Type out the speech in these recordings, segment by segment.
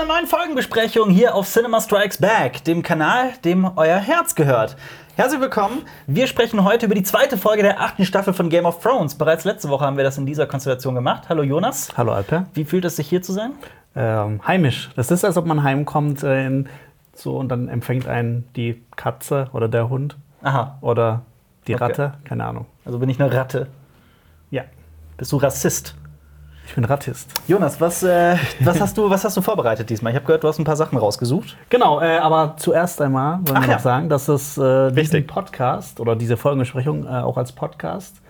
einer neuen Folgenbesprechung hier auf Cinema Strikes Back, dem Kanal, dem euer Herz gehört. Herzlich willkommen. Wir sprechen heute über die zweite Folge der achten Staffel von Game of Thrones. Bereits letzte Woche haben wir das in dieser Konstellation gemacht. Hallo Jonas. Hallo Alper. Wie fühlt es sich hier zu sein? Ähm, heimisch. Das ist, als ob man heimkommt äh, in, so und dann empfängt einen die Katze oder der Hund Aha. oder die Okay. Ratte. Keine Ahnung. Also bin ich eine Ratte. Ja, Bist du Rassist? Ich bin Rattist. Jonas, was, äh, was, hast, du, was hast du vorbereitet diesmal? Ich habe gehört, du hast ein paar Sachen rausgesucht. Genau, äh, aber zuerst einmal wollen Ach wir ja. noch sagen, dass es äh, diesen. Podcast oder diese Folgenbesprechung äh, auch als Podcast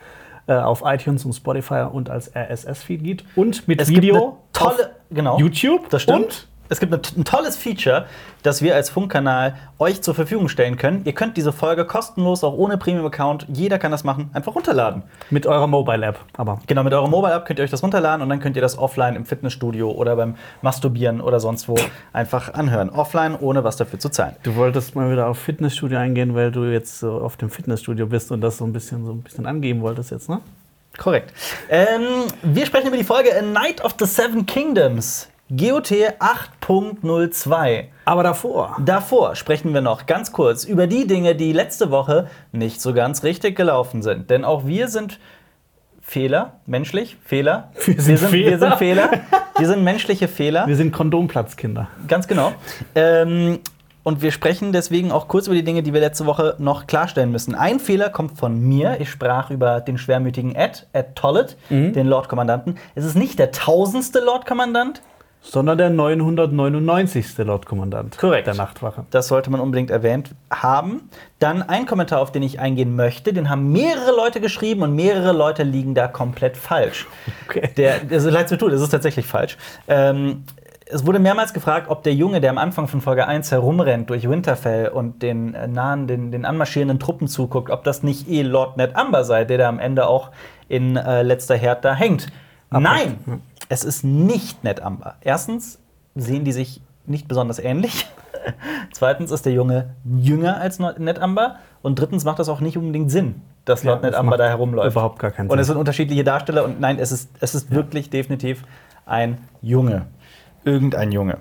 äh, auf iTunes und Spotify und als RSS-Feed gibt und mit Es gibt Video eine tolle, genau. YouTube. Das stimmt. Und es gibt ein, tolles Feature, das wir als Funkkanal euch zur Verfügung stellen können. Ihr könnt diese Folge kostenlos, auch ohne Premium-Account, jeder kann das machen, einfach runterladen. mit eurer Mobile-App. Aber Genau, mit eurer Mobile-App könnt ihr euch das runterladen und dann könnt ihr das offline im Fitnessstudio oder beim Masturbieren oder sonst wo einfach anhören. Offline, ohne was dafür zu zahlen. Du wolltest mal wieder auf Fitnessstudio eingehen, weil du jetzt so auf dem Fitnessstudio bist und das so ein bisschen so ein bisschen angeben wolltest jetzt, ne? Korrekt. Ähm, wir sprechen über die Folge A Night of the Seven Kingdoms. GOT 8.02. Aber davor. Davor sprechen wir noch ganz kurz über die Dinge, die letzte Woche nicht so ganz richtig gelaufen sind. Denn auch wir sind Fehler, menschlich, Fehler. Wir sind wir Fehler. sind Fehler. Wir sind menschliche Fehler. Wir sind Kondomplatzkinder. Ganz genau. Ähm, und wir sprechen deswegen auch kurz über die Dinge, die wir letzte Woche noch klarstellen müssen. Ein Fehler kommt von mir. Ich sprach über den schwermütigen Ed, Ed Tollett, Mhm. den Lord-Kommandanten. Es ist nicht der tausendste Lord-Kommandant. Sondern der 999. Lordkommandant Korrekt. der Nachtwache. Das sollte man unbedingt erwähnt haben. Dann ein Kommentar, auf den ich eingehen möchte. Den haben mehrere Leute geschrieben und mehrere Leute liegen da komplett falsch. Okay. Der, also leid mir tut, es ist tatsächlich falsch. Ähm, es wurde mehrmals gefragt, ob der Junge, der am Anfang von Folge 1 herumrennt durch Winterfell und den äh, nahen, den, den anmarschierenden Truppen zuguckt, ob das nicht eh Lord Ned Amber sei, der da am Ende auch in äh, letzter Herd da hängt. Nein, es ist nicht Ned Amber. Erstens sehen die sich nicht besonders ähnlich. Zweitens ist der Junge jünger als Ned Amber. Und drittens macht das auch nicht unbedingt Sinn, dass Ja, Lord Ned Amber da herumläuft. überhaupt gar keinen Und es Sinn. sind unterschiedliche Darsteller und nein, es ist, es ist wirklich definitiv ein Junge. Irgendein Junge.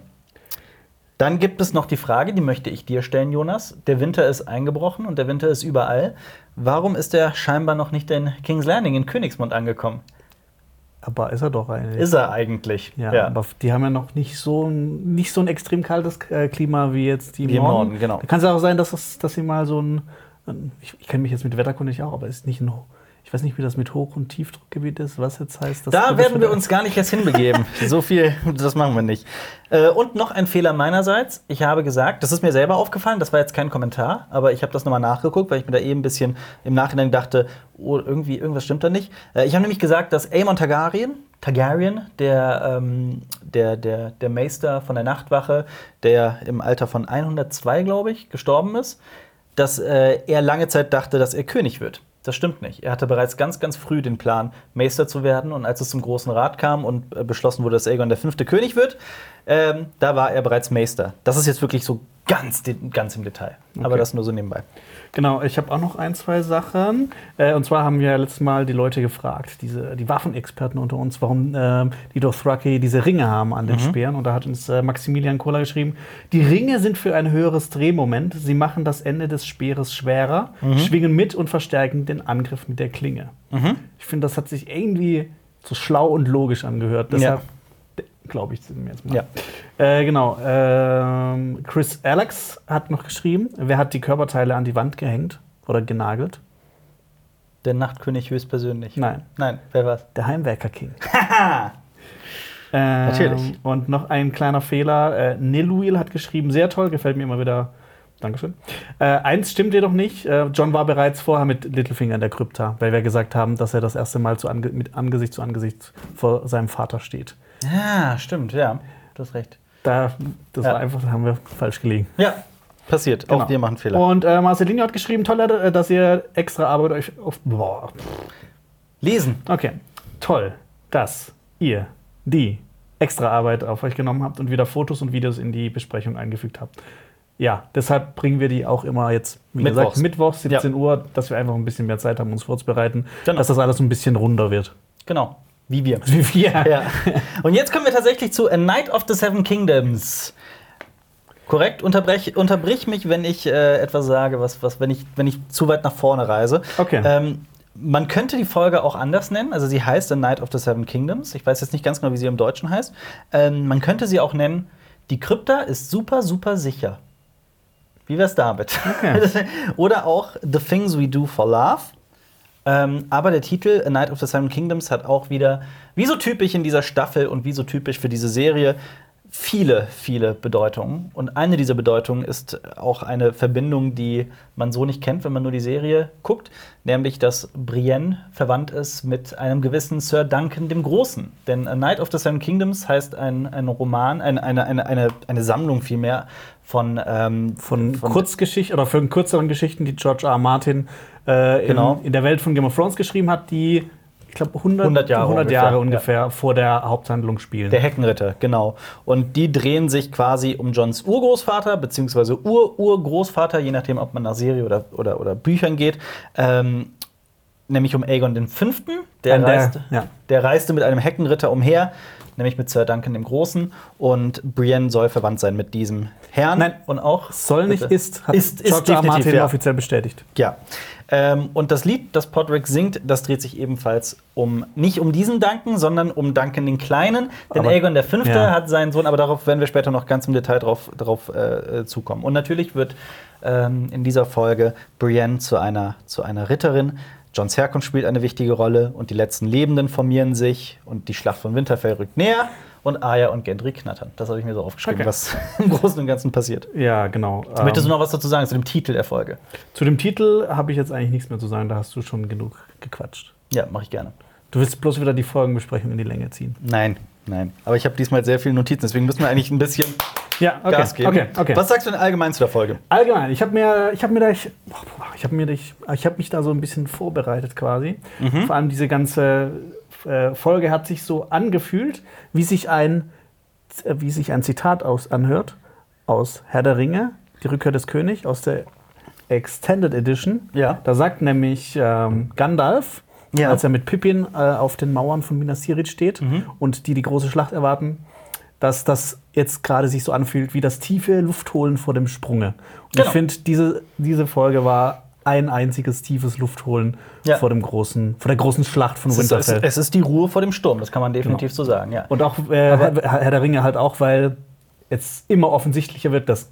Dann gibt es noch die Frage, die möchte ich dir stellen, Jonas. Der Winter ist eingebrochen und der Winter ist überall. Warum ist er scheinbar noch nicht in King's Landing in Königsmund angekommen? Aber ist er doch eigentlich. Ist er eigentlich? ja, aber die haben ja noch nicht so ein, nicht so ein extrem kaltes äh, Klima wie jetzt die Wie im Norden. Norden, genau. Da kann es auch sein, dass, es, dass sie mal so ein. ein ich ich kenne mich jetzt mit Wetterkunde nicht auch, aber es ist nicht ein. Ich weiß nicht, wie das mit Hoch- und Tiefdruckgebiet ist, was jetzt heißt. dass- Da das werden wir uns gar nicht jetzt hinbegeben. so viel, das machen wir nicht. Äh, und noch ein Fehler meinerseits. Ich habe gesagt, das ist mir selber aufgefallen, das war jetzt kein Kommentar, aber ich habe das nochmal nachgeguckt, weil ich mir da eben ein bisschen im Nachhinein dachte, oh, irgendwie, irgendwas stimmt da nicht. Äh, ich habe nämlich gesagt, dass Aemon Targaryen, Targaryen, der, ähm, der, der, der Meister von der Nachtwache, der im Alter von 102, glaube ich, gestorben ist, dass äh, er lange Zeit dachte, dass er König wird. Das stimmt nicht. Er hatte bereits ganz, ganz früh den Plan, Meister zu werden. Und als es zum Großen Rat kam und äh, beschlossen wurde, dass Aegon der fünfte König wird, ähm, da war er bereits Meister. Das ist jetzt wirklich so ganz, ganz im Detail. Aber das nur so nebenbei. Genau, ich habe auch noch ein, zwei Sachen. Äh, und zwar haben wir ja letztes Mal die Leute gefragt, diese, die Waffenexperten unter uns, warum ähm, die Dothraki diese Ringe haben an den Mhm. Speeren. Und da hat uns äh, Maximilian Kohler geschrieben, die Ringe sind für ein höheres Drehmoment. Sie machen das Ende des Speeres schwerer, Mhm. schwingen mit und verstärken den Angriff mit der Klinge. Mhm. Ich finde, das hat sich irgendwie so schlau und logisch angehört. Deshalb glaube ich mir jetzt mal. Ja. Äh, genau. Ähm, Chris Alex hat noch geschrieben, wer hat die Körperteile an die Wand gehängt oder genagelt? Der Nachtkönig höchstpersönlich. Nein, Nein, wer war's? der Heimwerker King. Ähm, Natürlich. Und noch ein kleiner Fehler. Äh, Neluil hat geschrieben, sehr toll, gefällt mir immer wieder. Dankeschön. Äh, eins stimmt jedoch nicht. Äh, John war bereits vorher mit Littlefinger in der Krypta, weil wir gesagt haben, dass er das erste Mal zu ange mit Angesicht zu Angesicht vor seinem Vater steht. Ja, stimmt, ja. Du hast recht. Da, das Ja. war einfach, da haben wir falsch gelegen. Ja, passiert. Genau. Auch wir machen Fehler. Und äh, Marcelinho hat geschrieben, toll, äh, dass ihr extra Arbeit euch auf. Boah. Lesen. Okay, toll, dass ihr die extra Arbeit auf euch genommen habt und wieder Fotos und Videos in die Besprechung eingefügt habt. Ja, deshalb bringen wir die auch immer jetzt, wie Mittwochs. gesagt, Mittwochs, 17 Uhr, dass wir einfach ein bisschen mehr Zeit haben, uns vorzubereiten, Genau. dass das alles ein bisschen runder wird. Genau. Wie wir. Wie wir. Ja. Und jetzt kommen wir tatsächlich zu A Night of the Seven Kingdoms. Korrekt, unterbrech, unterbrich mich, wenn ich äh, etwas sage, was, was, wenn, ich, wenn ich zu weit nach vorne reise. Okay. Ähm, man könnte die Folge auch anders nennen. Also sie heißt A Night of the Seven Kingdoms. Ich weiß jetzt nicht ganz genau, wie sie im Deutschen heißt. Ähm, man könnte sie auch nennen, die Krypta ist super, super sicher. Wie wär's damit? Okay. Oder auch The Things We Do for Love. Ähm, aber der Titel A Night of the Seven Kingdoms hat auch wieder, wie so typisch in dieser Staffel und wie so typisch für diese Serie, viele, viele Bedeutungen. Und eine dieser Bedeutungen ist auch eine Verbindung, die man so nicht kennt, wenn man nur die Serie guckt, nämlich dass Brienne verwandt ist mit einem gewissen Sir Duncan dem Großen. Denn A Night of the Seven Kingdoms heißt ein, ein Roman, ein, eine, eine, eine, eine Sammlung vielmehr von, ähm, Von, Kurzgeschichten oder von kürzeren Geschichten, die George R. R. Martin äh, Genau. in, in der Welt von Game of Thrones geschrieben hat, die, ich glaube, 100, 100 Jahre 100 ungefähr, Jahre ja. ungefähr vor der Haupthandlung spielen. Der Heckenritter, genau. Und die drehen sich quasi um Johns Urgroßvater, beziehungsweise Ur-Urgroßvater, je nachdem, ob man nach Serie oder, oder, oder Büchern geht. Ähm, nämlich um Aegon V. Der, der- reiste, ja. der reiste mit einem Heckenritter umher, nämlich mit Sir Duncan dem Großen. Und Brienne soll verwandt sein mit diesem Herrn. Nein, und auch. Soll nicht, ist, hat ist, ist George Martin ja. offiziell bestätigt. Ja. Ähm, und das Lied, das Podrick singt, das dreht sich ebenfalls um nicht um diesen Duncan, sondern um Duncan den Kleinen. Denn Aber- Aegon der Fünfte ja. hat seinen Sohn, aber darauf werden wir später noch ganz im Detail drauf, drauf äh, zukommen. Und natürlich wird ähm, in dieser Folge Brienne zu einer, zu einer Ritterin. Johns Herkunft spielt eine wichtige Rolle und die letzten Lebenden formieren sich und die Schlacht von Winterfell rückt näher und Arya und Gendry knattern. Das habe ich mir so aufgeschrieben, Okay. was im Großen und Ganzen passiert. Ja, genau. Möchtest du Ähm, noch was dazu sagen zu dem Titel der Folge? zu dem Titel habe ich jetzt eigentlich nichts mehr zu sagen, da hast du schon genug gequatscht. Ja, mache ich gerne. Du willst bloß wieder die Folgenbesprechung in die Länge ziehen. Nein, nein. Aber ich habe diesmal sehr viele Notizen, deswegen müssen wir eigentlich ein bisschen Ja, okay. Gas geben. okay, okay. Was sagst du denn allgemein zu der Folge? Allgemein, ich habe mir, ich habe mir da, ich, ich habe mir, da- ich, ich habe mich da so ein bisschen vorbereitet quasi. Mhm. Vor allem diese ganze äh, Folge hat sich so angefühlt, wie sich ein, äh, wie sich ein Zitat aus anhört aus Herr der Ringe, die Rückkehr des Königs aus der Extended Edition. Ja. Da sagt nämlich ähm, Gandalf, Ja. als er mit Pippin äh, auf den Mauern von Minas Tirith steht Mhm. und die die große Schlacht erwarten, dass das jetzt gerade sich so anfühlt wie das tiefe Luftholen vor dem Sprunge. Und Genau. ich finde, diese, diese Folge war ein einziges tiefes Luftholen Ja. vor, dem großen, vor der großen Schlacht von Es ist, es, Winterfell. es ist die Ruhe vor dem Sturm, das kann man definitiv Genau. so sagen, ja. Und auch äh, Herr, Herr der Ringe halt auch, weil jetzt immer offensichtlicher wird, dass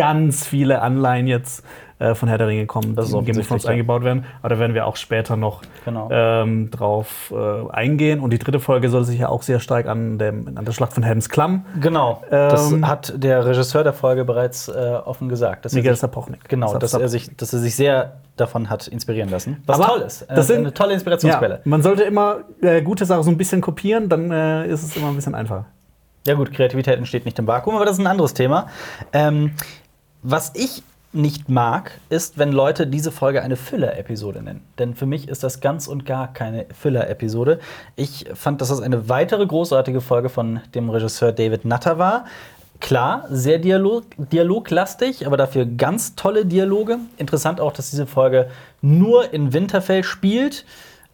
ganz viele Anleihen jetzt äh, von Herr der Ringe kommen, Das die in Game of Thrones ja. eingebaut werden. Aber da werden wir auch später noch Genau. ähm, drauf äh, eingehen. Und die dritte Folge soll sich ja auch sehr stark an, dem, an der Schlacht von Helms Klamm. Genau, das Ähm, hat der Regisseur der Folge bereits äh, offen gesagt. Dass Miguel Sapochnik. genau, dass er, sich, dass er sich sehr davon hat inspirieren lassen. Was Aber toll ist. Äh, das sind- eine tolle Ja, Inspirationsquelle. man sollte immer äh, gute Sachen so ein bisschen kopieren, dann äh, ist es immer ein bisschen einfacher. Ja gut, Kreativität entsteht nicht im Vakuum, aber das ist ein anderes Thema. Ähm, was ich nicht mag, ist, wenn Leute diese Folge eine Füller-Episode nennen. Denn für mich ist das ganz und gar keine Füller-Episode. Ich fand, dass das eine weitere großartige Folge von dem Regisseur David Nutter war. Klar, sehr Dialog dialoglastig, aber dafür ganz tolle Dialoge. Interessant auch, dass diese Folge nur in Winterfell spielt.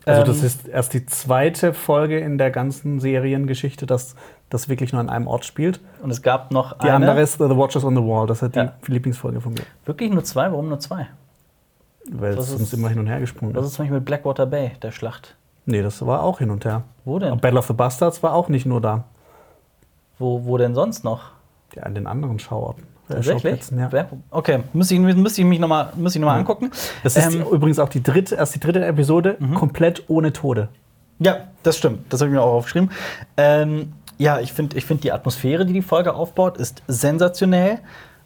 Also Ähm, das ist erst die zweite Folge in der ganzen Seriengeschichte, dass das wirklich nur an einem Ort spielt. Und es gab noch Die eine. andere ist The Watchers on the Wall. Das ist Ja. die Lieblingsfolge von mir. Wirklich nur zwei? Warum nur zwei? Weil Das es uns immer hin und her gesprungen ist. ist zum Beispiel mit Blackwater Bay, der Schlacht? Nee, das war auch hin und her. Wo denn? Aber Battle of the Bastards war auch nicht nur da. Wo, wo denn sonst noch? Ja, an den anderen Schauorten. Tatsächlich? Ja. Okay, müsste ich, müsste ich mich nochmal noch mal Ja. angucken. Das ist Ähm, übrigens auch die dritte, erst die dritte Episode, komplett ohne Tode. Ja, das stimmt. Das habe ich mir auch aufgeschrieben. Ähm, ja, ich finde, ich find die Atmosphäre, die die Folge aufbaut, ist sensationell.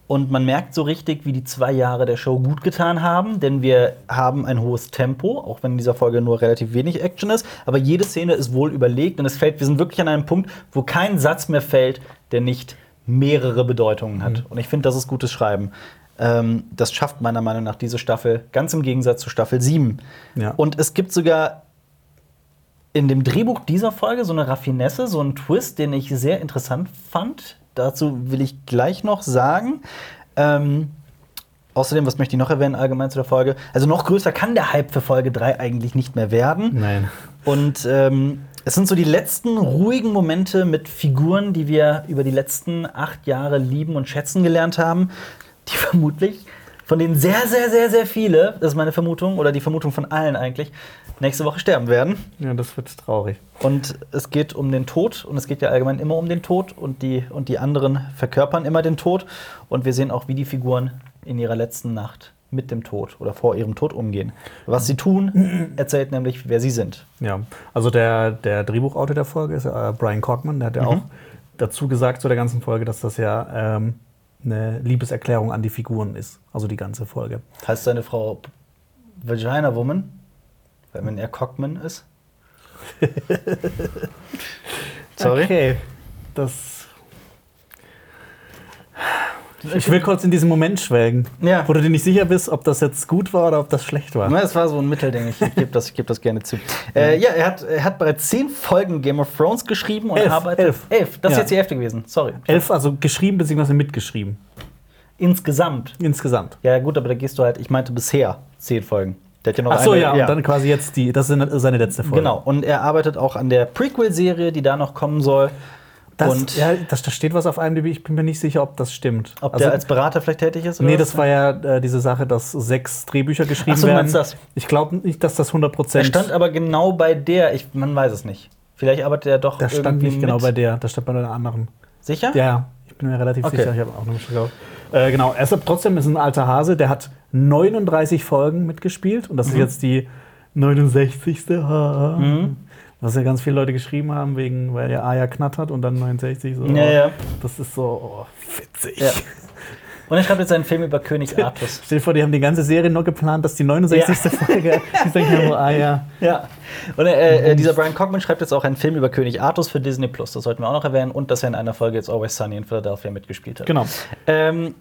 Und man merkt so richtig, wie die zwei Jahre der Show gut getan haben, denn wir haben ein hohes Tempo, auch wenn in dieser Folge nur relativ wenig Action ist. Aber jede Szene ist wohl überlegt und es fällt, wir sind wirklich an einem Punkt, wo kein Satz mehr fällt, der nicht mehrere Bedeutungen hat. Und ich finde, das ist gutes Schreiben. Ähm, das schafft meiner Meinung nach diese Staffel, ganz im Gegensatz zu Staffel 7. Ja. Und es gibt sogar in dem Drehbuch dieser Folge so eine Raffinesse, so einen Twist, den ich sehr interessant fand. Dazu will ich gleich noch sagen. Ähm, Außerdem, was möchte ich noch erwähnen allgemein zu der Folge? Also noch größer kann der Hype für Folge 3 eigentlich nicht mehr werden. Nein. Und ähm, es sind so die letzten ruhigen Momente mit Figuren, die wir über die letzten acht Jahre lieben und schätzen gelernt haben, die vermutlich, von denen sehr, sehr, sehr, sehr viele, das ist meine Vermutung, oder die Vermutung von allen eigentlich, nächste Woche sterben werden. Ja, das wird traurig. Und es geht um den Tod und es geht ja allgemein immer um den Tod und die, und die anderen verkörpern immer den Tod. Und wir sehen auch, wie die Figuren in ihrer letzten Nacht mit dem Tod oder vor ihrem Tod umgehen. Was sie tun, erzählt nämlich, wer sie sind. Ja, also der, der Drehbuchautor der Folge ist äh, Brian Cockman, der hat ja Mhm. auch dazu gesagt zu der ganzen Folge, dass das ja ähm, eine Liebeserklärung an die Figuren ist. Also die ganze Folge. Heißt seine Frau Vagina Woman? Weil man eher Cockman ist? Sorry. Okay. Das. Ich will kurz in diesem Moment schwelgen, Ja. wo du dir nicht sicher bist, ob das jetzt gut war oder ob das schlecht war. Na, Es war so ein Mittelding, ich gebe das, ich geb das gerne zu. Äh, ja, er hat, er hat bereits zehn Folgen Game of Thrones geschrieben und Elf, arbeitet. elf. Elf. Das ist Ja. jetzt die elfte gewesen. Sorry. Elf, also geschrieben bzw. mitgeschrieben. Insgesamt. Insgesamt. Ja, gut, aber da gehst du halt, ich meinte bisher zehn Folgen. Der hat ja noch Ach so, eine, ja, und dann quasi jetzt die, das ist seine letzte Folge. Genau. Und er arbeitet auch an der Prequel-Serie, die da noch kommen soll. Das, und ja, das, da steht was auf IMDb, ich bin mir nicht sicher, ob das stimmt. ob Also- der als Berater vielleicht tätig ist? oder Nee, was? das war ja äh, diese Sache, dass sechs Drehbücher geschrieben Ach so, du werden. das? Ich glaube nicht, dass das 100 Er Prozent. stand aber genau bei der, ich, man weiß es nicht. Vielleicht arbeitet er doch Das stand nicht genau mit. bei der, das stand bei einer anderen. Sicher? Ja, ich bin mir relativ Okay. sicher, ich habe auch noch nicht geschaut. Äh, genau, er ist trotzdem ist ein alter Hase, der hat 39 Folgen mitgespielt und das ist Mhm. jetzt die 69. Ha. Mhm. Was ja ganz viele Leute geschrieben haben, wegen, weil er Aya knattert und dann 69 so. Ja, ja. Das ist so oh, witzig. Ja. Und er schreibt jetzt einen Film über König Artus. Stell dir vor, die haben die ganze Serie nur geplant, dass die 69. Folge ist dann genau Aya. ja. Und äh, äh, dieser Brian Cockman schreibt jetzt auch einen Film über König Artus für Disney Plus. Das sollten wir auch noch erwähnen. Und dass er in einer Folge jetzt Always Sunny in Philadelphia mitgespielt hat. Genau. Ähm,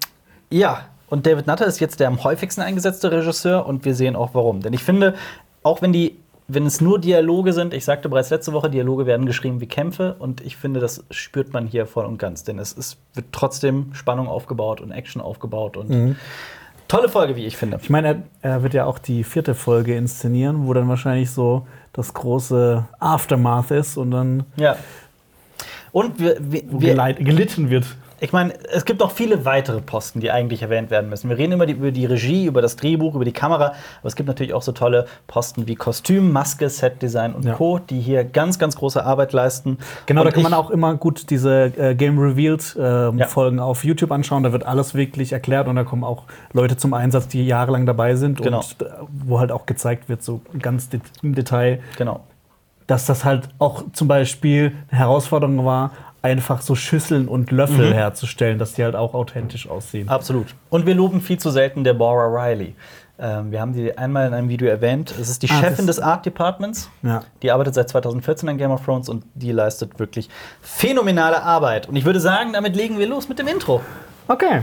ja, und David Nutter ist jetzt der am häufigsten eingesetzte Regisseur und wir sehen auch warum. Denn ich finde, auch wenn die, wenn es nur Dialoge sind, ich sagte bereits letzte Woche, Dialoge werden geschrieben wie Kämpfe und ich finde, das spürt man hier voll und ganz. Denn es ist, wird trotzdem Spannung aufgebaut und Action aufgebaut und tolle Folge, wie ich finde. Ich meine, er, er wird ja auch die vierte Folge inszenieren, wo dann wahrscheinlich so das große Aftermath ist und dann Ja. Und wir, wir, wir gelitten wird. Ich meine, es gibt noch viele weitere Posten, die eigentlich erwähnt werden müssen. Wir reden immer die, über die Regie, über das Drehbuch, über die Kamera, aber es gibt natürlich auch so tolle Posten wie Kostüm, Maske, Setdesign und Ja. Co., die hier ganz, ganz große Arbeit leisten. Genau, und da kann man auch immer gut diese äh, Game Revealed ähm, Ja. Folgen auf YouTube anschauen. Da wird alles wirklich erklärt und da kommen auch Leute zum Einsatz, die jahrelang dabei sind Genau. und äh, wo halt auch gezeigt wird, so ganz im Detail, Genau. dass das halt auch zum Beispiel eine Herausforderung war, einfach so Schüsseln und Löffel Mhm. herzustellen, dass die halt auch authentisch aussehen. Absolut. Und wir loben viel zu selten Deborah Riley. Ähm, wir haben die einmal in einem Video erwähnt. Es ist die Ah, Chefin des Art Departments. Ja. Die arbeitet seit 2014 an Game of Thrones und die leistet wirklich phänomenale Arbeit. Und ich würde sagen, damit legen wir los mit dem Intro. Okay.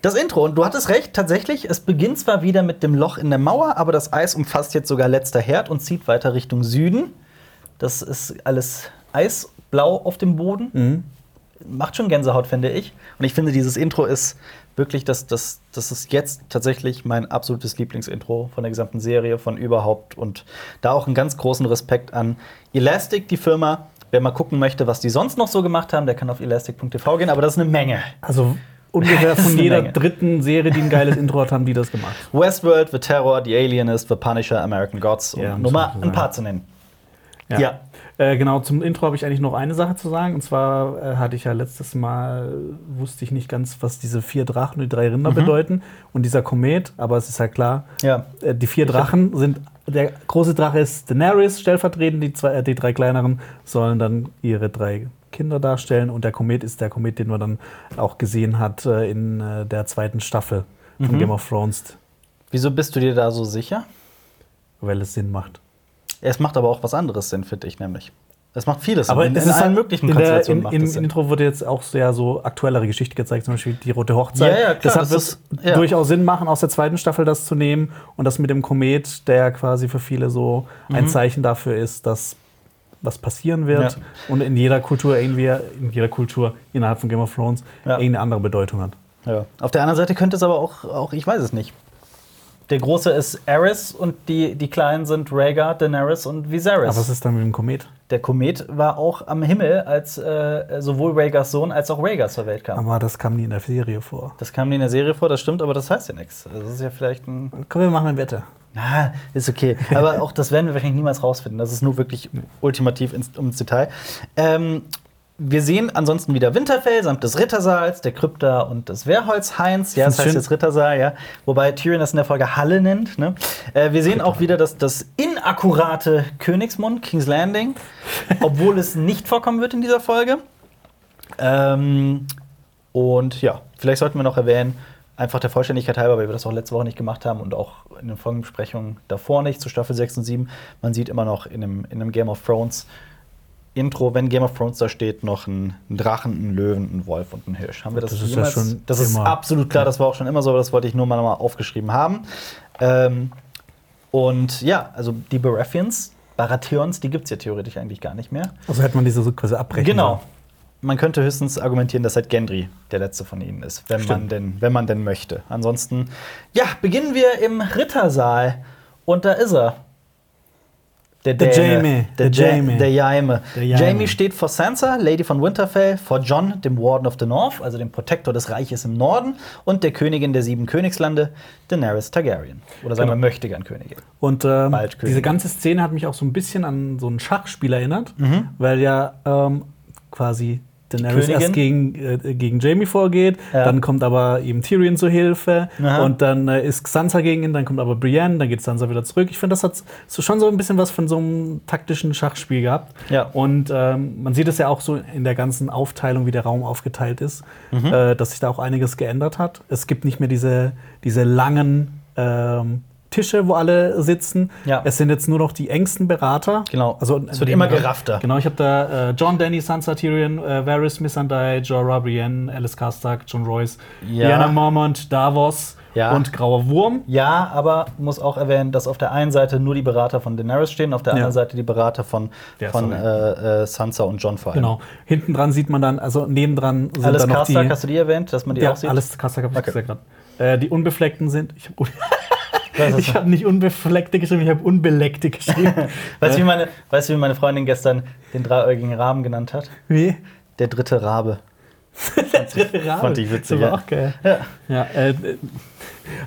Das Intro, und du hattest recht, tatsächlich, es beginnt zwar wieder mit dem Loch in der Mauer, aber das Eis umfasst jetzt sogar letzter Herd und zieht weiter Richtung Süden. Das ist alles eisblau auf dem Boden. Mhm. Macht schon Gänsehaut, finde ich. Und ich finde, dieses Intro ist wirklich, das, das, das ist jetzt tatsächlich mein absolutes Lieblingsintro von der gesamten Serie, von überhaupt. Und da auch einen ganz großen Respekt an Elastic, die Firma. Wer mal gucken möchte, was die sonst noch so gemacht haben, der kann auf elastic.tv gehen, aber das ist eine Menge. Also ungefähr von jeder Menge. dritten Serie, die ein geiles Intro hat, haben die das gemacht. Westworld, The Terror, The Alienist, The Punisher, American Gods, um Ja, nur mal ein paar zu nennen. Ja. Ja. Äh, genau, zum Intro habe ich eigentlich noch eine Sache zu sagen. Und zwar äh, hatte ich ja letztes Mal, wusste ich nicht ganz, was diese vier Drachen und die drei Rinder bedeuten. Und dieser Komet, aber es ist ja klar, Ja. äh, die vier Drachen sind, der große Drache ist Daenerys, stellvertretend, die, zwei, äh, die drei kleineren sollen dann ihre drei Kinder darstellen. Und der Komet ist der Komet, den man dann auch gesehen hat äh, in der zweiten Staffel von Mhm. Game of Thrones, Wieso bist du dir da so sicher? weil es Sinn macht. Es macht aber auch was anderes Sinn, finde ich nämlich. Es macht vieles. Aber in, es in ist allen halt möglichen in der, Konstellationen in, macht in, es Im. Intro wurde jetzt auch sehr so aktuellere Geschichte gezeigt, zum Beispiel die Rote Hochzeit. Ja, ja, klar, Deshalb das wird es ja. durchaus Sinn machen, aus der zweiten Staffel das zu nehmen und das mit dem Komet, der quasi für viele so ein Mhm. Zeichen dafür ist, dass was passieren wird Ja. und in jeder Kultur irgendwie, in jeder Kultur innerhalb von Game of Thrones Ja. irgendeine andere Bedeutung hat. Ja. Auf der anderen Seite könnte es aber auch, auch ich weiß es nicht. Der große ist Aerys und die, die kleinen sind Rhaegar, Daenerys und Viserys. Aber was ist dann mit dem Komet? Der Komet war auch am Himmel, als äh, sowohl Rhaegars Sohn als auch Rhaegar zur Welt kam. Aber das kam nie in der Serie vor. Das kam nie in der Serie vor, das stimmt, aber das heißt ja nichts. Das ist ja vielleicht ein. Komm, wir machen eine Wette. Na, ist okay. Aber auch das werden wir wahrscheinlich niemals rausfinden. Das ist nur wirklich ultimativ ins, ums Detail. Ähm, wir sehen ansonsten wieder Winterfell samt des Rittersaals, der Krypta und des Wehrholzhains. Ja, das heißt schön. jetzt Rittersaal, ja. Wobei Tyrion das in der Folge Halle nennt. Ne? Äh, wir sehen auch wieder das, das inakkurate Königsmund, King's Landing, obwohl es nicht vorkommen wird in dieser Folge. Ähm, und ja, vielleicht sollten wir noch erwähnen, einfach der Vollständigkeit halber, weil wir das auch letzte Woche nicht gemacht haben und auch in den Folgenbesprechungen davor nicht, zu Staffel 6 und 7. Man sieht immer noch in einem, in einem Game of Thrones Intro, wenn Game of Thrones da steht, noch einen, einen Drachen, einen Löwen, einen Wolf und einen Hirsch. Haben wir das, Das ist ja jemals? schon das ist immer- absolut klar, das war auch schon immer so, aber das wollte ich nur mal mal aufgeschrieben haben. Ähm, und ja, also die Baratheons, Baratheons, die gibt es ja theoretisch eigentlich gar nicht mehr. Also hätte man diese so quasi abbrechen Genau. Man könnte höchstens argumentieren, dass halt Gendry der letzte von ihnen ist, wenn man, denn, wenn man denn möchte. Ansonsten, ja, beginnen wir im Rittersaal. Und da ist er. Der Der. Jaime, Der, der Ja- Jaime. der Jaime. Jamie steht vor Sansa, Lady von Winterfell, vor John, dem Warden of the North, also dem Protektor des Reiches im Norden, und der Königin der sieben Königslande, Daenerys Targaryen. Oder sagen wir Genau. möchte gern Königin. Und ähm, diese ganze Szene hat mich auch so ein bisschen an so ein Schachspiel erinnert, Mhm. weil ja ähm, quasi Daenerys Königin? erst gegen, äh, gegen Jamie vorgeht, Ja. dann kommt aber eben Tyrion zur Hilfe Aha. und dann äh, ist Sansa gegen ihn, dann kommt aber Brienne, dann geht Sansa wieder zurück. Ich finde, das hat so schon so ein bisschen was von so einem taktischen Schachspiel gehabt. Ja. Und ähm, man sieht es ja auch so in der ganzen Aufteilung, wie der Raum aufgeteilt ist, Mhm. äh, dass sich da auch einiges geändert hat. Es gibt nicht mehr diese, diese langen ähm, Tische, wo alle sitzen. Ja. Es sind jetzt nur noch die engsten Berater. Genau. Also, Es wird immer geraffter. Genau, ich habe da äh, John, Danny, Sansa, Tyrion, äh, Varys, Missandei, Jorah, Brienne, Alice Karstark, John Royce, Ja. Lyanna Mormont, Davos Ja. und Grauer Wurm. Ja, aber muss auch erwähnen, dass auf der einen Seite nur die Berater von Daenerys stehen, auf der anderen Seite die Berater von, von äh, äh, Sansa und John vor allem. Genau. Hinten dran sieht man dann, also nebendran sind Alles dann noch die. Karstark, hast du die erwähnt, dass man die auch sieht? alles Karstark habe ich Okay. gesagt. Äh, die Unbefleckten sind. Ich ich hab nicht Unbefleckte geschrieben, ich habe Unbeleckte geschrieben. Weißt du, wie meine, weißt wie meine Freundin gestern den dreieugigen Raben genannt hat? wie? Der dritte Rabe. Fand ich witzig, Das war auch geil. Ja. Ja, äh,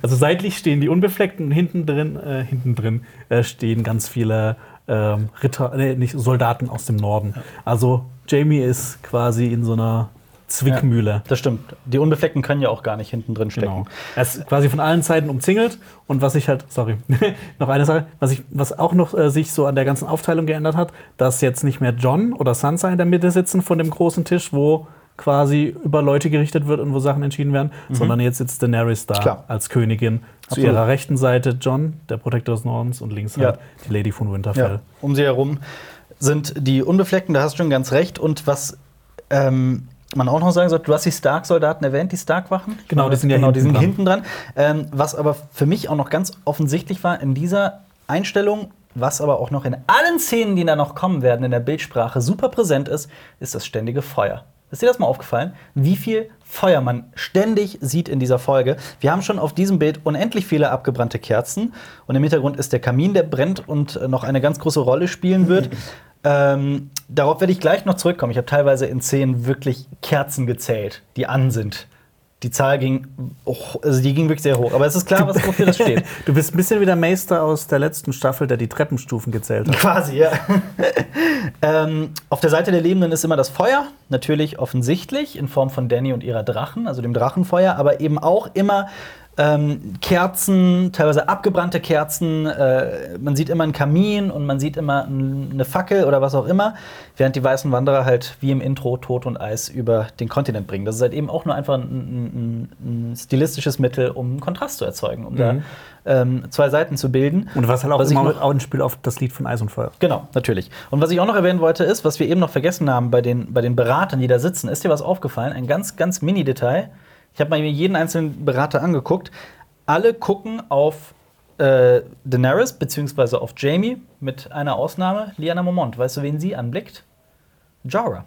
also seitlich stehen die Unbefleckten und hinten drin, äh, hinten drin äh, stehen ganz viele ähm, Ritter, nee, nicht Soldaten aus dem Norden. Also Jamie ist quasi in so einer Zwickmühle. Das stimmt. Die Unbefleckten können ja auch gar nicht hinten drin stecken. Genau. Er ist quasi von allen Seiten umzingelt. Und was ich halt, sorry, noch eine Sache, was, ich, was auch noch äh, sich so an der ganzen Aufteilung geändert hat, dass jetzt nicht mehr John oder Sansa in der Mitte sitzen von dem großen Tisch, wo quasi über Leute gerichtet wird und wo Sachen entschieden werden, sondern jetzt sitzt Daenerys da Mhm. Klar. als Königin. Zu Absolut. ihrer rechten Seite John, der Protektor des Nordens, und links Ja. halt die Lady von Winterfell. Ja. Um sie herum sind die Unbefleckten, da hast du schon ganz recht. Und was ähm, man auch noch sagen sollte, du hast die Stark-Soldaten erwähnt, die Stark-Wachen. Genau, die sind ja genau, die hinten sind dran. hinten dran. Ähm, was aber für mich auch noch ganz offensichtlich war in dieser Einstellung, was aber auch noch in allen Szenen, die da noch kommen werden, in der Bildsprache super präsent ist, ist das ständige Feuer. Ist dir das mal aufgefallen, wie viel Feuer man ständig sieht in dieser Folge? Wir haben schon auf diesem Bild unendlich viele abgebrannte Kerzen und im Hintergrund ist der Kamin, der brennt und noch eine ganz große Rolle spielen wird. ähm, darauf werde ich gleich noch zurückkommen. Ich habe teilweise in Szenen wirklich Kerzen gezählt, die an sind. Die Zahl ging, hoch, also die ging wirklich sehr hoch. Aber es ist klar, was wofür das steht. Du bist ein bisschen wie der Meister aus der letzten Staffel, der die Treppenstufen gezählt hat. Quasi, ja. ähm, auf der Seite der Lebenden ist immer das Feuer, natürlich offensichtlich in Form von Danny und ihrer Drachen, also dem Drachenfeuer, aber eben auch immer ähm, Kerzen, teilweise abgebrannte Kerzen. Äh, man sieht immer einen Kamin und man sieht immer eine Fackel oder was auch immer, während die weißen Wanderer halt wie im Intro Tod und Eis über den Kontinent bringen. Das ist halt eben auch nur einfach ein, ein, ein stilistisches Mittel, um Kontrast zu erzeugen, um da Mhm. ähm, zwei Seiten zu bilden. Und was halt auch Was immer noch- auch ein Spiel auf das Lied von Eis und Feuer. Genau, natürlich. Und was ich auch noch erwähnen wollte, ist, was wir eben noch vergessen haben bei den, bei den Beratern, die da sitzen. Ist dir was aufgefallen? Ein ganz, ganz Mini-Detail. Ich habe mal mir jeden einzelnen Berater angeguckt. Alle gucken auf äh, Daenerys beziehungsweise auf Jamie mit einer Ausnahme, Liana Mormont. Weißt du, wen sie anblickt? Jorah.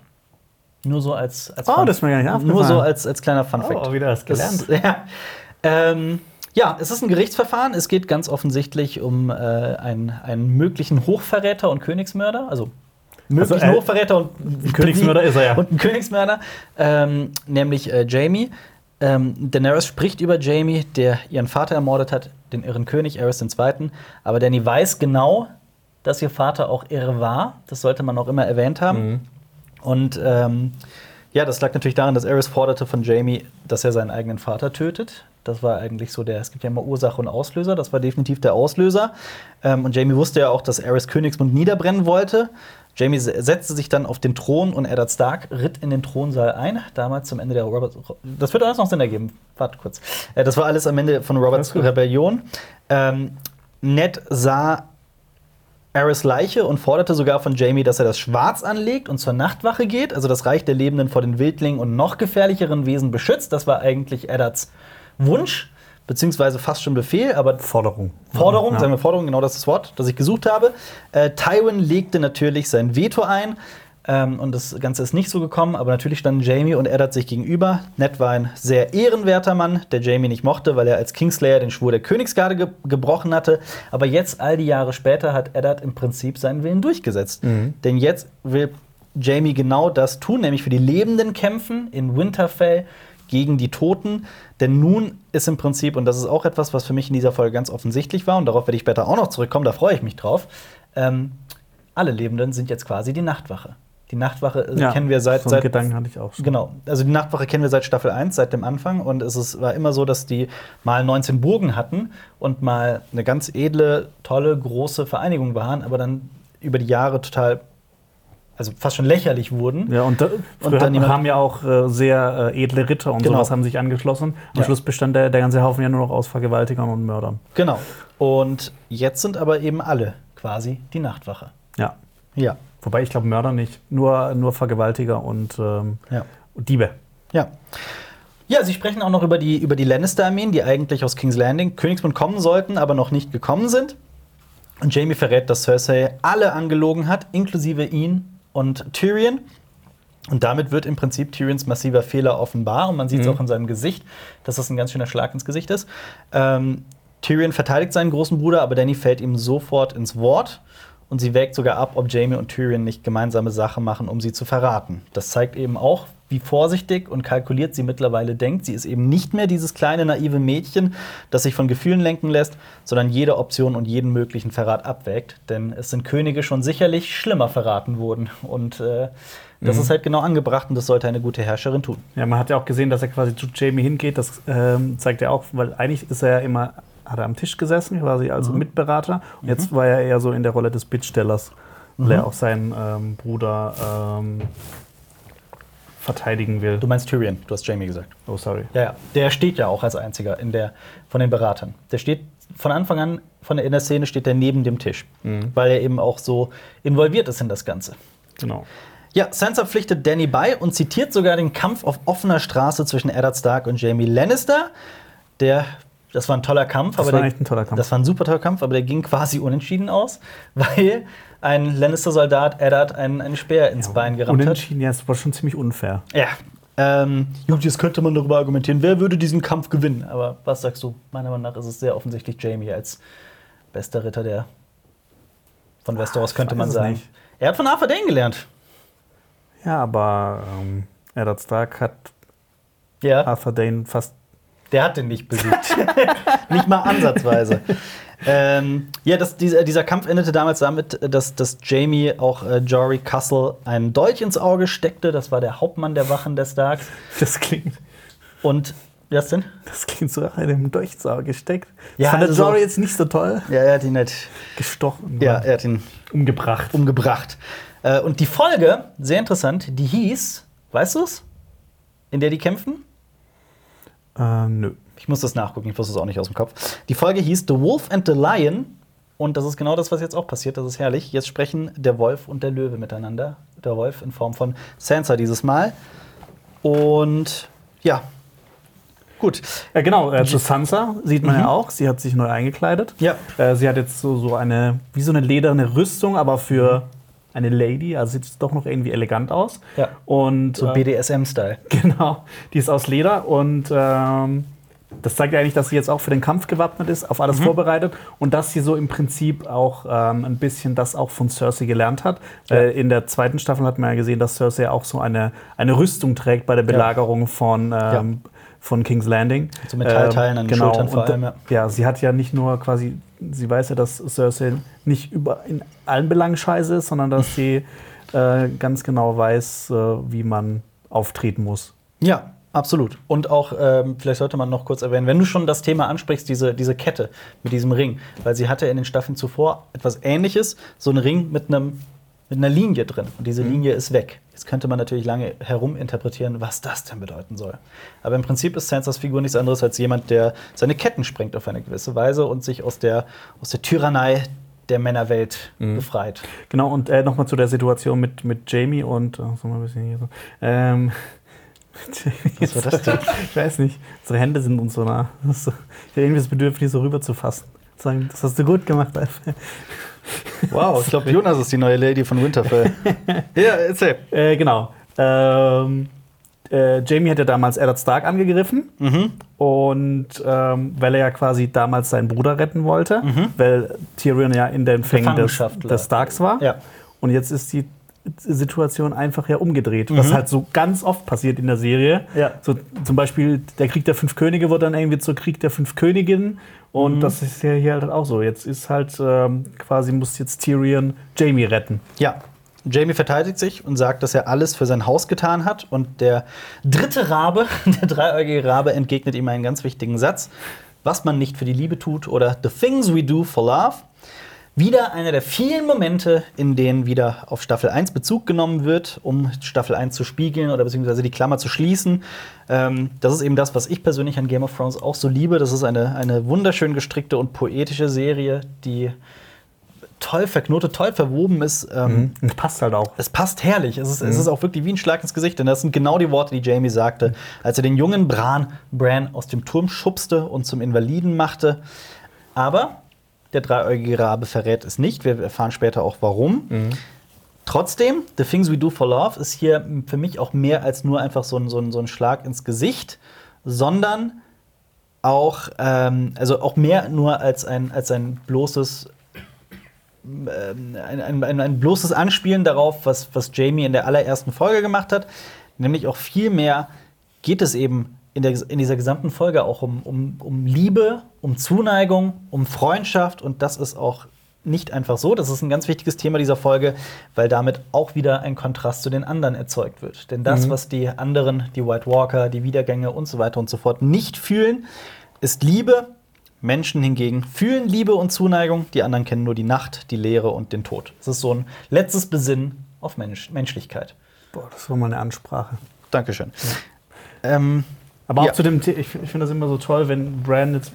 Nur so als, als Oh, das ist mir gar nicht Nur so als, als kleiner Fun-Fact. Oh, wieder was gelernt. Das, ja. Ähm, ja, es ist ein Gerichtsverfahren. Es geht ganz offensichtlich um äh, einen, einen möglichen Hochverräter und Königsmörder. Also möglichen Also, äh, Hochverräter und Königsmörder ist er ja. Und ein Königsmörder, ähm, nämlich äh, Jamie. Ähm, Daenerys spricht über Jamie, der ihren Vater ermordet hat, den irren König Aerys II. Aber Danny weiß genau, dass ihr Vater auch irre war. Das sollte man auch immer erwähnt haben. Mhm. Und ähm, ja, das lag natürlich daran, dass Aerys forderte von Jamie, dass er seinen eigenen Vater tötet. Das war eigentlich so der, es gibt ja immer Ursache und Auslöser, das war definitiv der Auslöser. Ähm, und Jamie wusste ja auch, dass Aerys Königsmund niederbrennen wollte. Jamie se- setzte sich dann auf den Thron und Eddard Stark ritt in den Thronsaal ein, damals zum Ende der Robert. Das wird alles noch Sinn ergeben. Warte kurz. Äh, das war alles am Ende von Roberts. Rebellion. Ähm, Ned sah Aerys Leiche und forderte sogar von Jamie, dass er das Schwarz anlegt und zur Nachtwache geht, also das Reich der Lebenden vor den Wildlingen und noch gefährlicheren Wesen beschützt. Das war eigentlich Eddards Wunsch, beziehungsweise fast schon Befehl, aber Forderung. Forderung, Ja. sagen wir Forderung, genau das ist das Wort, das ich gesucht habe. Äh, Tywin legte natürlich sein Veto ein. Ähm, und das Ganze ist nicht so gekommen, aber natürlich standen Jamie und Eddard sich gegenüber. Ned war ein sehr ehrenwerter Mann, der Jamie nicht mochte, weil er als Kingslayer den Schwur der Königsgarde ge gebrochen hatte. Aber jetzt, all die Jahre später, hat Eddard im Prinzip seinen Willen durchgesetzt. Denn jetzt will Jamie genau das tun, nämlich für die Lebenden kämpfen in Winterfell gegen die Toten. Denn nun ist im Prinzip, und das ist auch etwas, was für mich in dieser Folge ganz offensichtlich war, und darauf werde ich später auch noch zurückkommen, da freue ich mich drauf. Ähm, alle Lebenden sind jetzt quasi die Nachtwache. Die Nachtwache äh, Ja, kennen wir seit, so seit Gedanken hatte ich auch schon. Genau. Also die Nachtwache kennen wir seit Staffel 1, seit dem Anfang. Und es ist, war immer so, dass die mal 19 Burgen hatten und mal eine ganz edle, tolle, große Vereinigung waren, aber dann über die Jahre total, also fast schon lächerlich wurden. Ja, und, da, früher dann haben ja auch äh, sehr äh, edle Ritter und Genau. sowas haben sich angeschlossen. Am Ja. Schluss bestand der, der ganze Haufen ja nur noch aus Vergewaltigern und Mördern. Genau. Und jetzt sind aber eben alle quasi die Nachtwache. Ja. Ja. Wobei ich glaube, Mörder nicht. Nur, nur Vergewaltiger und, ähm, Ja. und Diebe. Ja. Ja, sie sprechen auch noch über die, über die Lannister-Armeen, die eigentlich aus King's Landing, Königsmund kommen sollten, aber noch nicht gekommen sind. Und Jamie verrät, dass Cersei alle angelogen hat, inklusive ihn und Tyrion. Und damit wird im Prinzip Tyrions massiver Fehler offenbar. Und man sieht es Mhm. auch in seinem Gesicht, dass das ein ganz schöner Schlag ins Gesicht ist. Ähm, Tyrion verteidigt seinen großen Bruder, aber Danny fällt ihm sofort ins Wort. Und sie wägt sogar ab, ob Jamie und Tyrion nicht gemeinsame Sache machen, um sie zu verraten. Das zeigt eben auch, wie vorsichtig und kalkuliert sie mittlerweile denkt. Sie ist eben nicht mehr dieses kleine naive Mädchen, das sich von Gefühlen lenken lässt, sondern jede Option und jeden möglichen Verrat abwägt. Denn es sind Könige schon sicherlich schlimmer verraten worden. Und äh, das ist halt genau angebracht und das sollte eine gute Herrscherin tun. Ja, man hat ja auch gesehen, dass er quasi zu Jamie hingeht. Das ähm, zeigt er auch, weil eigentlich ist er ja immer, hat er am Tisch gesessen, quasi als Mhm. Mitberater. Und jetzt war er eher so in der Rolle des Bittstellers, weil Mhm. er auch seinen ähm, Bruder ähm, verteidigen will. Du meinst Tyrion, du hast Jamie gesagt. Oh, sorry. Ja, ja. Der steht ja auch als einziger in der, von den Beratern. Der steht von Anfang an von der, in der Szene steht er neben dem Tisch, weil er eben auch so involviert ist in das Ganze. Genau. Ja, Sansa pflichtet Danny bei und zitiert sogar den Kampf auf offener Straße zwischen Eddard Stark und Jamie Lannister. Der, das war ein toller Kampf. Das aber war der, echt ein toller Kampf. Das war ein super toller Kampf, aber der ging quasi unentschieden aus, weil ein Lannister-Soldat Eddard einen, einen Speer ins Bein gerammt hat. Unentschieden, ja, es war schon ziemlich unfair. Ja. Ähm, gut, jetzt könnte man darüber argumentieren, wer würde diesen Kampf gewinnen. Aber was sagst du? Meiner Meinung nach ist es sehr offensichtlich Jamie als bester Ritter der von Westeros, ich könnte man sagen. nicht. Er hat von Arthur Dane gelernt. Ja, aber ähm, Eddard Stark hat Ja, Arthur Dane fast. Der hat den nicht besiegt. nicht mal ansatzweise. ähm, ja, das, dieser, dieser Kampf endete damals damit, dass, dass Jamie auch äh, Jory Castle einen Dolch ins Auge steckte. Das war der Hauptmann der Wachen der Starks. Das klingt, Und, was denn? das klingt so einem Durchsau gesteckt. Ja, fand der also so- Jory jetzt nicht so toll. Ja, er hat ihn nicht. Gestochen. Ja, er hat ihn Umgebracht. umgebracht. Äh, und die Folge, sehr interessant, die hieß, weißt du es? In der die kämpfen? Äh, nö. Ich muss das nachgucken, ich wusste es auch nicht aus dem Kopf. Die Folge hieß The Wolf and the Lion. Und das ist genau das, was jetzt auch passiert. Das ist herrlich. Jetzt sprechen der Wolf und der Löwe miteinander. Der Wolf in Form von Sansa dieses Mal. Und ja, gut. Ja, genau, äh, zu Sansa sieht man ja auch. Sie hat sich neu eingekleidet. Ja. Äh, sie hat jetzt so, so eine, wie so eine lederne Rüstung, aber für eine Lady, also sieht doch noch irgendwie elegant aus. Ja. Und So äh, BDSM-Style. Genau, die ist aus Leder und ähm, das zeigt eigentlich, dass sie jetzt auch für den Kampf gewappnet ist, auf alles vorbereitet und dass sie so im Prinzip auch ähm, ein bisschen das auch von Cersei gelernt hat. Äh, in der zweiten Staffel hat man ja gesehen, dass Cersei auch so eine, eine Rüstung trägt bei der Belagerung von, ähm, von King's Landing. So Metallteilen an den genau. Schultern vor Und, allem, ja. ja, sie hat ja nicht nur quasi, sie weiß ja, dass Cersei nicht über, in allen Belangen scheiße ist, sondern dass sie äh, ganz genau weiß, äh, wie man auftreten muss. Ja, absolut. Und auch, ähm, vielleicht sollte man noch kurz erwähnen, wenn du schon das Thema ansprichst, diese, diese Kette mit diesem Ring, weil sie hatte in den Staffeln zuvor etwas ähnliches, so einen Ring mit einem mit einer Linie drin und diese Linie ist weg. Jetzt könnte man natürlich lange heruminterpretieren, was das denn bedeuten soll. Aber im Prinzip ist Sansas Figur nichts anderes als jemand, der seine Ketten sprengt auf eine gewisse Weise und sich aus der, aus der Tyrannei der Männerwelt befreit. Genau, und äh, nochmal zu der Situation mit, mit Jamie und. Oh, so mal ein bisschen hier so. Ähm, Was war das denn? ich weiß nicht. Unsere Hände sind uns so nah. Ich habe irgendwie das Bedürfnis, so rüber zu Sagen, das hast du gut gemacht, Alf. Wow, ich glaube, Jonas ist die neue Lady von Winterfell. ja, erzähl. Äh, genau. Ähm, äh, Jamie hat ja damals Eddard Stark angegriffen. Mhm. Und ähm, weil er ja quasi damals seinen Bruder retten wollte, weil Tyrion ja in den Fängen des, des Starks war. Ja. Und jetzt ist die Situation einfach ja umgedreht, was halt so ganz oft passiert in der Serie. Ja. So, zum Beispiel der Krieg der fünf Könige wird dann irgendwie zur Krieg der fünf Königinnen. Und das ist ja hier halt auch so. Jetzt ist halt ähm, quasi, muss jetzt Tyrion Jamie retten. Ja. Jamie verteidigt sich und sagt, dass er alles für sein Haus getan hat. Und der dritte Rabe, der dreieugige Rabe, entgegnet ihm einen ganz wichtigen Satz. Was man nicht für die Liebe tut oder The Things We Do for Love. Wieder einer der vielen Momente, in denen wieder auf Staffel 1 Bezug genommen wird, um Staffel 1 zu spiegeln oder beziehungsweise die Klammer zu schließen. Ähm, das ist eben das, was ich persönlich an Game of Thrones auch so liebe. Das ist eine, eine wunderschön gestrickte und poetische Serie, die toll verknotet, toll verwoben ist. Ähm, Und passt halt auch. es passt herrlich. Es ist, es ist auch wirklich wie ein Schlag ins Gesicht. Denn das sind genau die Worte, die Jamie sagte, als er den jungen Bran, Bran aus dem Turm schubste und zum Invaliden machte. Aber der dreieugige Rabe verrät es nicht. Wir erfahren später auch warum. Trotzdem, The Things We Do for Love ist hier für mich auch mehr als nur einfach so ein, so ein, so ein Schlag ins Gesicht, sondern auch, ähm, also auch mehr nur als ein, als ein bloßes ähm, ein, ein, ein, ein bloßes Anspielen darauf, was, was Jamie in der allerersten Folge gemacht hat. Nämlich auch viel mehr geht es eben in, der, in dieser gesamten Folge auch um, um, um Liebe, um Zuneigung, um Freundschaft. Und das ist auch nicht einfach so. Das ist ein ganz wichtiges Thema dieser Folge, weil damit auch wieder ein Kontrast zu den anderen erzeugt wird. Denn das, was die anderen, die White Walker, die Wiedergänge und so weiter und so fort nicht fühlen, ist Liebe. Menschen hingegen fühlen Liebe und Zuneigung, die anderen kennen nur die Nacht, die Leere und den Tod. Es ist so ein letztes Besinnen auf Mensch Menschlichkeit. Boah, das war mal eine Ansprache. Dankeschön. Ähm, Aber auch Ja. zu dem, The ich, ich finde das immer so toll, wenn Bran jetzt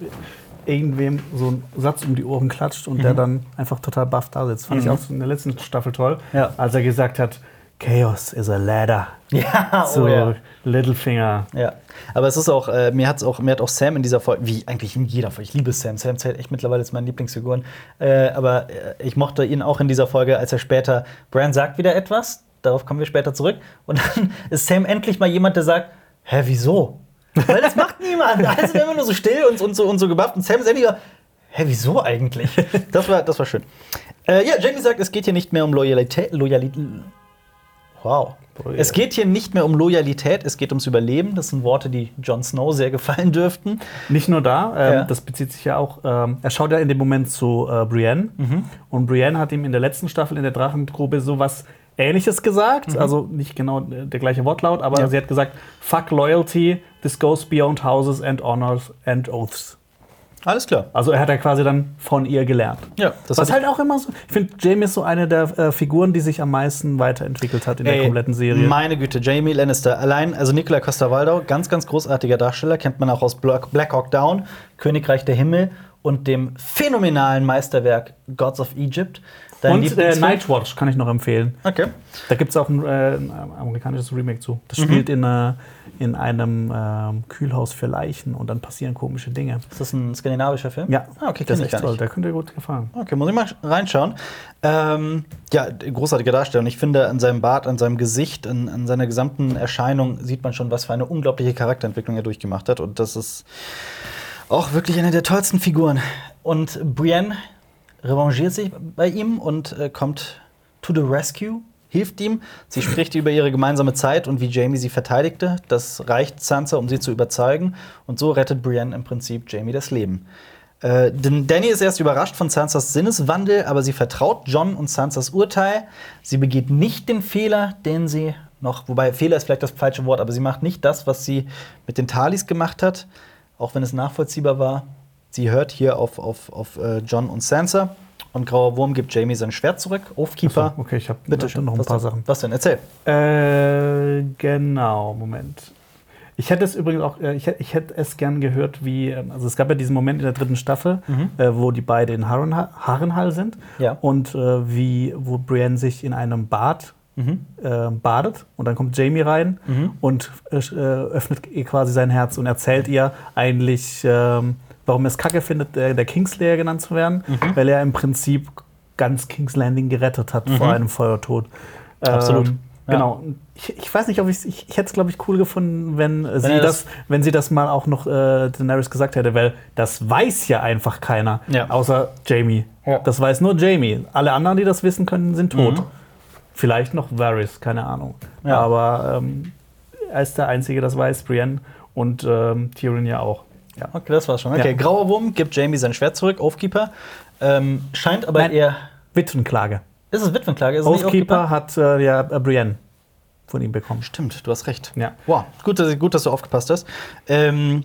irgendwem so einen Satz um die Ohren klatscht und der dann einfach total baff da sitzt. Fand ich auch in der letzten Staffel toll, Ja. als er gesagt hat, Chaos is a ladder ja, zu oh ja. Littlefinger. Ja, aber es ist auch, äh, mir, hat's auch, mir hat auch Sam in dieser Folge, wie eigentlich in jeder Folge, ich liebe Sam, Sam zählt echt mittlerweile zu meinen Lieblingsfiguren, äh, aber äh, ich mochte ihn auch in dieser Folge, als er später, Bran sagt wieder etwas, darauf kommen wir später zurück, und dann ist Sam endlich mal jemand, der sagt, hä, wieso? Weil das macht niemand, alle sind immer nur so still und, und, so, und so gebufft und Sam ist endlich hä, wieso eigentlich? Das war, das war schön. Äh, ja, Jamie sagt, es geht hier nicht mehr um Loyalität, Loyalität, Wow. Es geht hier nicht mehr um Loyalität, es geht ums Überleben. Das sind Worte, die Jon Snow sehr gefallen dürften. Nicht nur da, ähm, Ja. das bezieht sich ja auch, ähm, er schaut ja in dem Moment zu äh, Brienne Mhm. und Brienne hat ihm in der letzten Staffel in der Drachengrube sowas Ähnliches gesagt, also nicht genau der gleiche Wortlaut, aber Mhm. Ja. sie hat gesagt, fuck loyalty, this goes beyond houses and honors and oaths. Alles klar. Also er hat ja quasi dann von ihr gelernt. Ja, das Was halt auch immer so, ich finde, Jamie ist so eine der äh, Figuren, die sich am meisten weiterentwickelt hat in der Ey, kompletten Serie. Meine Güte, Jamie Lannister. Allein, also Nicola Costa-Waldau, ganz, ganz großartiger Darsteller, kennt man auch aus Black, Black Hawk Down, Königreich der Himmel und dem phänomenalen Meisterwerk Gods of Egypt. Dein Und äh? Nightwatch kann ich noch empfehlen. Okay. Da gibt es auch ein, äh, ein amerikanisches Remake zu. Das spielt in, äh, in einem ähm, Kühlhaus für Leichen und dann passieren komische Dinge. Ist das ein skandinavischer Film? Ja, Ah, okay, das ist ich echt toll. Der könnte dir gut gefallen. Okay, muss ich mal reinschauen. Ähm, ja, großartige Darstellung. Ich finde, an seinem Bart, an seinem Gesicht, an, an seiner gesamten Erscheinung sieht man schon, was für eine unglaubliche Charakterentwicklung er durchgemacht hat. Und das ist auch wirklich eine der tollsten Figuren. Und Brienne revanchiert sich bei ihm und äh, kommt to the rescue, hilft ihm. Sie spricht über ihre gemeinsame Zeit und wie Jamie sie verteidigte. Das reicht Sansa, um sie zu überzeugen. Und so rettet Brienne im Prinzip Jamie das Leben. Äh, Danny ist erst überrascht von Sansas Sinneswandel, aber sie vertraut John und Sansas Urteil. Sie begeht nicht den Fehler, den sie noch, wobei Fehler ist vielleicht das falsche Wort, aber sie macht nicht das, was sie mit den Talis gemacht hat, auch wenn es nachvollziehbar war. Sie hört hier auf, auf, auf äh, John und Sansa und Grauer Wurm gibt Jamie sein Schwert zurück. Oathkeeper. So, okay, ich habe noch ein was paar denn? Sachen. Was denn? Erzähl. Äh, genau, Moment. Ich hätte es übrigens auch, äh, ich hätte, ich hätte es gern gehört, wie, ähm, also es gab ja diesen Moment in der dritten Staffel, äh, wo die beiden in Harrenhal, Harrenhal sind Ja. und äh, wie, wo Brienne sich in einem Bad Mhm. äh, badet und dann kommt Jamie rein und äh, äh, öffnet ihr quasi sein Herz und erzählt ihr eigentlich, ähm, warum er es kacke findet, der, der Kingslayer genannt zu werden, Mhm. weil er im Prinzip ganz King's Landing gerettet hat vor einem Feuertod. Mhm. Absolut. Ähm, Ja. Genau. Ich, ich weiß nicht, ob ich's- ich, ich hätte es, glaube ich, cool gefunden, wenn, äh, sie er das, das- wenn sie das mal auch noch äh, Daenerys gesagt hätte, weil das weiß ja einfach keiner, Ja. außer Jamie. Ja. Das weiß nur Jamie. Alle anderen, die das wissen können, sind tot. Mhm. Vielleicht noch Varys, keine Ahnung. Ja. Aber ähm, er ist der Einzige, das weiß, Brienne und ähm, Tyrion ja auch. Ja. Okay, das war's schon. Okay, Ja. Grauer Wurm gibt Jamie sein Schwert zurück, Oathkeeper. Ähm, scheint aber Nein. eher. Witwenklage. Ist es Witwenklage? Ist Oathkeeper hat äh, ja äh, Brienne von ihm bekommen. Stimmt, du hast recht. Ja. Wow, gut, dass, gut, dass du aufgepasst hast. Ähm,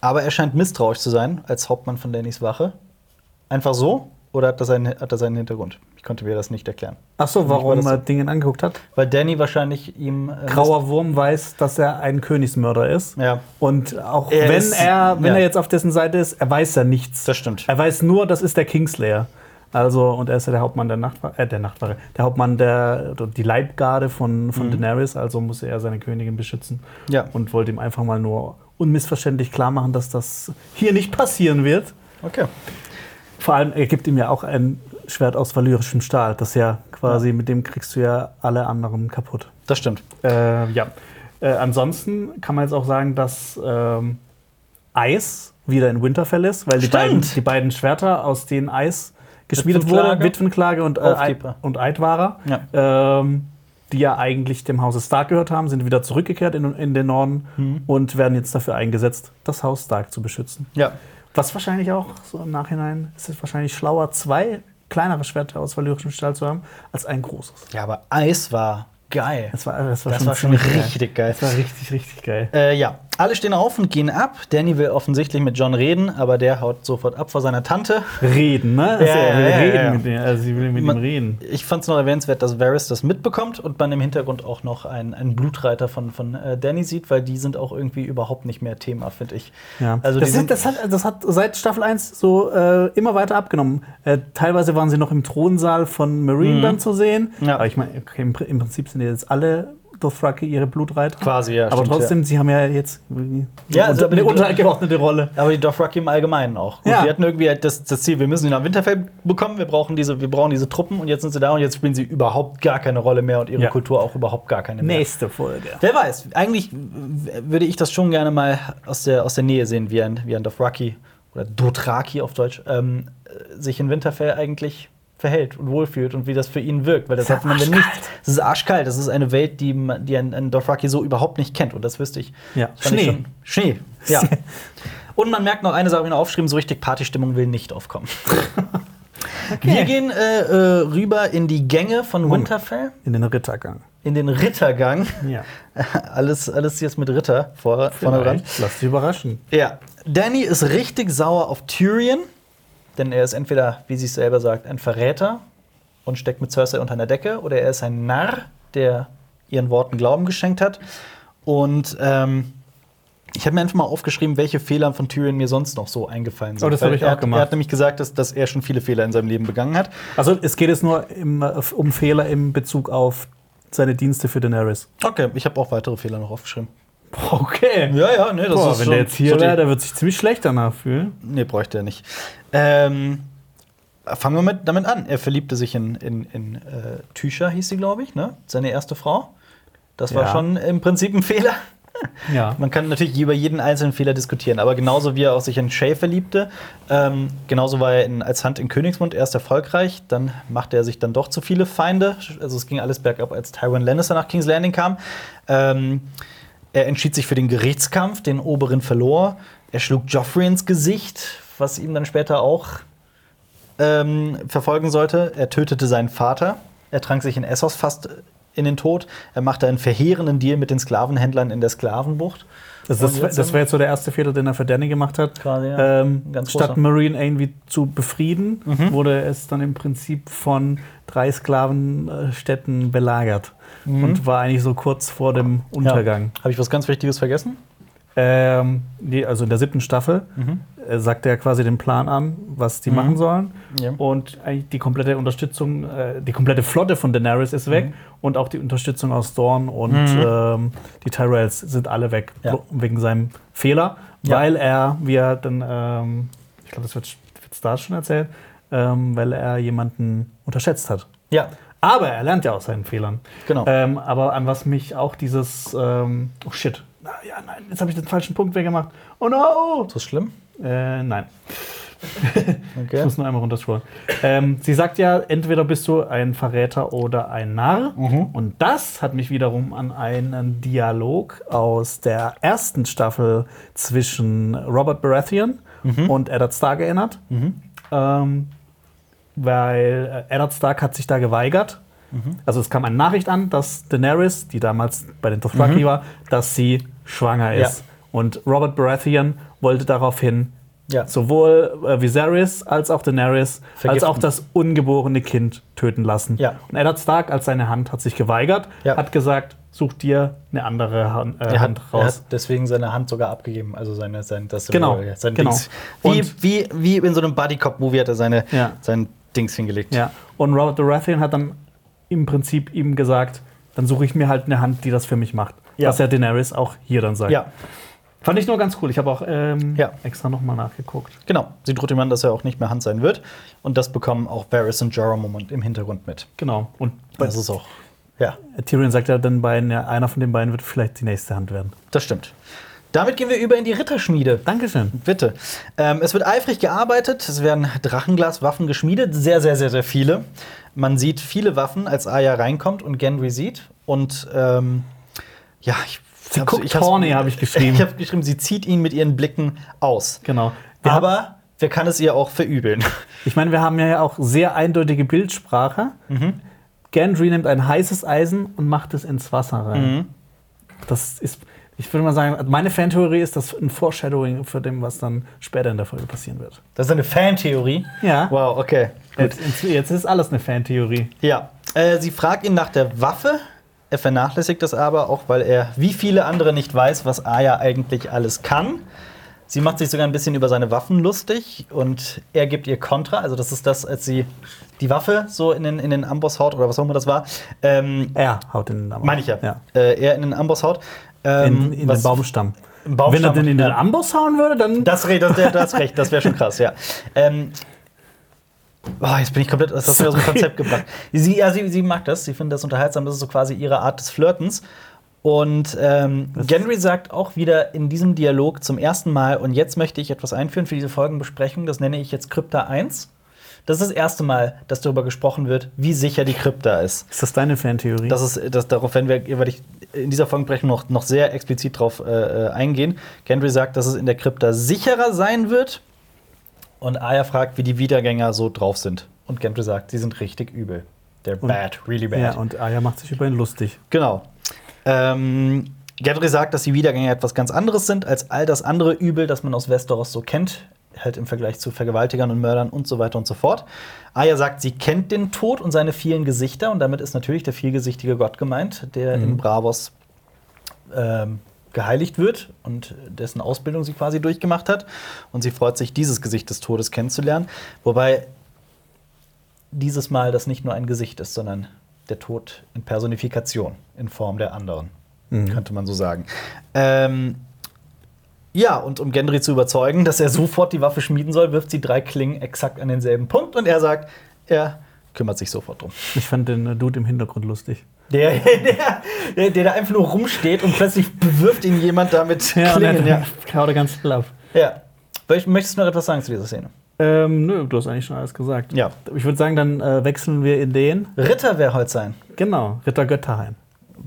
aber er scheint misstrauisch zu sein als Hauptmann von Dannys Wache. Einfach so? Oder hat das einen, hat das einen Hintergrund? Ich konnte mir das nicht erklären. Ach so, warum er Dingen angeguckt hat? Weil Danny wahrscheinlich ihm. Äh, Grauer Wurm weiß, dass er ein Königsmörder ist. Ja. Und auch Er wenn, ist- er, wenn ja. er jetzt auf dessen Seite ist, er weiß ja nichts. Das stimmt. Er weiß nur, das ist der Kingslayer. Also, und er ist ja der Hauptmann der Nachtwache, äh, der Nachtwache, der Hauptmann der, die Leibgarde von, von Daenerys, also musste er seine Königin beschützen. Mhm. Ja. Und wollte ihm einfach mal nur unmissverständlich klar machen, dass das hier nicht passieren wird. Okay. Vor allem, er gibt ihm ja auch ein Schwert aus valyrischem Stahl. Das ja quasi, mit dem kriegst du ja alle anderen kaputt. Das stimmt. Äh, ja. Äh, ansonsten kann man jetzt auch sagen, dass ähm, Eis wieder in Winterfell ist, weil die beiden, die beiden Schwerter, aus denen Eis geschmiedet wurde, Witwenklage und, äh, und Eidwahrer, Ja. ähm, die ja eigentlich dem Hause Stark gehört haben, sind wieder zurückgekehrt in, in den Norden Mhm. und werden jetzt dafür eingesetzt, das Haus Stark zu beschützen. Ja. Was wahrscheinlich auch so im Nachhinein ist es wahrscheinlich schlauer, zwei kleinere Schwerter aus valyrischem Stahl zu haben, als ein großes. Ja, aber Eis war geil. Das war, das war, Das schon, war schon richtig geil. Das war richtig, richtig geil. Äh, ja, alle stehen auf und gehen ab. Danny will offensichtlich mit John reden, aber der haut sofort ab vor seiner Tante. Reden, ne? Also Ja, er will ja, ja, reden ja. mit ihm. Also sie will mit Man- ihm reden. Ich fand es noch erwähnenswert, dass Varys das mitbekommt und man im Hintergrund auch noch einen, einen Blutreiter von, von äh, Danny sieht, weil die sind auch irgendwie überhaupt nicht mehr Thema, finde ich. Ja. Also das, sind- das, hat, das hat seit Staffel 1 so äh, immer weiter abgenommen. Äh, teilweise waren sie noch im Thronsaal von Marine dann zu sehen. Mhm. Ja. Aber ich meine, okay, im, im Prinzip sind jetzt alle Dothraki ihre Blutreiter. Quasi, ja, Aber stimmt, trotzdem, sie haben ja jetzt Ja, also eine untergeordnete Rolle. Aber die Dothraki im Allgemeinen auch. Gut, Ja. Die hatten irgendwie halt das, das Ziel, wir müssen sie nach Winterfell bekommen, wir brauchen, diese, wir brauchen diese Truppen und jetzt sind sie da und jetzt spielen sie überhaupt gar keine Rolle mehr und ihre Ja. Kultur auch überhaupt gar keine mehr. Nächste Folge. Wer weiß, eigentlich würde ich das schon gerne mal aus der, aus der Nähe sehen, wie ein, wie ein Dothraki oder Dothraki auf Deutsch ähm, äh, sich in Winterfell eigentlich verhält und wohlfühlt und wie das für ihn wirkt. Weil das Ist ja hat man wenn nicht. Es ist arschkalt. Das ist eine Welt, die, man- die ein, ein Dothraki so überhaupt nicht kennt. Und das wüsste ich. Ja. Das fand ich Schnee. schon- Schnee, ja. und man merkt noch eine Sache, habe ich noch aufgeschrieben, so richtig Partystimmung will nicht aufkommen. Wir gehen äh, äh, rüber in die Gänge von Winterfell, In den Rittergang. in den Rittergang. Ja. Alles, alles jetzt mit Ritter vor, vorne dran. Lass dich überraschen. Ja. Danny ist richtig sauer auf Tyrion, denn er ist entweder, wie sie es selber sagt, ein Verräter und steckt mit Cersei unter einer Decke, oder er ist ein Narr, der ihren Worten Glauben geschenkt hat. Und ähm, Ich habe mir einfach mal aufgeschrieben, welche Fehler von Tyrion mir sonst noch so eingefallen sind. Oh, das habe ich er auch hat, gemacht. Er hat nämlich gesagt, dass, dass er schon viele Fehler in seinem Leben begangen hat. Also es geht jetzt nur im, um Fehler im Bezug auf seine Dienste für Daenerys. Okay, ich habe auch weitere Fehler noch aufgeschrieben. Okay. Ja, ja, ne, das Boah, ist wenn schon der jetzt hier wäre, der wird sich ziemlich schlecht danach fühlen. Nee, bräuchte er nicht. Ähm, fangen wir mit, damit an. Er verliebte sich in, in, in äh, Tücher, hieß sie, glaube ich, ne? Seine erste Frau. Das war Ja. schon im Prinzip ein Fehler. Ja. Man kann natürlich über jeden einzelnen Fehler diskutieren, aber genauso wie er auch sich in Shay verliebte, ähm, genauso war er in, als Hand in Königsmund erst erfolgreich, dann machte er sich dann doch zu viele Feinde. Also es ging alles bergab, als Tywin Lannister nach King's Landing kam. Ähm, er entschied sich für den Gerichtskampf, den Oberin verlor. Er schlug Joffrey ins Gesicht, was ihm dann später auch ähm, verfolgen sollte. Er tötete seinen Vater. Er trank sich in Essos fast in den Tod. Er machte einen verheerenden Deal mit den Sklavenhändlern in der Sklavenbucht. Das, das, jetzt das wäre jetzt so der erste Fehler, den er für Danny gemacht hat. Quasi, ja. ähm, statt. Marine irgendwie zu befrieden, Mhm. wurde es dann im Prinzip von drei Sklavenstädten belagert. Mhm. Und war eigentlich so kurz vor dem Untergang. Habe ich was ganz Wichtiges vergessen? Ähm, die, also in der siebten Staffel äh, sagt er quasi den Plan an, was die Mhm. machen sollen. Ja. Und eigentlich die komplette Unterstützung, äh, die komplette Flotte von Daenerys ist weg Mhm. und auch die Unterstützung aus Dorn und Mhm. ähm, die Tyrells sind alle weg Ja. wegen seinem Fehler, weil er, wie er dann, ähm, ich glaube, das wird da schon erzählt, ähm, weil er jemanden unterschätzt hat. Ja, Aber er lernt ja aus seinen Fehlern. genau. Ähm, aber an was mich auch dieses, ähm, oh shit, na, ja, nein, jetzt habe ich den falschen Punkt weggemacht. Oh no! ist das schlimm? Äh, nein. Ich Okay. muss nur einmal runterscrollen. Ähm, sie sagt ja, entweder bist du ein Verräter oder ein Narr. Mhm. Und das hat mich wiederum an einen Dialog aus der ersten Staffel zwischen Robert Baratheon Mhm. und Eddard Stark erinnert. Ähm, weil äh, Eddard Stark hat sich da geweigert. Mhm. Also es kam eine Nachricht an, dass Daenerys, die damals bei den Dothraki war, dass sie schwanger Mhm. Ja. Und Robert Baratheon wollte daraufhin Ja. sowohl äh, Viserys als auch Daenerys als Vergiften. auch das ungeborene Kind töten lassen. Ja. Und Eddard Stark als seine Hand hat sich geweigert, Ja. hat gesagt, such dir eine andere Han äh, Er Hand hat, er raus. hat deswegen seine Hand sogar abgegeben, also seine, sein, das Genau, sein genau. Dings. Wie, wie, wie in so einem Buddy-Cop-Movie hat er seine, Ja. sein Dings hingelegt. Ja. Und Robert Baratheon hat dann im Prinzip ihm gesagt, dann suche ich mir halt eine Hand, die das für mich macht. Was ja Daenerys auch hier dann sagt. ja, Fand ich nur ganz cool. Ich habe auch ähm, Ja. extra nochmal nachgeguckt. genau. Sie droht ihm an, dass er auch nicht mehr Hand sein wird. Und das bekommen auch Varys und Jorah im Moment im Hintergrund mit. Genau. Und Das ist auch. Ja, Tyrion sagt ja dann beiden, ja, einer von den beiden wird vielleicht die nächste Hand werden. das stimmt. Damit gehen wir über in die Ritterschmiede. Dankeschön. Bitte. Ähm, es wird eifrig gearbeitet. Es werden Drachenglaswaffen geschmiedet. Sehr, sehr, sehr, sehr viele. Man sieht viele Waffen, als Arya reinkommt und Gendry sieht. Und ähm, ja, ich. Sie guckt ich horny, habe ich geschrieben. Ich habe geschrieben, sie zieht ihn mit ihren Blicken aus. Genau. Wir Aber wer kann es ihr auch verübeln? Ich meine, wir haben ja auch sehr eindeutige Bildsprache. Mhm. Gendry nimmt ein heißes Eisen und macht es ins Wasser rein. Mhm. Das ist, ich würde mal sagen, meine Fantheorie ist das ein Foreshadowing für dem, was dann später in der Folge passieren wird. Das ist eine Fantheorie. Ja. Wow, okay. Jetzt, jetzt ist alles eine Fantheorie. Ja, äh, sie fragt ihn nach der Waffe. Er vernachlässigt das aber, auch weil er wie viele andere nicht weiß, was Aya eigentlich alles kann. Sie macht sich sogar ein bisschen über seine Waffen lustig und er gibt ihr Kontra. Also, das ist das, als sie die Waffe so in den, in den Amboss haut oder was auch immer das war. Ähm, Er haut in den Amboss. meine ich ja. ja. Äh, er in den Amboss haut. Ähm, In, in den Baumstamm. Baumstamm. Wenn er denn in den. Amboss hauen würde, dann. Das, das, das, das das wäre schon krass, ja. Ähm, oh, jetzt bin ich komplett das hast du aus dem Konzept gebracht. Sie, ja, sie, sie mag das, sie findet das unterhaltsam, das ist so quasi ihre Art des Flirtens. Und ähm, Gendry sagt auch wieder in diesem Dialog zum ersten Mal, und jetzt möchte ich etwas einführen für diese Folgenbesprechung, das nenne ich jetzt Krypta 1. Das ist das erste Mal, dass darüber gesprochen wird, wie sicher die Krypta ist. ist das deine Fantheorie? Das ist, das, darauf werden wir, werde ich in dieser Folgenbesprechung noch, noch sehr explizit drauf äh, äh, eingehen. Gendry sagt, dass es in der Krypta sicherer sein wird. Und Arya fragt, wie die Wiedergänger so drauf sind. Und Gendry sagt, sie sind richtig übel. They're Und- bad, really bad. ja, und Aya macht sich über ihn lustig. Genau. Ähm, Gendry sagt, dass die Wiedergänger etwas ganz anderes sind als all das andere Übel, das man aus Westeros so kennt, halt im Vergleich zu Vergewaltigern und Mördern und so weiter und so fort. Arya sagt, sie kennt den Tod und seine vielen Gesichter und damit ist natürlich der vielgesichtige Gott gemeint, der in Bravos ähm, geheiligt wird und dessen Ausbildung sie quasi durchgemacht hat. Und sie freut sich, dieses Gesicht des Todes kennenzulernen. Wobei dieses Mal das nicht nur ein Gesicht ist, sondern der Tod in Personifikation, in Form der anderen, Mhm. könnte man so sagen. Ähm, ja, und um Gendry zu überzeugen, dass er sofort die Waffe schmieden soll, wirft sie drei Klingen exakt an denselben Punkt und er sagt, er kümmert sich sofort drum. Ich fand den Dude im Hintergrund lustig. Der, der, der, der da einfach nur rumsteht und plötzlich bewirft ihn jemand da mit Klingen. Ja, er ganz viel ab. ja. Möcht- Möchtest du noch etwas sagen zu dieser Szene? Ähm, nö, du hast eigentlich schon alles gesagt. Ja. Ich würde sagen, dann äh, wechseln wir in den. Ritter wäre heute sein. Genau, Ritter Götterhain.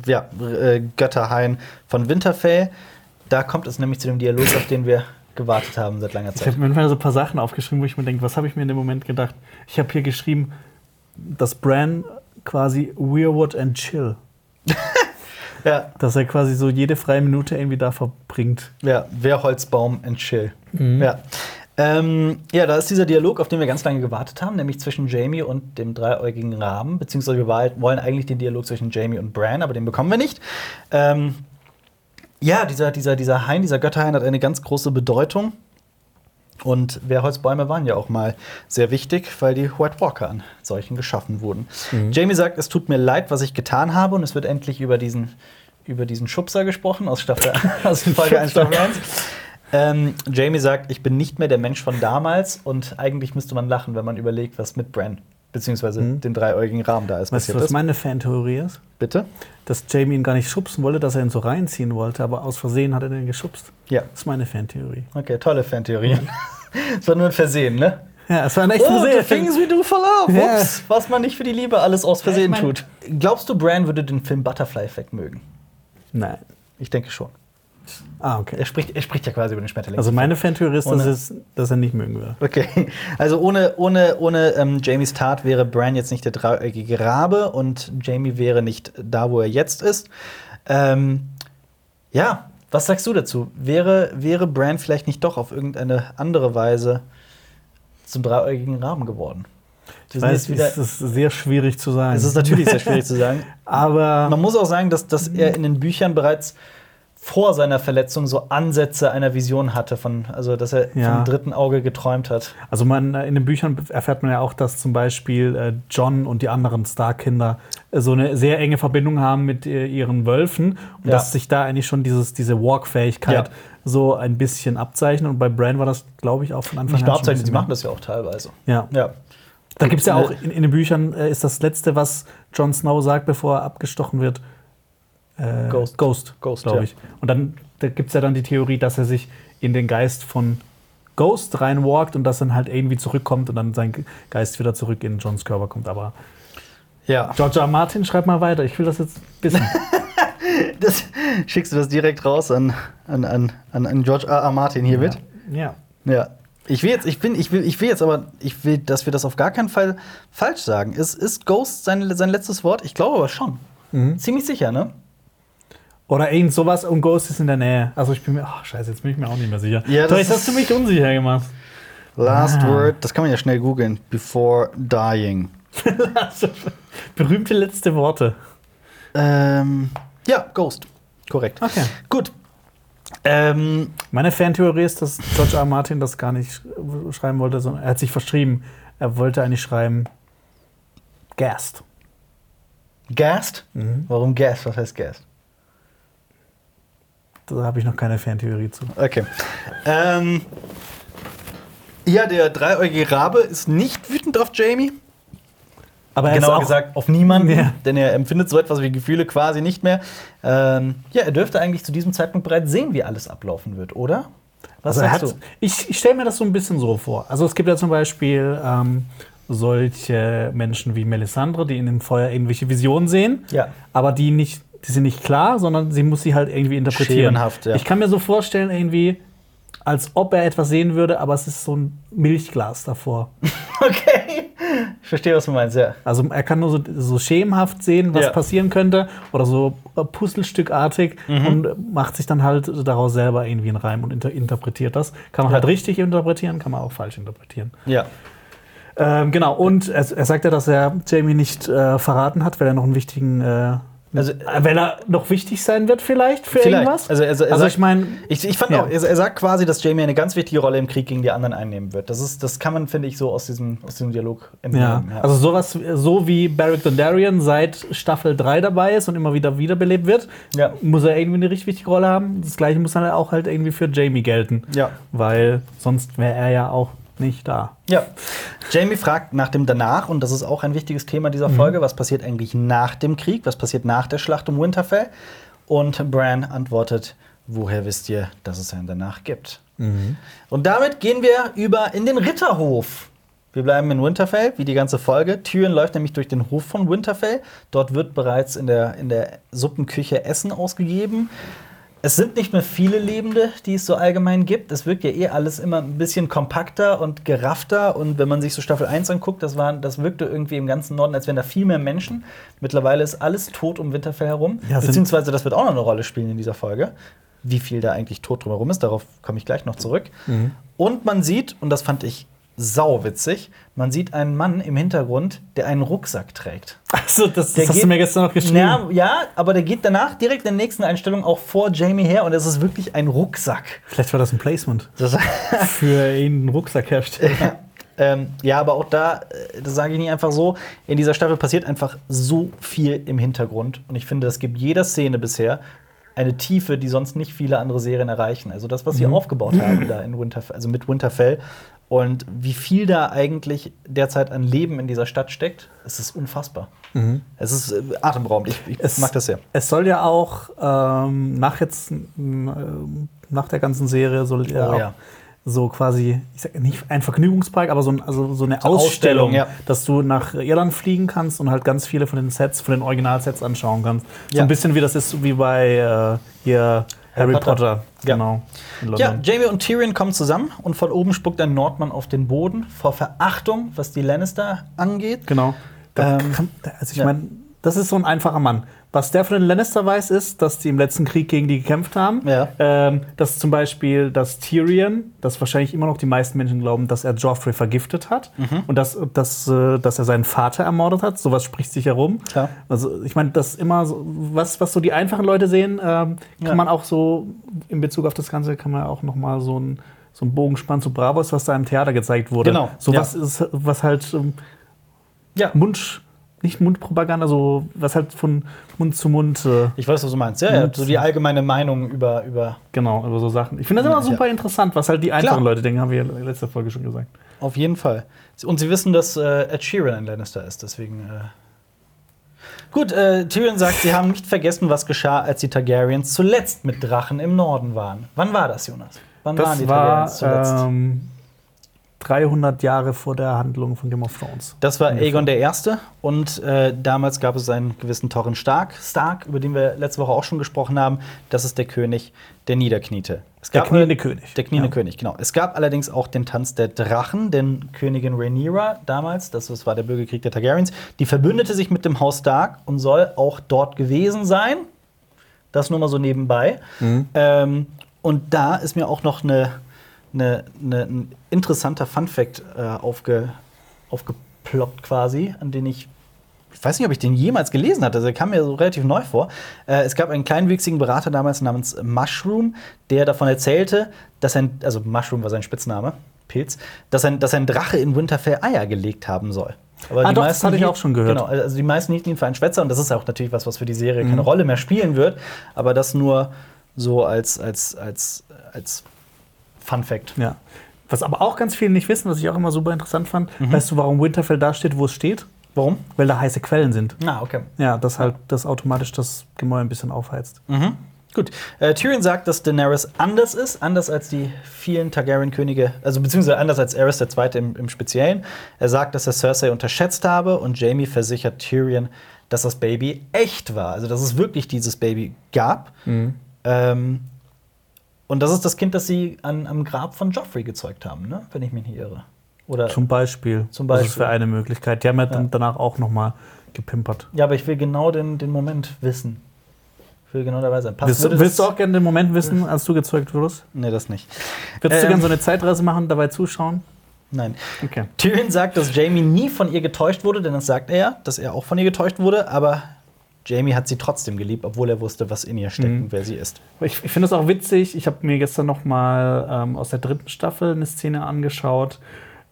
Ja, äh, Götterhain von Winterfell. Da kommt es nämlich zu dem Dialog, auf den wir gewartet haben seit langer Ich Zeit. habe manchmal so ein paar Sachen aufgeschrieben, wo ich mir denke, was habe ich mir in dem Moment gedacht? Ich habe hier geschrieben, dass Bran quasi Weirwood and Chill, Ja, dass er quasi so jede freie Minute irgendwie da verbringt. ja, Wehrholzbaum and Chill. Mhm. Ja. Ähm, ja, da ist dieser Dialog, auf den wir ganz lange gewartet haben, nämlich zwischen Jamie und dem dreiäugigen Raben. Beziehungsweise wir wollen eigentlich den Dialog zwischen Jamie und Bran, aber den bekommen wir nicht. Ähm, ja, dieser, dieser, dieser Hain, dieser Götterhain hat eine ganz große Bedeutung. Und Wehrholzbäume waren ja auch mal sehr wichtig, weil die White Walker an solchen geschaffen wurden. Jamie sagt, es tut mir leid, was ich getan habe, und es wird endlich über diesen, über diesen Schubser gesprochen aus, Staffel, aus Folge 1 Staffel 1. Ähm, Jamie sagt, ich bin nicht mehr der Mensch von damals und eigentlich müsste man lachen, wenn man überlegt, was mit Bran beziehungsweise den dreiäugigen Rahmen da ist Weißt du, was ist. meine Fantheorie ist? Bitte? Dass Jamie ihn gar nicht schubsen wollte, dass er ihn so reinziehen wollte, aber aus Versehen hat er den geschubst. Ja. Das ist meine Fantheorie. Okay, tolle Fantheorie. Es war nur ein Versehen, ne? Ja, es war ein echt Oh, Versehen. things we do for love. Ja. Ups, was man nicht für die Liebe alles aus Versehen Ja, ich mein- tut. Glaubst du, Bran würde den Film Butterfly Effect mögen? Nein. Ich denke schon. Ah, okay. Er spricht, er spricht ja quasi über den Schmetterling. Also meine Fantheorie ist, dass, es, dass er nicht mögen würde. Okay, also ohne, ohne, ohne ähm, Jamies Tat wäre Bran jetzt nicht der dreieckige Rabe und Jamie wäre nicht da, wo er jetzt ist. Ähm, ja, was sagst du dazu? Wäre, wäre Bran vielleicht nicht doch auf irgendeine andere Weise zum dreieugigen Raben geworden? Ich weiß, wieder- es ist sehr schwierig zu sagen. es ist natürlich sehr schwierig zu sagen. aber Man muss auch sagen, dass, dass er in den Büchern bereits vor seiner Verletzung so Ansätze einer Vision hatte, von, also dass er Ja. vom dritten Auge geträumt hat. Also man, äh, in den Büchern erfährt man ja auch, dass zum Beispiel äh, John und die anderen Starkinder äh, so eine sehr enge Verbindung haben mit äh, ihren Wölfen und Ja. dass sich da eigentlich schon dieses, diese Walk-Fähigkeit Ja. so ein bisschen abzeichnet. Und bei Bran war das, glaube ich, auch von Anfang Nicht an. sie bisschen machen das ja auch teilweise. Ja. Ja. Da gibt es ja auch in, in den Büchern, ist das letzte, was Jon Snow sagt, bevor er abgestochen wird. Äh, Ghost. Ghost, Ghost, glaube ja. ich. Und dann da gibt es ja dann die Theorie, dass er sich in den Geist von Ghost reinwalkt und dass dann halt irgendwie zurückkommt und dann sein Geist wieder zurück in Johns Körper kommt. Aber Ja. George R. Martin, schreib mal weiter. Ich will das jetzt wissen. Das, schickst du das direkt raus an, an, an, an George R. R. Martin hier mit? ja. Ja. Ich will jetzt, ich bin, ich will, ich will jetzt aber, ich will, dass wir das auf gar keinen Fall falsch sagen. Ist, ist Ghost sein, sein letztes Wort? Ich glaube aber schon. Mhm. Ziemlich sicher, ne? Oder irgend sowas und Ghost ist in der Nähe. Also ich bin mir, ach scheiße, jetzt bin ich mir auch nicht mehr sicher. Ja, Doch, das jetzt hast du mich unsicher gemacht. Last Ah. word, das kann man ja schnell googeln. Before dying. Also, Berühmte letzte Worte. Ähm, ja, Ghost. Korrekt. Okay. Gut. Ähm, Meine Fantheorie ist, dass George R. R. Martin das gar nicht sch- schreiben wollte, sondern er hat sich verschrieben. Er wollte eigentlich schreiben Gast. Gast? Mhm. Warum Gast? Was heißt Gast? Da habe ich noch keine Fantheorie zu. Okay. Ähm, ja, der dreieugige Rabe ist nicht wütend auf Jamie. Aber er Genauer ist auch, gesagt auf niemanden, Ja. denn er empfindet so etwas wie Gefühle quasi nicht mehr. Ähm, ja, er dürfte eigentlich zu diesem Zeitpunkt bereits sehen, wie alles ablaufen wird, oder? Was Also sagst hat, ich ich stelle mir das so ein bisschen so vor. Also es gibt ja zum Beispiel ähm, solche Menschen wie Melisandre, die in dem Feuer irgendwelche Visionen sehen, Ja. aber die nicht, die sind nicht klar, sondern sie muss sie halt irgendwie interpretieren. Schemenhaft, ja. Ich kann mir so vorstellen, irgendwie, als ob er etwas sehen würde, aber es ist so ein Milchglas davor. Okay. Ich verstehe, was du meinst, ja. Also er kann nur so, so schemenhaft sehen, was Ja. passieren könnte, oder so äh, puzzlestückartig Mhm. und macht sich dann halt daraus selber irgendwie einen Reim und inter interpretiert das. Kann man Ja. halt richtig interpretieren, kann man auch falsch interpretieren. Ja. Ähm, genau, und er, er sagt ja, dass er Jamie nicht äh, verraten hat, weil er noch einen wichtigen äh, Also, Wenn er noch wichtig sein wird, vielleicht für Vielleicht. irgendwas. Also, also, er also sagt- ich meine, Ich, ich fand Ja. auch, er, er sagt quasi, dass Jamie eine ganz wichtige Rolle im Krieg gegen die anderen einnehmen wird. Das, ist, das kann man, finde ich, so aus diesem, aus diesem Dialog ja. entnehmen. Also sowas, so wie Barrick Dondarrion seit Staffel 3 dabei ist und immer wieder wiederbelebt wird, Ja. muss er irgendwie eine richtig wichtige Rolle haben. Das gleiche muss dann auch halt irgendwie für Jamie gelten. Ja. Weil sonst wäre er ja auch nicht da. Ja. Jamie fragt nach dem Danach, und das ist auch ein wichtiges Thema dieser Mhm. Folge. Was passiert eigentlich nach dem Krieg? Was passiert nach der Schlacht um Winterfell? Und Bran antwortet: Woher wisst ihr, dass es ein Danach gibt? Mhm. Und damit gehen wir über in den Ritterhof. Wir bleiben in Winterfell, wie die ganze Folge. Tyrion läuft nämlich durch den Hof von Winterfell. Dort wird bereits in der, in der Suppenküche Essen ausgegeben. Es sind nicht mehr viele Lebende, die es so allgemein gibt. Es wirkt ja eh alles immer ein bisschen kompakter und geraffter. Und wenn man sich so Staffel 1 anguckt, das, war, das wirkte irgendwie im ganzen Norden, als wären da viel mehr Menschen. Mittlerweile ist alles tot um Winterfell herum. Ja, Beziehungsweise, das wird auch noch eine Rolle spielen in dieser Folge. Wie viel da eigentlich tot drumherum ist, darauf komme ich gleich noch zurück. Und man sieht, und das fand ich sauwitzig, man sieht einen Mann im Hintergrund, der einen Rucksack trägt. Achso, das, das hast geht- du mir gestern noch geschrieben. Ja, ja, aber der geht danach direkt in der nächsten Einstellung auch vor Jamie her und es ist wirklich ein Rucksack. Vielleicht war das ein Placement Das, für ihn einen Rucksack herstellen. ähm, ja, aber auch da, äh, das sage ich nicht einfach so, in dieser Staffel passiert einfach so viel im Hintergrund und ich finde, das gibt jeder Szene bisher eine Tiefe, die sonst nicht viele andere Serien erreichen. Also das, was sie aufgebaut haben da in Winterfell, also mit Winterfell und wie viel da eigentlich derzeit an Leben in dieser Stadt steckt, es ist unfassbar. Es ist äh, atemberaubend. Ich, ich Es- mag das sehr. Es soll ja auch ähm, nach jetzt ähm, nach der ganzen Serie soll ja, Oh, ja. so quasi ich sag nicht ein Vergnügungspark, aber so, ein, also so eine So Ausstellung, Ausstellung, ja. dass du nach Irland fliegen kannst und halt ganz viele von den Sets, von den Originalsets anschauen kannst. So ein bisschen wie das ist wie bei äh, hier Harry Potter. Potter, Ja. genau. Ja, London. Jamie und Tyrion kommen zusammen und von oben spuckt ein Nordmann auf den Boden vor Verachtung, was die Lannister angeht. Genau. Da Ähm, kann, also ich ja. meine, das ist so ein einfacher Mann. Was der von den Lannister weiß, ist, dass die im letzten Krieg gegen die gekämpft haben. Ja. Ähm, dass zum Beispiel, dass Tyrion, dass wahrscheinlich immer noch die meisten Menschen glauben, dass er Joffrey vergiftet hat Mhm. und dass, dass, äh, dass er seinen Vater ermordet hat. Sowas spricht sich herum. Klar. Also ich meine, das immer so, was, was so die einfachen Leute sehen, ähm, kann Ja. man auch so in Bezug auf das Ganze kann man auch noch mal so ein so ein Bogen spannen zu Bravos, was da im Theater gezeigt wurde. Genau, So ja. was ist, was halt ähm, Ja, Mund, nicht Mundpropaganda, so was halt von Mund zu Mund, äh, ich weiß, was du meinst. Ja, ja, so die allgemeine Meinung über, über genau, über so Sachen. Ich finde das immer Ja. super interessant, was halt die einfachen Klar. Leute denken, haben wir in der letzten Folge schon gesagt. auf jeden Fall. Und sie wissen, dass äh, Ed Sheeran ein Lannister ist, deswegen. Äh Gut, äh, Tyrion sagt, sie haben nicht vergessen, was geschah, als die Targaryens zuletzt mit Drachen im Norden waren. Wann war das, Jonas? Wann waren Das die war Targaryens zuletzt? ähm, 300 Jahre vor der Handlung von Game of Thrones. Das war. Aegon der Erste und äh, damals gab es einen gewissen Torren Stark, Stark, über den wir letzte Woche auch schon gesprochen haben. Das ist der König, der Niederkniete. Es Der gab kniende König. Der kniende Ja. König, genau. Es gab allerdings auch den Tanz der Drachen, denn Königin Rhaenyra damals, das, das war der Bürgerkrieg der Targaryens, die verbündete sich mit dem Haus Stark und soll auch dort gewesen sein. Das nur mal so nebenbei. Mhm. Ähm, und da ist mir auch noch eine, eine, eine, ein interessanter Funfact äh, aufge, aufgeploppt quasi, an den ich ich weiß nicht, ob ich den jemals gelesen hatte. Also, der kam mir so relativ neu vor. Äh, es gab einen kleinwüchsigen Berater damals namens Mushroom, der davon erzählte, dass ein, also Mushroom war sein Spitzname, Pilz, dass ein, dass ein Drache in Winterfell Eier gelegt haben soll. Aber Ah, doch, das hatte ich auch schon gehört. Genau, also die meisten hielten ihn für einen Schwätzer und das ist auch natürlich was, was für die Serie Mhm. keine Rolle mehr spielen wird. Aber das nur so als, als, als, als Fun Fact. Ja. Was aber auch ganz viele nicht wissen, was ich auch immer super interessant fand, Mhm. weißt du, warum Winterfell da steht, wo es steht? Warum? Weil da heiße Quellen sind. Ah, okay. Ja, das halt das automatisch das Gemäuer ein bisschen aufheizt. Mhm. Gut. Äh, Tyrion sagt, dass Daenerys anders ist, anders als die vielen Targaryen-Könige, also beziehungsweise anders als Aerys der Zweite im, im Speziellen. Er sagt, dass er Cersei unterschätzt habe und Jamie versichert Tyrion, dass das Baby echt war. Also, dass es wirklich dieses Baby gab. Ähm, und das ist das Kind, das sie an, am Grab von Joffrey gezeugt haben, ne? wenn ich mich nicht irre. Oder Zum Beispiel. Zum Das ist Beispiel. für eine Möglichkeit. Die haben ja, Ja. dann danach auch noch mal gepimpert. ja, aber ich will genau den, den Moment wissen. Ich will genau dabei sein. Passt- Willst, willst du das- auch gerne den Moment wissen, als du gezeugt wurdest? Nee, das nicht. Würdest du Ähm. gerne so eine Zeitreise machen, dabei zuschauen? Nein. Okay. Tyrion sagt, dass Jamie nie von ihr getäuscht wurde, denn das sagt er, dass er auch von ihr getäuscht wurde, aber Jamie hat sie trotzdem geliebt, obwohl er wusste, was in ihr steckt Mhm. und wer sie ist. Ich, ich finde es auch witzig. Ich habe mir gestern noch mal ähm, aus der dritten Staffel eine Szene angeschaut.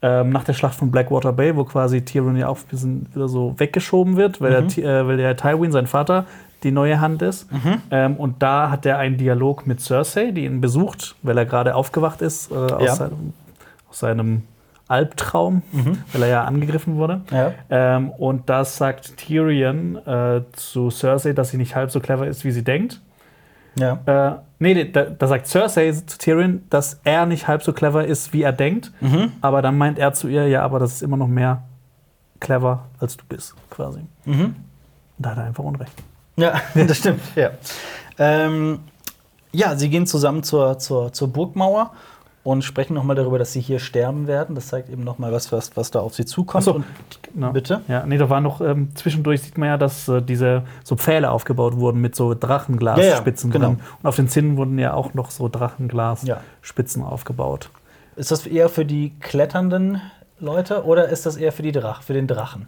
Ähm, nach der Schlacht von Blackwater Bay, wo quasi Tyrion ja auch ein bisschen wieder so weggeschoben wird, weil, Mhm. der, äh, weil der Tywin, sein Vater, die neue Hand ist. Mhm. Ähm, und da hat er einen Dialog mit Cersei, die ihn besucht, weil er gerade aufgewacht ist äh, aus, Ja. seinem, aus seinem Albtraum, weil er ja angegriffen wurde. Ja. Ähm, und da sagt Tyrion äh, zu Cersei, dass sie nicht halb so clever ist, wie sie denkt. Ja. Äh, nee, nee, da, da sagt Cersei zu Tyrion, dass er nicht halb so clever ist, wie er denkt. Mhm. Aber dann meint er zu ihr, ja, aber das ist immer noch mehr clever, als du bist, quasi. Mhm. Und da hat er einfach Unrecht. Ja, das stimmt. Ja. Ähm, ja, sie gehen zusammen zur, zur, zur Burgmauer und sprechen noch mal darüber, dass sie hier sterben werden. Das zeigt eben noch mal was, was, was da auf sie zukommt. Ach so. Genau. bitte? Ja, nee, da war noch, ähm, zwischendurch sieht man ja, dass äh, diese so Pfähle aufgebaut wurden mit so Ja, ja, Drachenglasspitzen genau. drin. Und auf den Zinnen wurden ja auch noch so Ja. Drachenglasspitzen aufgebaut. Ist das eher für die kletternden Leute oder ist das eher für, die Drach, für den Drachen?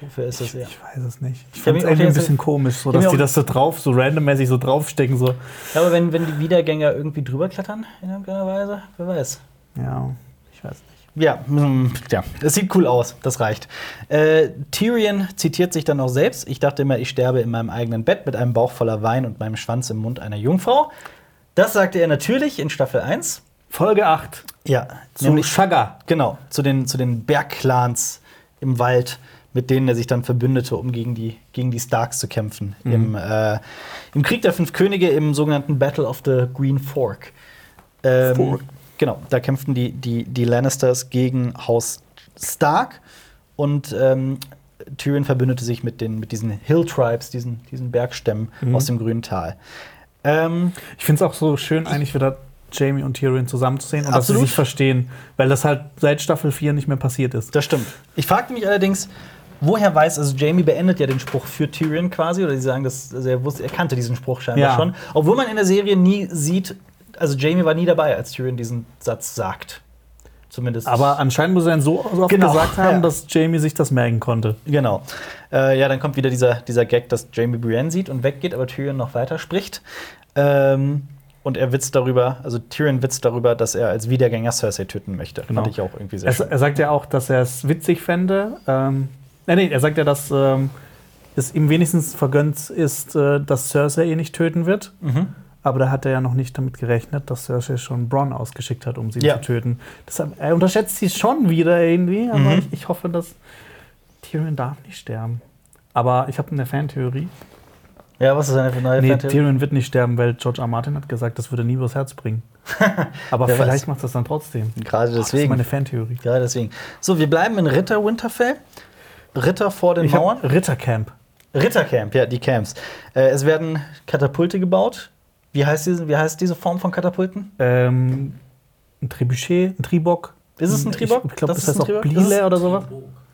Wofür ist das eher? Ich weiß es nicht. Ich fand mich es irgendwie ein bisschen komisch, so ich dass die das so drauf, so randommäßig so draufstecken. So. Ja, aber wenn, wenn die Wiedergänger irgendwie drüber klettern in irgendeiner Weise, wer weiß. Ja, ich weiß nicht. Ja, mm, ja, es sieht cool aus, das reicht. Äh, Tyrion zitiert sich dann auch selbst. Ich dachte immer, ich sterbe in meinem eigenen Bett mit einem Bauch voller Wein und meinem Schwanz im Mund einer Jungfrau. Das sagte er natürlich in Staffel 1. Folge 8 Ja, zu Shaga. genau, zu den, zu den Bergclans im Wald, mit denen er sich dann verbündete, um gegen die, gegen die Starks zu kämpfen. Im, äh, Im Krieg der Fünf Könige, im sogenannten Battle of the Green Fork. Ähm, Fork. Genau, da kämpften die, die, die Lannisters gegen Haus Stark und ähm, Tyrion verbündete sich mit, den, mit diesen Hill Tribes, diesen, diesen Bergstämmen Mhm. aus dem grünen Tal. Ähm, Ich finde es auch so schön, eigentlich wieder Jamie und Tyrion zusammenzusehen und dass Absolut. sie sich verstehen, weil das halt seit Staffel 4 nicht mehr passiert ist. Das stimmt. Ich fragte mich allerdings, woher weiß, also Jamie beendet ja den Spruch für Tyrion quasi, oder sie sagen, dass, also er, wusste, er kannte diesen Spruch scheinbar Ja. schon. Obwohl man in der Serie nie sieht, also Jamie war nie dabei, als Tyrion diesen Satz sagt. Zumindest. Aber anscheinend muss er ihn so oft Genau, gesagt haben, ja. dass Jamie sich das merken konnte. Genau. Äh, ja, dann kommt wieder dieser, dieser Gag, dass Jamie Brienne sieht und weggeht, aber Tyrion noch weiter spricht. Ähm, und er witzt darüber, also Tyrion witzt darüber, dass er als Wiedergänger Cersei töten möchte. Genau. Fand ich auch irgendwie sehr Er, schön. er sagt ja auch, dass er es witzig fände. Ähm, nee, nee, er sagt ja, dass ähm, es ihm wenigstens vergönnt ist, äh, dass Cersei ihn nicht töten wird. Mhm. Aber da hat er ja noch nicht damit gerechnet, dass Cersei schon Bronn ausgeschickt hat, um sie Ja. zu töten. Deshalb, er unterschätzt sie schon wieder irgendwie, aber Mhm. ich, ich hoffe, dass Tyrion darf nicht sterben. Aber ich habe eine Fantheorie. Ja, was ist eine neue Nee, Fantheorie? Tyrion wird nicht sterben, weil George R. Martin hat gesagt, das würde nie übers Herz bringen. Aber vielleicht macht das dann trotzdem. Gerade Das ist deswegen. meine Fantheorie. Gerade deswegen. So, wir bleiben in Ritter Winterfell. Ritter vor den Ich Mauern. Rittercamp. Rittercamp, ja, die Camps. Äh, es werden Katapulte gebaut. Wie heißt, diese, wie heißt diese Form von Katapulten? Ähm, ein Trebuchet, ein Tribok. Ist es ein Tribok? Ich, ich glaube, Das das, ist heißt auch? Das Blile oder sowas.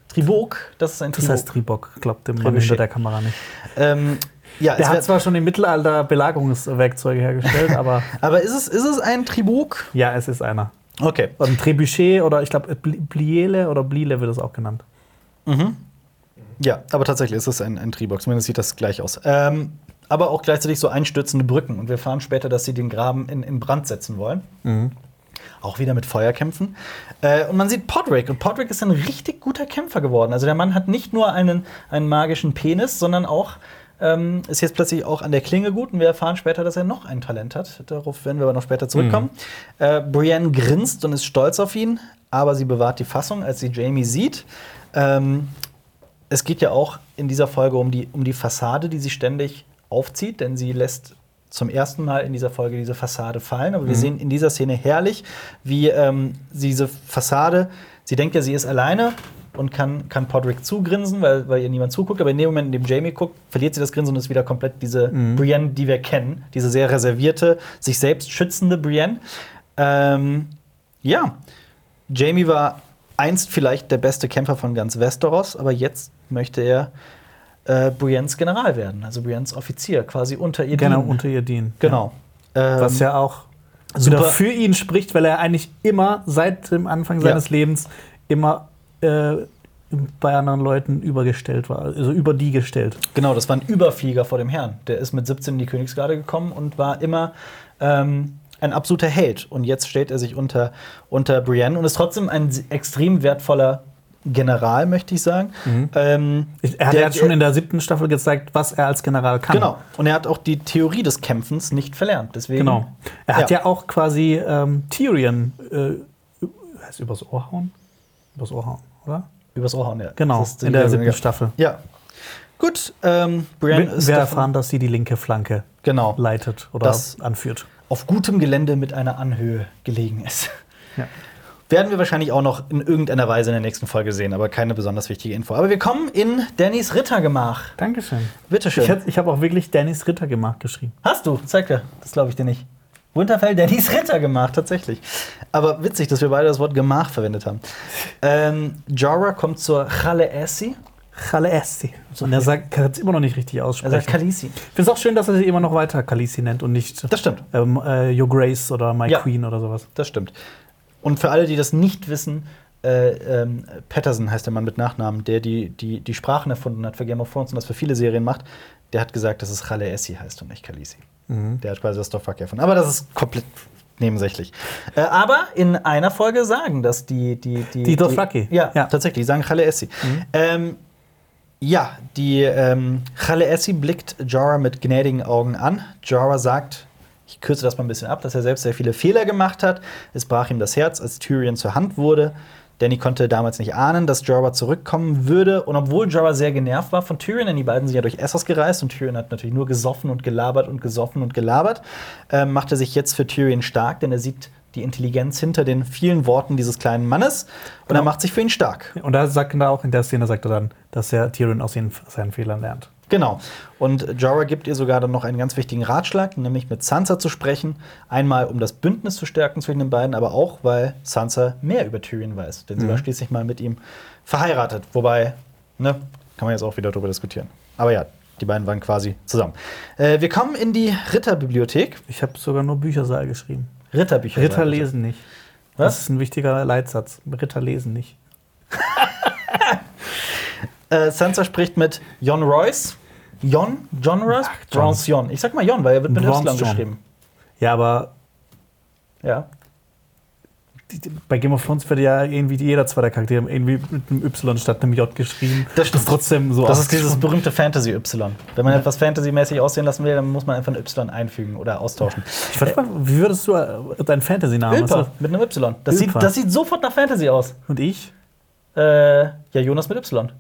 Tribok, das ist ein Das Tribok. heißt Tribok, glaubt dem Mann hinter der Kamera nicht. ähm, ja, es Der hat zwar schon im Mittelalter Belagerungswerkzeuge hergestellt, aber aber ist es, ist es ein Tribok? ja, es ist einer. Okay. Und ein Trebuchet oder ich glaube Bli- Bliele oder Blile wird es auch genannt. Mhm. Ja, aber tatsächlich ist es ein, ein Tribok. Zumindest sieht das gleich aus. Ähm, aber auch gleichzeitig so einstürzende Brücken. Und wir fahren später, dass sie den Graben in, in Brand setzen wollen. Auch wieder mit Feuerkämpfen. Äh, und man sieht Podrick. Und Podrick ist ein richtig guter Kämpfer geworden. Also der Mann hat nicht nur einen, einen magischen Penis, sondern auch ähm, ist jetzt plötzlich auch an der Klinge gut. Und wir erfahren später, dass er noch ein Talent hat. Darauf werden wir aber noch später zurückkommen. Äh, Brienne grinst und ist stolz auf ihn. Aber sie bewahrt die Fassung, als sie Jamie sieht. Ähm, es geht ja auch in dieser Folge um die, um die Fassade, die sie ständig aufzieht, denn sie lässt zum ersten Mal in dieser Folge diese Fassade fallen. Aber wir sehen in dieser Szene herrlich, wie ähm, diese Fassade, sie denkt ja, sie ist alleine und kann, kann Podrick zugrinsen, weil, weil ihr niemand zuguckt. Aber in dem Moment, in dem Jamie guckt, verliert sie das Grinsen und ist wieder komplett diese Brienne, die wir kennen. Diese sehr reservierte, sich selbst schützende Brienne. Ähm, ja, Jamie war einst vielleicht der beste Kämpfer von ganz Westeros, aber jetzt möchte er äh, Briennes General werden, also Briennes Offizier, quasi unter ihr Genau, unter ihr dienen. Genau. Ja. Ähm, Was ja auch super- für ihn spricht, weil er eigentlich immer seit dem Anfang Ja. seines Lebens immer äh, bei anderen Leuten übergestellt war, also über die gestellt. Genau, das war ein Überflieger vor dem Herrn. Der ist mit 17 in die Königsgarde gekommen und war immer ähm, ein absoluter Held. Und jetzt stellt er sich unter, unter Brienne und ist trotzdem ein extrem wertvoller General, möchte ich sagen. Ähm, Er hat der- schon in der siebten Staffel gezeigt, was er als General kann. Genau. Und er hat auch die Theorie des Kämpfens nicht verlernt. Deswegen, Genau. Er hat Ja. ja, auch quasi ähm, Tyrion äh, heißt übers Ohr hauen? Übers Ohr hauen, oder? Übers Ohr hauen, ja. Genau, in der siebten Staffel. Ja. Gut, ähm, Brienne Wir ist wir davon- erfahren, dass sie die linke Flanke genau, leitet oder Das- anführt. Auf gutem Gelände mit einer Anhöhe gelegen ist. Ja. Werden wir wahrscheinlich auch noch in irgendeiner Weise in der nächsten Folge sehen, aber keine besonders wichtige Info. Aber wir kommen in Dannys Rittergemach. Dankeschön. Bitteschön. Ich, ich habe auch wirklich Dannys Ritter gemacht geschrieben. Hast du? Zeig dir. Das glaube ich dir nicht. Winterfell, Dannys Rittergemach, tatsächlich. Aber witzig, dass wir beide das Wort Gemach verwendet haben. Ähm, Jorah kommt zur Chale Essi. Khaleesi. Und er sagt, kann es immer noch nicht richtig Er aussprechen. sagt Khaleesi. ich finde es auch schön, dass er sie immer noch weiter Khaleesi nennt und nicht Das stimmt. ähm, äh, Your Grace oder My Ja. Queen oder sowas. Das stimmt. Und für alle, die das nicht wissen, äh, ähm, Patterson heißt der Mann mit Nachnamen, der die, die, die Sprachen erfunden hat für Game of Thrones und das für viele Serien macht, der hat gesagt, dass es Chale Essi heißt und nicht Khaleesi. Der hat quasi das Dothraki erfunden. Aber das ist komplett nebensächlich. Äh, aber in einer Folge sagen das die die die, Die Dothraki. Ja, Ja. tatsächlich, die sagen Chale Essi. Ähm, ja, die ähm, Chale Essi blickt Jorah mit gnädigen Augen an. Jorah sagt, ich kürze das mal ein bisschen ab, dass er selbst sehr viele Fehler gemacht hat. Es brach ihm das Herz, als Tyrion zur Hand wurde. Danny konnte damals nicht ahnen, dass Jorah zurückkommen würde. Und obwohl Jorah sehr genervt war von Tyrion, denn die beiden sind ja durch Essos gereist und Tyrion hat natürlich nur gesoffen und gelabert und gesoffen und gelabert, ähm, macht er sich jetzt für Tyrion stark, denn er sieht die Intelligenz hinter den vielen Worten dieses kleinen Mannes und er macht sich für ihn stark. Und da sagt er auch in der Szene sagt er dann, dass er Tyrion aus ihren, seinen Fehlern lernt. Genau. Und Jorah gibt ihr sogar dann noch einen ganz wichtigen Ratschlag, nämlich mit Sansa zu sprechen. Einmal, um das Bündnis zu stärken zwischen den beiden, aber auch, weil Sansa mehr über Tyrion weiß. Denn sie war schließlich mal mit ihm verheiratet. Wobei, ne, kann man jetzt auch wieder darüber diskutieren. Aber ja, die beiden waren quasi zusammen. Äh, wir kommen in die Ritterbibliothek. Ich habe sogar nur Büchersaal geschrieben. Ritterbücher. Ritter er. lesen nicht. Was? Das ist ein wichtiger Leitsatz. Ritter lesen nicht. Äh, Sansa spricht mit Jon Royce. Jon? John Royce? Jon. Bronze Jon. Ich sag mal Jon, weil er wird mit Bronze Y geschrieben. Ja, aber Ja. Bei Game of Thrones wird ja irgendwie jeder zweite Charakter irgendwie mit einem Y statt einem J geschrieben. Das ist trotzdem so. Das ist dieses berühmte Fantasy-Y. Wenn man etwas Fantasy-mäßig aussehen lassen will, dann muss man einfach ein Y einfügen oder austauschen. Ich weiß mal, wie würdest du äh, deinen Fantasy-Namen? Ülper Also- mit einem Y. Das sieht, das sieht sofort nach Fantasy aus. Und ich? Äh, ja, Jonas mit Y.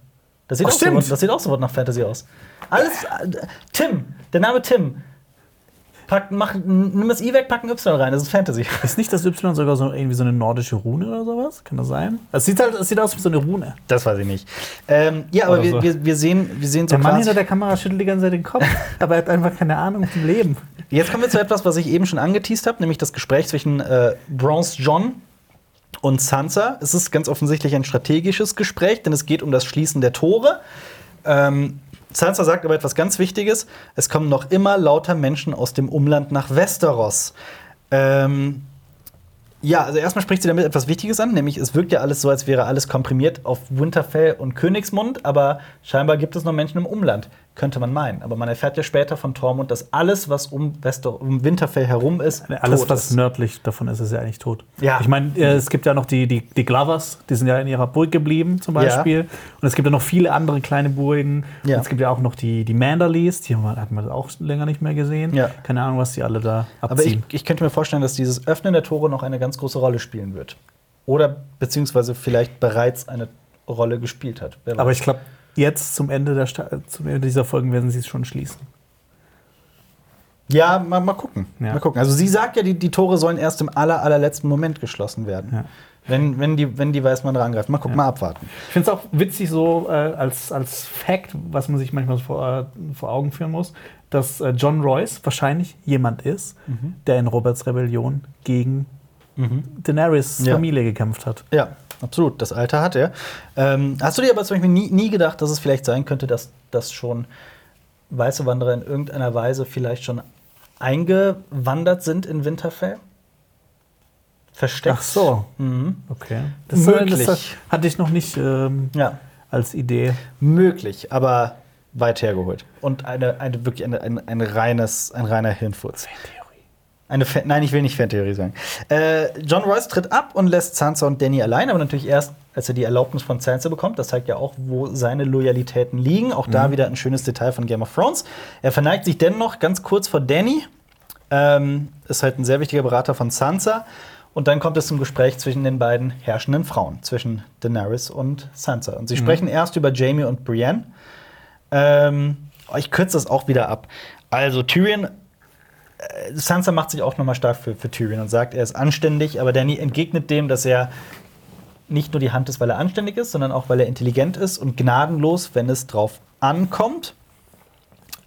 Das sieht, Ach, auch stimmt. sofort, das sieht auch sofort nach Fantasy aus. Alles. Äh, Tim, der Name Tim. Pack, mach, nimm das I weg, pack ein Y rein. Das ist Fantasy. Ist nicht das Y sogar so irgendwie so eine nordische Rune oder sowas? Kann das sein? Es sieht halt, es sieht aus wie so eine Rune. Das weiß ich nicht. Ähm, ja, aber wir, so. wir, wir, sehen, wir sehen so Der Mann hinter der Kamera schüttelt die ganze Zeit den Kopf, aber er hat einfach keine Ahnung vom Leben. Jetzt kommen wir zu etwas, was ich eben schon angeteased habe, nämlich das Gespräch zwischen äh, Bronze John und Sansa. Es ist ganz offensichtlich ein strategisches Gespräch, denn es geht um das Schließen der Tore. Ähm, Sansa sagt aber etwas ganz Wichtiges: Es kommen noch immer lauter Menschen aus dem Umland nach Westeros. Ähm, ja, also erstmal spricht sie damit etwas Wichtiges an, nämlich es wirkt ja alles so, als wäre alles komprimiert auf Winterfell und Königsmund, aber scheinbar gibt es noch Menschen im Umland, könnte man meinen. Aber man erfährt ja später von Tormund, dass alles, was um, Wester um Winterfell herum ist, Alles, tot was ist. nördlich davon ist, ist ja eigentlich tot. Ja. Ich meine, äh, es gibt ja noch die, die, die Glovers, die sind ja in ihrer Burg geblieben, zum Ja. Beispiel. Und es gibt ja noch viele andere kleine Burgen. Ja. Und es gibt ja auch noch die, die Manderleys, die haben wir- auch länger nicht mehr gesehen. Ja. Keine Ahnung, was die alle da Aber ich, abziehen. ich könnte mir vorstellen, dass dieses Öffnen der Tore noch eine ganz große Rolle spielen wird. Oder beziehungsweise vielleicht bereits eine Rolle gespielt hat. Aber ich glaube, jetzt zum Ende, der zum Ende dieser Folgen werden sie es schon schließen. Ja, mal, mal gucken. Ja. Mal gucken. Also sie sagt ja, die, die Tore sollen erst im aller, allerletzten Moment geschlossen werden. Ja. Wenn, wenn, die, wenn die Weißmann rangreift. Mal gucken, mal abwarten. Ich finde es auch witzig, so äh, als, als Fact, was man sich manchmal vor, äh, vor Augen führen muss, dass äh, John Royce wahrscheinlich jemand ist, Mhm. der in Roberts Rebellion gegen Daenerys Ja. Familie gekämpft hat. Ja, absolut. Das Alter hat er. Ähm, hast du dir aber zum Beispiel nie, nie gedacht, dass es vielleicht sein könnte, dass, dass schon weiße Wanderer in irgendeiner Weise vielleicht schon eingewandert sind in Winterfell? Versteckt? Ach so, Mhm. okay. Das, Möglich. das hatte ich noch nicht ähm, Ja. als Idee. Möglich, aber weit hergeholt. Und eine, eine wirklich eine, ein, ein, reines, ein reiner Hirnfurz. Eine Fan Nein, ich will nicht Fantheorie sagen. Äh, John Royce tritt ab und lässt Sansa und Danny allein, aber natürlich erst, als er die Erlaubnis von Sansa bekommt. Das zeigt ja auch, wo seine Loyalitäten liegen. Auch da wieder ein schönes Detail von Game of Thrones. Er verneigt sich dennoch ganz kurz vor Danny. Ähm, ist halt ein sehr wichtiger Berater von Sansa. Und dann kommt es zum Gespräch zwischen den beiden herrschenden Frauen, zwischen Daenerys und Sansa. Und sie sprechen erst über Jamie und Brienne. Ähm, ich kürze das auch wieder ab. Also Tyrion, Sansa macht sich auch nochmal stark für, für Tyrion und sagt, er ist anständig, aber Danny entgegnet dem, dass er nicht nur die Hand ist, weil er anständig ist, sondern auch, weil er intelligent ist und gnadenlos, wenn es drauf ankommt.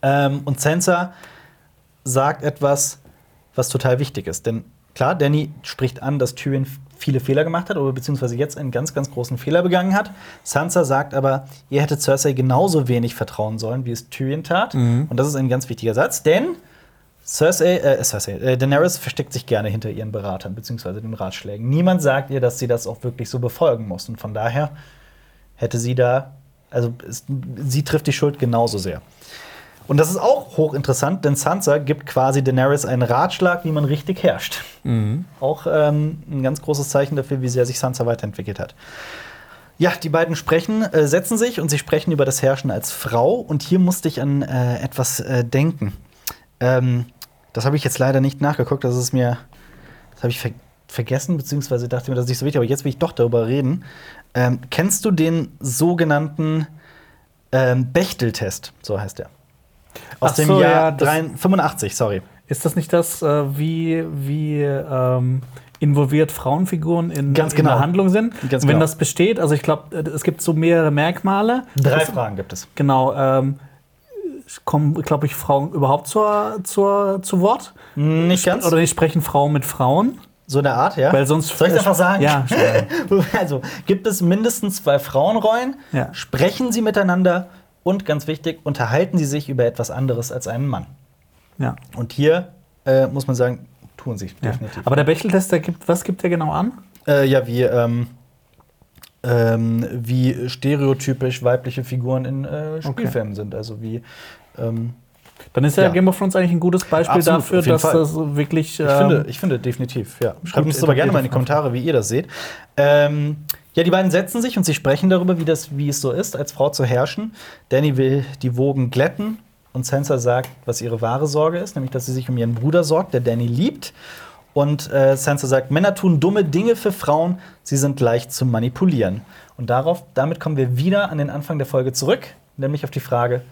Ähm, und Sansa sagt etwas, was total wichtig ist. Denn klar, Danny spricht an, dass Tyrion viele Fehler gemacht hat, oder beziehungsweise jetzt einen ganz, ganz großen Fehler begangen hat. Sansa sagt aber, ihr hättet Cersei genauso wenig vertrauen sollen, wie es Tyrion tat. Und das ist ein ganz wichtiger Satz, denn Cersei, äh, Cersei, äh, Daenerys versteckt sich gerne hinter ihren Beratern beziehungsweise den Ratschlägen. Niemand sagt ihr, dass sie das auch wirklich so befolgen muss. Und von daher hätte sie da, also es, sie trifft die Schuld genauso sehr. Und das ist auch hochinteressant, denn Sansa gibt quasi Daenerys einen Ratschlag, wie man richtig herrscht. Auch ähm, ein ganz großes Zeichen dafür, wie sehr sich Sansa weiterentwickelt hat. Ja, die beiden sprechen, äh, setzen sich und sie sprechen über das Herrschen als Frau. Und hier musste ich an äh, etwas äh, denken. Ähm, das habe ich jetzt leider nicht nachgeguckt. Das ist mir, das habe ich ver vergessen, beziehungsweise dachte mir, das ist nicht so wichtig. Aber jetzt will ich doch darüber reden. Ähm, kennst du den sogenannten ähm, Bechtel-Test? So heißt der. Aus Ach dem so, Jahr ja, das- 83, 85, sorry. Ist das nicht das, äh, wie, wie ähm, involviert Frauenfiguren in, Ganz in genau. der Handlung sind? Ganz Und wenn genau. das besteht, also ich glaube, es gibt so mehrere Merkmale. Drei Das- Fragen gibt es. Genau. Ähm, kommen, glaube ich, Frauen überhaupt zur, zur, zu Wort? Nicht ganz. Oder nicht sprechen Frauen mit Frauen? so eine Art, ja. Weil sonst. Soll ich einfach sagen? Ja, also gibt es mindestens zwei Frauenrollen, Ja. sprechen sie miteinander und ganz wichtig, unterhalten sie sich über etwas anderes als einen Mann. ja. Und hier äh, muss man sagen, tun sie ja. definitiv. Aber der Bechteltest, der gibt, was gibt der genau an? äh, ja, wie, ähm, ähm, wie stereotypisch weibliche Figuren in äh, Spielfilmen sind. Also wie. Ähm, Dann ist ja, Ja. Game of Thrones eigentlich ein gutes Beispiel Absolut, dafür, dass Fall. das wirklich. Ich, ähm, finde, ich finde definitiv, ja. Schreibt uns aber gerne mal in die Kommentare, wie ihr das seht. Ähm, ja, die beiden setzen sich und sie sprechen darüber, wie, das, wie es so ist, als Frau zu herrschen. Danny will die Wogen glätten und Sansa sagt, was ihre wahre Sorge ist, nämlich, dass sie sich um ihren Bruder sorgt, der Danny liebt. Und äh, Sansa sagt, Männer tun dumme Dinge für Frauen, sie sind leicht zu manipulieren. Und darauf, damit kommen wir wieder an den Anfang der Folge zurück, nämlich auf die Frage,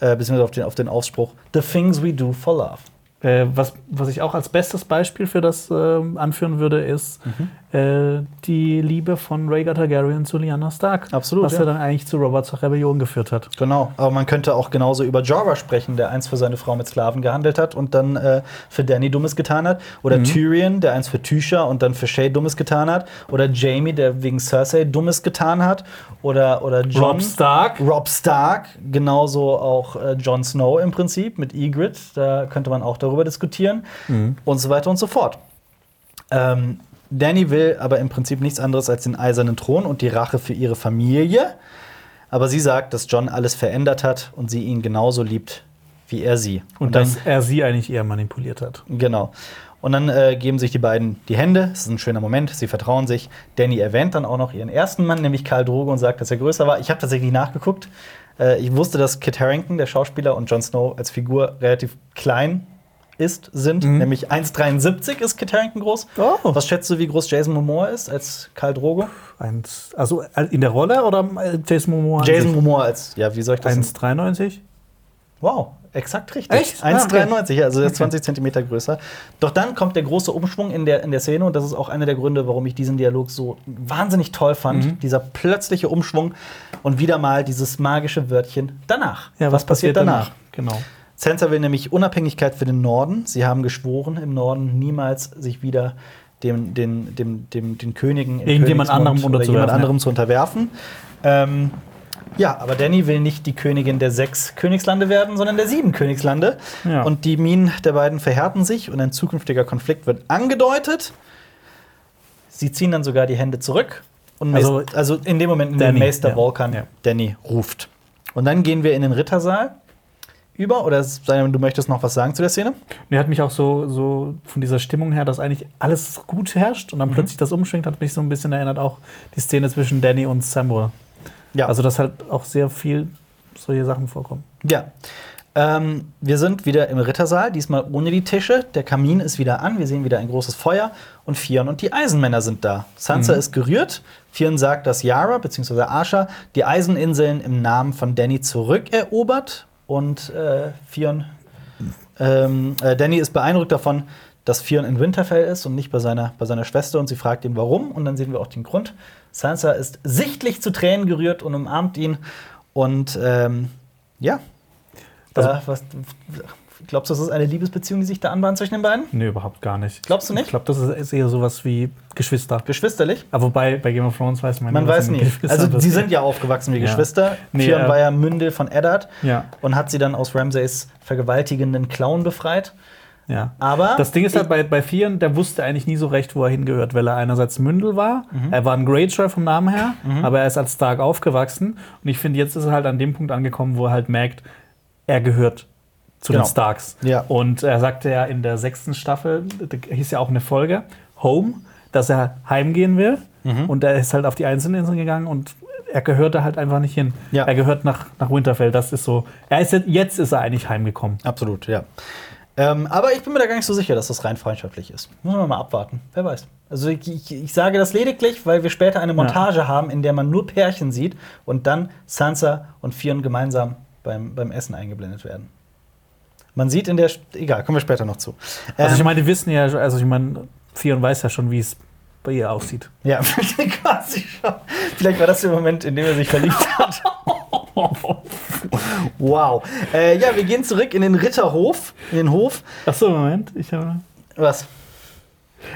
äh, beziehungsweise auf den, auf den Ausspruch, The things we do for love. Äh, was, was ich auch als bestes Beispiel für das ähm, anführen würde, ist Mhm. Äh, die Liebe von Rhaegar Targaryen zu Lyanna Stark. Absolut, Was ja. ja dann eigentlich zu Roberts Rebellion geführt hat. Genau, aber man könnte auch genauso über Jorah sprechen, der eins für seine Frau mit Sklaven gehandelt hat und dann äh, für Danny Dummes getan hat. Oder Tyrion, der eins für Tysha und dann für Shay Dummes getan hat. Oder Jamie, der wegen Cersei Dummes getan hat. Oder, oder John. Robb Stark. Rob Stark, genauso auch äh, Jon Snow im Prinzip mit Ygritte. Da könnte man auch darüber diskutieren. Und so weiter und so fort. Ähm, Danny will aber im Prinzip nichts anderes als den eisernen Thron und die Rache für ihre Familie. Aber sie sagt, dass John alles verändert hat und sie ihn genauso liebt wie er sie. Und, dann, dass er sie eigentlich eher manipuliert hat. Genau. Und dann äh, geben sich die beiden die Hände. Es ist ein schöner Moment. Sie vertrauen sich. Danny erwähnt dann auch noch ihren ersten Mann, nämlich Karl Drogo, und sagt, dass er größer war. Ich habe tatsächlich nachgeguckt. Äh, ich wusste, dass Kit Harington, der Schauspieler, und Jon Snow als Figur relativ klein ist, sind. Nämlich 1,73 ist Kit Harington groß. Oh. Was schätzt du, wie groß Jason Momoa ist als Karl Drogo? Eins, also äh, in der Rolle oder äh, Jason Momoa? Jason? Momoa als, ja, wie soll ich das? 1,93? Wow, exakt richtig. Echt? Ah, 1,93, ja, also Okay. 20 Zentimeter größer. Doch dann kommt der große Umschwung in der, in der Szene und das ist auch einer der Gründe, warum ich diesen Dialog so wahnsinnig toll fand. Mhm. Dieser plötzliche Umschwung und wieder mal dieses magische Wörtchen danach. Ja, was, passiert danach? Genau. Sansa will nämlich Unabhängigkeit für den Norden. Sie haben geschworen, im Norden niemals sich wieder dem, den, dem, dem, den Königen Irgendjemand anderem oder jemand anderem zu unterwerfen. Ähm, ja, aber Danny will nicht die Königin der sechs Königslande werden, sondern der sieben Königslande. Ja. Und die Minen der beiden verhärten sich und ein zukünftiger Konflikt wird angedeutet. Sie ziehen dann sogar die Hände zurück Und Also, also, in dem Moment, in dem Meister ja, Vulkan ja. Danny ruft. Und dann gehen wir in den Rittersaal über. Oder denn, du möchtest noch was sagen zu der Szene? Mir hat mich auch so, so von dieser Stimmung her, dass eigentlich alles gut herrscht und dann Mhm. plötzlich das umschwingt, hat mich so ein bisschen erinnert, auch die Szene zwischen Danny und Samuel. Ja. Also, dass halt auch sehr viel solche Sachen vorkommen. Ja. Ähm, wir sind wieder im Rittersaal, diesmal ohne die Tische. Der Kamin ist wieder an. Wir sehen wieder ein großes Feuer. Und Fion und die Eisenmänner sind da. Sansa ist gerührt. Fion sagt, dass Yara bzw. Asha die Eiseninseln im Namen von Danny zurückerobert. Und äh, Fion, ähm, äh, Danny ist beeindruckt davon, dass Fion in Winterfell ist und nicht bei seiner, bei seiner Schwester. Und sie fragt ihn, warum. Und dann sehen wir auch den Grund. Sansa ist sichtlich zu Tränen gerührt und umarmt ihn. Und ähm, ja, Also- da, was, glaubst du, das ist eine Liebesbeziehung, die sich da anbahnt zwischen den beiden? Nee, überhaupt gar nicht. Glaubst du nicht? Ich glaube, das ist eher sowas wie Geschwister. Geschwisterlich? Aber wobei bei Game of Thrones weiß man Man nie, was weiß nie. Also, sie sind ja aufgewachsen wie Ja. Geschwister. Nee, Theon äh, war ja Mündel von Eddard Ja, und hat sie dann aus Ramsays vergewaltigenden Clown befreit. ja. Aber Das Ding ist halt bei, bei Theon, der wusste eigentlich nie so recht, wo er hingehört, weil er einerseits Mündel war, Mhm. er war ein Greyjoy vom Namen her, aber er ist als Stark aufgewachsen. Und ich finde, jetzt ist er halt an dem Punkt angekommen, wo er halt merkt, er gehört zu Genau. den Starks. Ja. Und er sagte ja in der sechsten Staffel, da hieß ja auch eine Folge, Home, dass er heimgehen will. Mhm. Und er ist halt auf die einzelnen Inseln gegangen und er gehörte halt einfach nicht hin. Ja. Er gehört nach, nach Winterfell. Das ist so. Er ist jetzt, jetzt ist er eigentlich heimgekommen. Absolut, ja. Ähm, aber ich bin mir da gar nicht so sicher, dass das rein freundschaftlich ist. Muss man mal abwarten. Wer weiß. Also ich, ich, ich sage das lediglich, weil wir später eine Montage haben, in der man nur Pärchen sieht und dann Sansa und Fion gemeinsam beim, beim Essen eingeblendet werden. Man sieht in der. Egal, kommen wir später noch zu. Also Ähm, ich meine, die wissen ja, also ich meine, Theon weiß ja schon, wie es bei ihr aussieht. Ja, quasi schon. Vielleicht war das der Moment, in dem er sich verliebt hat. wow. Äh, ja, wir gehen zurück in den Ritterhof. In den Hof. Achso, Moment. Ich habe. Was?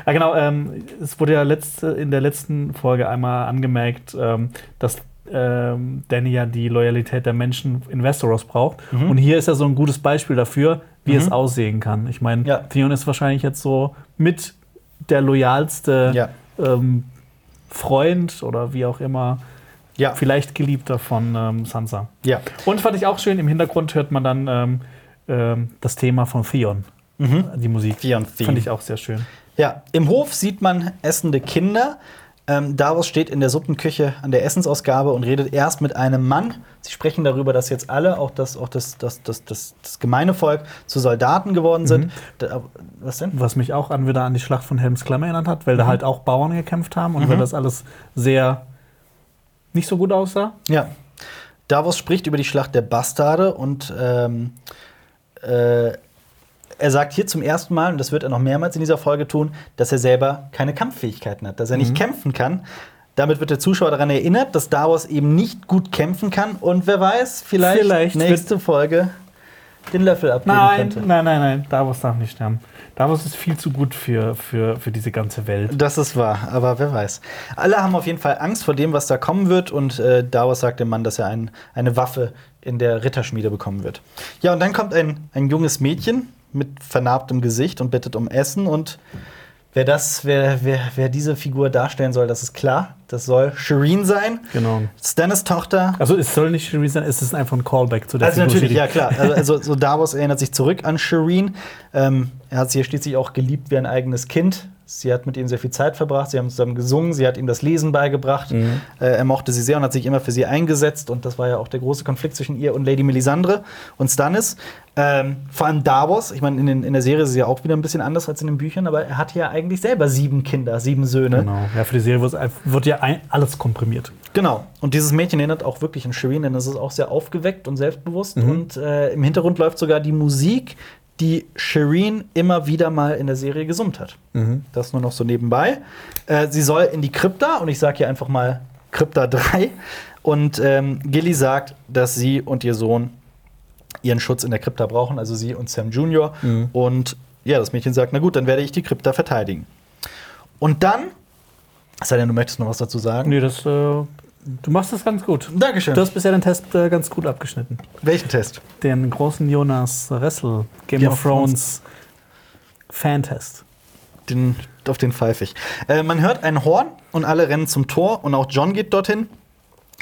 Ja, genau. Ähm, es wurde ja letzte, in der letzten Folge einmal angemerkt, ähm, dass ähm, Danny ja die Loyalität der Menschen in Westeros braucht. Mhm. Und hier ist ja so ein gutes Beispiel dafür, wie es aussehen kann. Ich meine, Ja. Theon ist wahrscheinlich jetzt so mit der loyalste Ja. ähm, Freund oder wie auch immer, Ja. vielleicht Geliebter von ähm, Sansa. Ja. Und fand ich auch schön, im Hintergrund hört man dann ähm, ähm, das Thema von Theon, die Musik. Theon Theme. Fand ich auch sehr schön. Ja, im Hof sieht man essende Kinder. Ähm, Davos steht in der Suppenküche an der Essensausgabe und redet erst mit einem Mann. Sie sprechen darüber, dass jetzt alle, auch das, auch das, das, das, das, das gemeine Volk, zu Soldaten geworden sind. Da, was denn? Was mich auch an, wieder an die Schlacht von Helms Klamm erinnert hat, weil da Mhm. halt auch Bauern gekämpft haben und weil das alles sehr nicht so gut aussah. Ja. Davos spricht über die Schlacht der Bastarde und ähm, äh, er sagt hier zum ersten Mal, und das wird er noch mehrmals in dieser Folge tun, dass er selber keine Kampffähigkeiten hat, dass er Mhm. nicht kämpfen kann. Damit wird der Zuschauer daran erinnert, dass Davos eben nicht gut kämpfen kann und wer weiß, vielleicht, Vielleicht nächste Folge den Löffel abgeben Nein, könnte. nein, nein, nein. Davos darf nicht sterben. Davos ist viel zu gut für, für, für diese ganze Welt. Das ist wahr, aber wer weiß. Alle haben auf jeden Fall Angst vor dem, was da kommen wird. Und äh, Davos sagt dem Mann, dass er ein, eine Waffe in der Ritterschmiede bekommen wird. Ja, und dann kommt ein, ein junges Mädchen mit vernarbtem Gesicht und bittet um Essen. Und wer das, wer, wer, wer diese Figur darstellen soll, das ist klar. Das soll Shireen sein. Genau. Stannis Tochter. Also es soll nicht Shireen sein, es ist einfach ein Callback zu der Also Figur natürlich, Shireen. ja klar. Also, also so Davos erinnert sich zurück an Shireen. Ähm, er hat sie ja schließlich auch geliebt wie ein eigenes Kind. Sie hat mit ihm sehr viel Zeit verbracht, sie haben zusammen gesungen, sie hat ihm das Lesen beigebracht. Mhm. Äh, er mochte sie sehr und hat sich immer für sie eingesetzt. Und das war ja auch der große Konflikt zwischen ihr und Lady Melisandre und Stannis. Ähm, vor allem Davos, ich meine, in, in der Serie ist es ja auch wieder ein bisschen anders als in den Büchern, aber er hat ja eigentlich selber sieben Kinder, sieben Söhne. Genau. Ja, für die Serie wird, wird ja ein, alles komprimiert. Genau. Und dieses Mädchen erinnert auch wirklich an Shireen, denn es ist auch sehr aufgeweckt und selbstbewusst. Mhm. Und äh, im Hintergrund läuft sogar die Musik, die Shireen immer wieder mal in der Serie gesummt hat. Mhm. Das nur noch so nebenbei. Äh, sie soll in die Krypta und ich sage hier einfach mal Krypta 3. Und ähm, Gilly sagt, dass sie und ihr Sohn ihren Schutz in der Krypta brauchen, also sie und Sam Jr. Mhm. Und ja, das Mädchen sagt, na gut, dann werde ich die Krypta verteidigen. Und dann, es sei denn, du möchtest noch was dazu sagen. Nee, das, äh, du machst das ganz gut. Dankeschön. Du hast bisher den Test äh, ganz gut abgeschnitten. Welchen Test? Den großen Jonas Ressel Game, Game of Thrones. Fan-Test. den, auf den pfeife ich. Äh, man hört ein Horn und alle rennen zum Tor und auch John geht dorthin.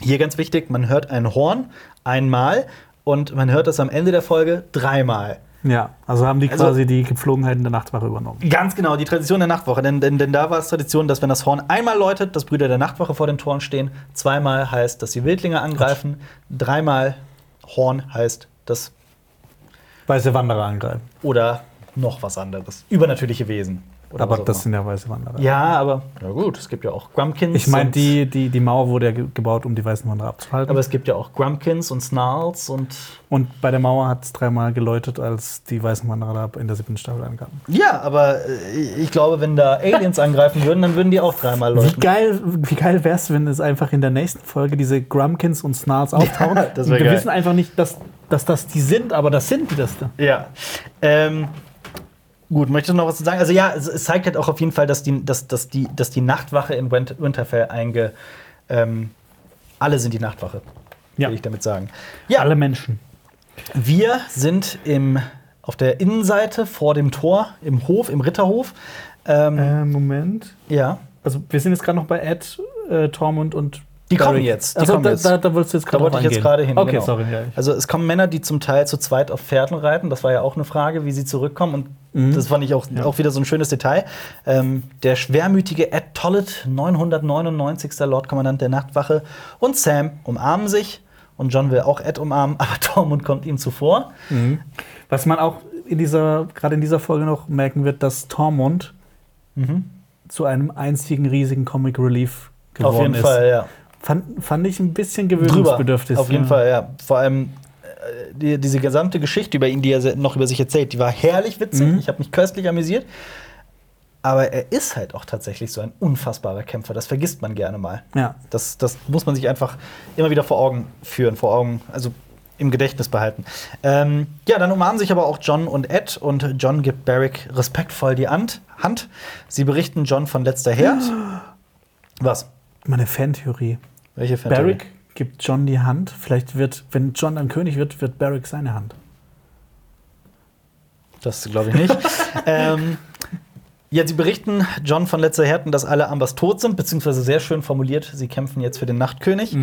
Hier ganz wichtig, man hört ein Horn einmal und man hört es am Ende der Folge dreimal. Ja, also haben die Also- quasi die Gepflogenheiten der Nachtwache übernommen. Ganz genau, die Tradition der Nachtwache. Denn, denn, denn da war es Tradition, dass wenn das Horn einmal läutet, dass Brüder der Nachtwache vor den Toren stehen. Zweimal heißt, dass sie Wildlinge angreifen. Dreimal Horn heißt, dass Weiße Wanderer angreifen. oder noch was anderes. Übernatürliche Wesen. Oder Aber das sind ja weiße Wanderer. Ja, aber na gut, es gibt ja auch Grumpkins. Ich meine, die, die, die Mauer wurde ja ge- gebaut, um die weißen Wanderer abzuhalten. Aber es gibt ja auch Grumpkins und Snarls und. Und bei der Mauer hat es dreimal geläutet, als die weißen Wanderer da in der siebten Staffel ankamen. Ja, aber äh, ich glaube, wenn da Aliens angreifen würden, dann würden die auch dreimal Wie läuten. geil, wie geil wäre es, wenn es einfach in der nächsten Folge diese Grumpkins und Snarls auftauchen? Ja, das Und wir geil. wissen einfach nicht, dass, dass das die sind, aber das sind die das da. Ja. Ähm, gut, möchtest du noch was zu sagen? Also ja, es, es zeigt halt auch auf jeden Fall, dass die, dass, dass die, dass die Nachtwache in Wint- Winterfell einge. Ähm, alle sind die Nachtwache, Ja. will ich damit sagen. Ja, Alle Menschen. wir sind im, auf der Innenseite vor dem Tor, im Hof, im Ritterhof. Ähm, Äh, Moment. ja. Also wir sind jetzt gerade noch bei Ed, äh, Tormund und Die kommen jetzt, die Also kommen da, jetzt. Da, da wolltest du jetzt Da gerade wollte ich jetzt gerade hin. Okay, genau. sorry. Ja, Also es kommen Männer, die zum Teil zu zweit auf Pferden reiten. Das war ja auch eine Frage, wie sie zurückkommen. Und Mhm. das fand ich auch, Ja. auch wieder so ein schönes Detail. Ähm, der schwermütige Ed Tollett, 999. Lordkommandant der Nachtwache, und Sam umarmen sich. Und John will auch Ed umarmen, aber Tormund kommt ihm zuvor. Mhm. Was man auch in dieser, gerade in dieser Folge noch merken wird, dass Tormund zu einem einzigen riesigen Comic Relief geworden Auf jeden ist. Fall, ja. Fand, fand ich ein bisschen Drüber. gewöhnungsbedürftig. Auf jeden ja. Fall, ja. Vor allem die, diese gesamte Geschichte über ihn, die er noch über sich erzählt, die war herrlich witzig. Mhm. Ich habe mich köstlich amüsiert. Aber er ist halt auch tatsächlich so ein unfassbarer Kämpfer. Das vergisst man gerne mal. Ja. Das, das muss man sich einfach immer wieder vor Augen führen, vor Augen, also im Gedächtnis behalten. Ähm, ja, dann umarmen sich aber auch John und Ed und John gibt Barrick respektvoll die Hand. Hand. Sie berichten John von letzter Herd. Was? Meine Fantheorie. Welche Fantheorie? Barrick gibt John die Hand. Vielleicht wird, wenn John dann König wird, wird Barrick seine Hand. Das glaube ich nicht. ähm, ja, sie berichten John von letzter Härten, dass alle Ambers tot sind, beziehungsweise sehr schön formuliert, sie kämpfen jetzt für den Nachtkönig.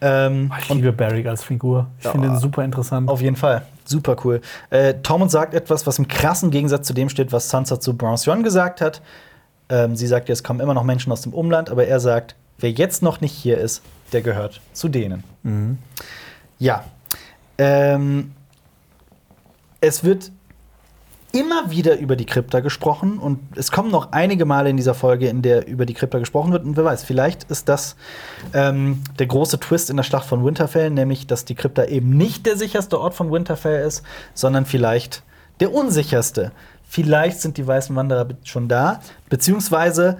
Ähm, Oh, ich und liebe Barrick als Figur. Ich finde ihn super interessant. auf jeden Fall. Super cool. Äh, Tormund sagt etwas, was im krassen Gegensatz zu dem steht, was Sansa zu Bronze Young gesagt hat. Ähm, sie sagt, ja, es kommen immer noch Menschen aus dem Umland, aber er sagt, wer jetzt noch nicht hier ist, der gehört zu denen. Mhm. Ja. Ähm, es wird immer wieder über die Krypta gesprochen und es kommen noch einige Male in dieser Folge, in der über die Krypta gesprochen wird. Und wer weiß, vielleicht ist das ähm, der große Twist in der Schlacht von Winterfell, nämlich, dass die Krypta eben nicht der sicherste Ort von Winterfell ist, sondern vielleicht der unsicherste. Vielleicht sind die weißen Wanderer schon da, beziehungsweise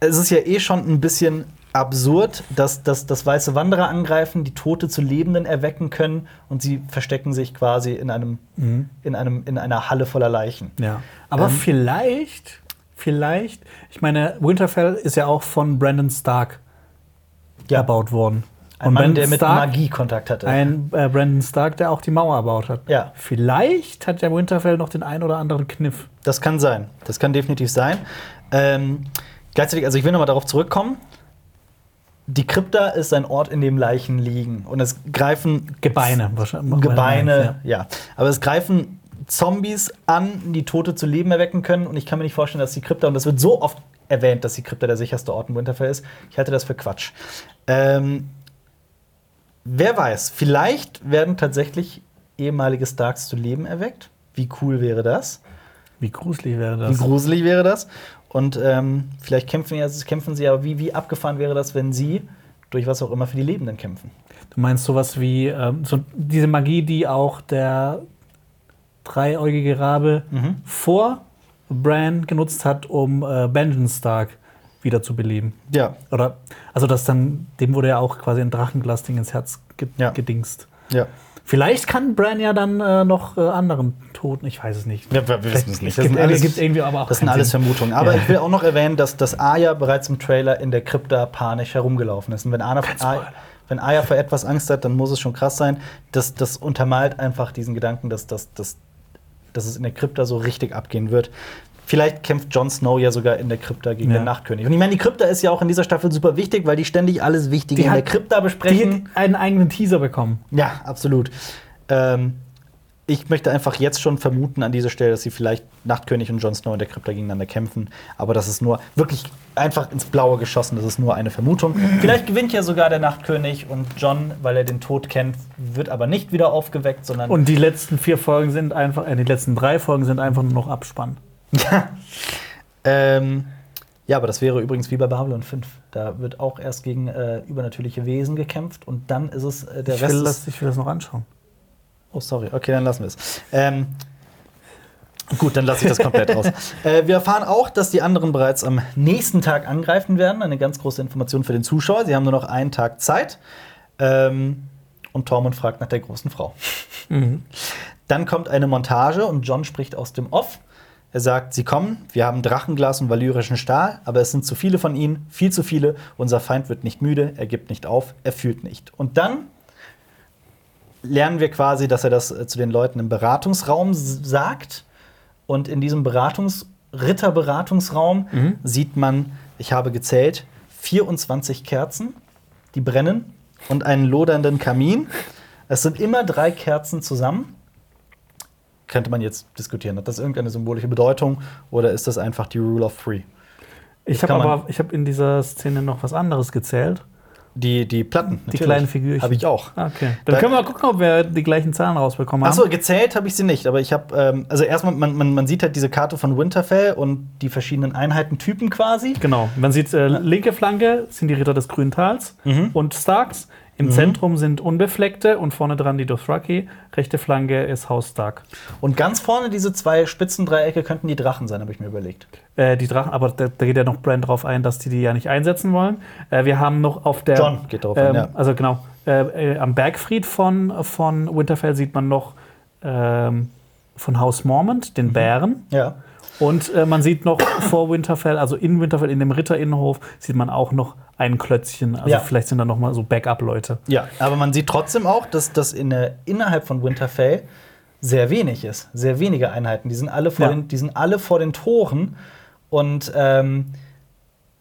es ist ja eh schon ein bisschen absurd, dass, dass, dass weiße Wanderer angreifen, die Tote zu Lebenden erwecken können und sie verstecken sich quasi in, einem, in, einem, in einer Halle voller Leichen. Ja. Aber Ähm, vielleicht, vielleicht, ich meine, Winterfell ist ja auch von Brandon Stark Ja. erbaut worden. Ein Mann, Brandon der mit Stark, Magie Kontakt hatte. Ein äh, Brandon Stark, der auch die Mauer erbaut hat. Ja. Vielleicht hat der Winterfell noch den ein oder anderen Kniff. Das kann sein. Das kann definitiv sein. Ähm, gleichzeitig, also ich will nochmal darauf zurückkommen. Die Krypta ist ein Ort, in dem Leichen liegen. Und es greifen Gebeine wahrscheinlich. Gebeine, ja. Aber es greifen Zombies an, die Tote zu Leben erwecken können. Und ich kann mir nicht vorstellen, dass die Krypta, und das wird so oft erwähnt, dass die Krypta der sicherste Ort in Winterfell ist. Ich halte das für Quatsch. Ähm, wer weiß, vielleicht werden tatsächlich ehemalige Starks zu Leben erweckt. Wie cool wäre das? Wie gruselig wäre das? Wie gruselig wäre das? Und ähm, vielleicht kämpfen, ja, kämpfen sie aber, wie, wie abgefahren wäre das, wenn sie durch was auch immer für die Lebenden kämpfen? Du meinst sowas wie ähm, so diese Magie, die auch der dreieugige Rabe Mhm. vor Bran genutzt hat, um äh, Benjen Stark wiederzubeleben. Ja, Oder, also das dann, dem wurde ja auch quasi ein Drachenglas-Ding ins Herz ge Ja. gedingst. ja. Vielleicht kann Bran ja dann äh, noch äh, anderen Toten, ich weiß es nicht. Wir, wir wissen es nicht. Das gibt, sind alles, gibt irgendwie aber auch das sind alles Sinn. Vermutungen. Aber Ja. ich will auch noch erwähnen, dass das Aya bereits im Trailer in der Krypta panisch herumgelaufen ist. Und wenn Arya, wenn Aya vor etwas Angst hat, dann muss es schon krass sein. Das, das untermalt einfach diesen Gedanken, dass, dass, dass, dass es in der Krypta so richtig abgehen wird. Vielleicht kämpft Jon Snow ja sogar in der Krypta gegen Ja. den Nachtkönig. Und ich meine, die Krypta ist ja auch in dieser Staffel super wichtig, weil die ständig alles Wichtige in der Krypta Die besprechen. hat einen eigenen Teaser bekommen. Ja, absolut. Ähm, ich möchte einfach jetzt schon vermuten an dieser Stelle, dass sie vielleicht Nachtkönig und Jon Snow in der Krypta gegeneinander kämpfen. Aber das ist nur wirklich einfach ins Blaue geschossen. Das ist nur eine Vermutung. Vielleicht gewinnt ja sogar der Nachtkönig und Jon, weil er den Tod kennt, wird aber nicht wieder aufgeweckt, sondern Und die letzten vier Folgen sind einfach, äh, die letzten drei Folgen sind einfach nur noch Abspann. Ja. Ähm, ja, aber das wäre übrigens wie bei Babylon 5. Da wird auch erst gegen äh, übernatürliche Wesen gekämpft und dann ist es äh, der Ich Rest. will, das, ich will das noch anschauen. Oh, sorry. Okay, dann lassen wir es. Ähm, gut, dann lasse ich das komplett raus. Äh, wir erfahren auch, dass die anderen bereits am nächsten Tag angreifen werden. Eine ganz große Information für den Zuschauer. Sie haben nur noch einen Tag Zeit. Ähm, und Tormund fragt nach der großen Frau. Dann kommt eine Montage und John spricht aus dem Off. Er sagt, sie kommen, wir haben Drachenglas und valyrischen Stahl, aber es sind zu viele von ihnen, viel zu viele. Unser Feind wird nicht müde, er gibt nicht auf, er fühlt nicht. Und dann lernen wir quasi, dass er das äh, zu den Leuten im Beratungsraum sagt. Und in diesem Beratungs Ritterberatungsraum sieht man, ich habe gezählt, 24 Kerzen, die brennen und einen lodernden Kamin. Es sind immer drei Kerzen zusammen. Könnte man jetzt diskutieren. Hat das irgendeine symbolische Bedeutung oder ist das einfach die Rule of Three? Ich habe aber ich hab in dieser Szene noch was anderes gezählt. Die, die Platten. Die kleinen Figürchen. Habe ich auch. Ah, Okay. Dann Da- können wir mal gucken, ob wir die gleichen Zahlen rausbekommen haben. Achso, gezählt habe ich sie nicht, aber ich habe, ähm, also erstmal, man, man, man sieht halt diese Karte von Winterfell und die verschiedenen Einheitentypen quasi. Genau. Man sieht, äh, linke Flanke sind die Ritter des Grünen Tals Mhm. und Starks. Im Zentrum sind Unbefleckte und vorne dran die Dothraki. Rechte Flanke ist Haus Stark. Und ganz vorne diese zwei Spitzendreiecke könnten die Drachen sein, habe ich mir überlegt. Äh, die Drachen, aber da, da geht ja noch Brand drauf ein, dass die die ja nicht einsetzen wollen. Äh, wir haben noch auf der. John geht darauf ein, ähm, ja. Also genau. Äh, äh, am Bergfried von, von Winterfell sieht man noch ähm, von Haus Mormont, Mhm. den Bären. Ja. Und äh, man sieht noch vor Winterfell, also in Winterfell, in dem Ritterinnenhof, sieht man auch noch ein Klötzchen. Also Ja. vielleicht sind da noch mal so Backup-Leute. Ja, aber man sieht trotzdem auch, dass das in innerhalb von Winterfell sehr wenig ist. Sehr wenige Einheiten. Die sind alle vor, Ja. den, die sind alle vor den Toren. Und ähm,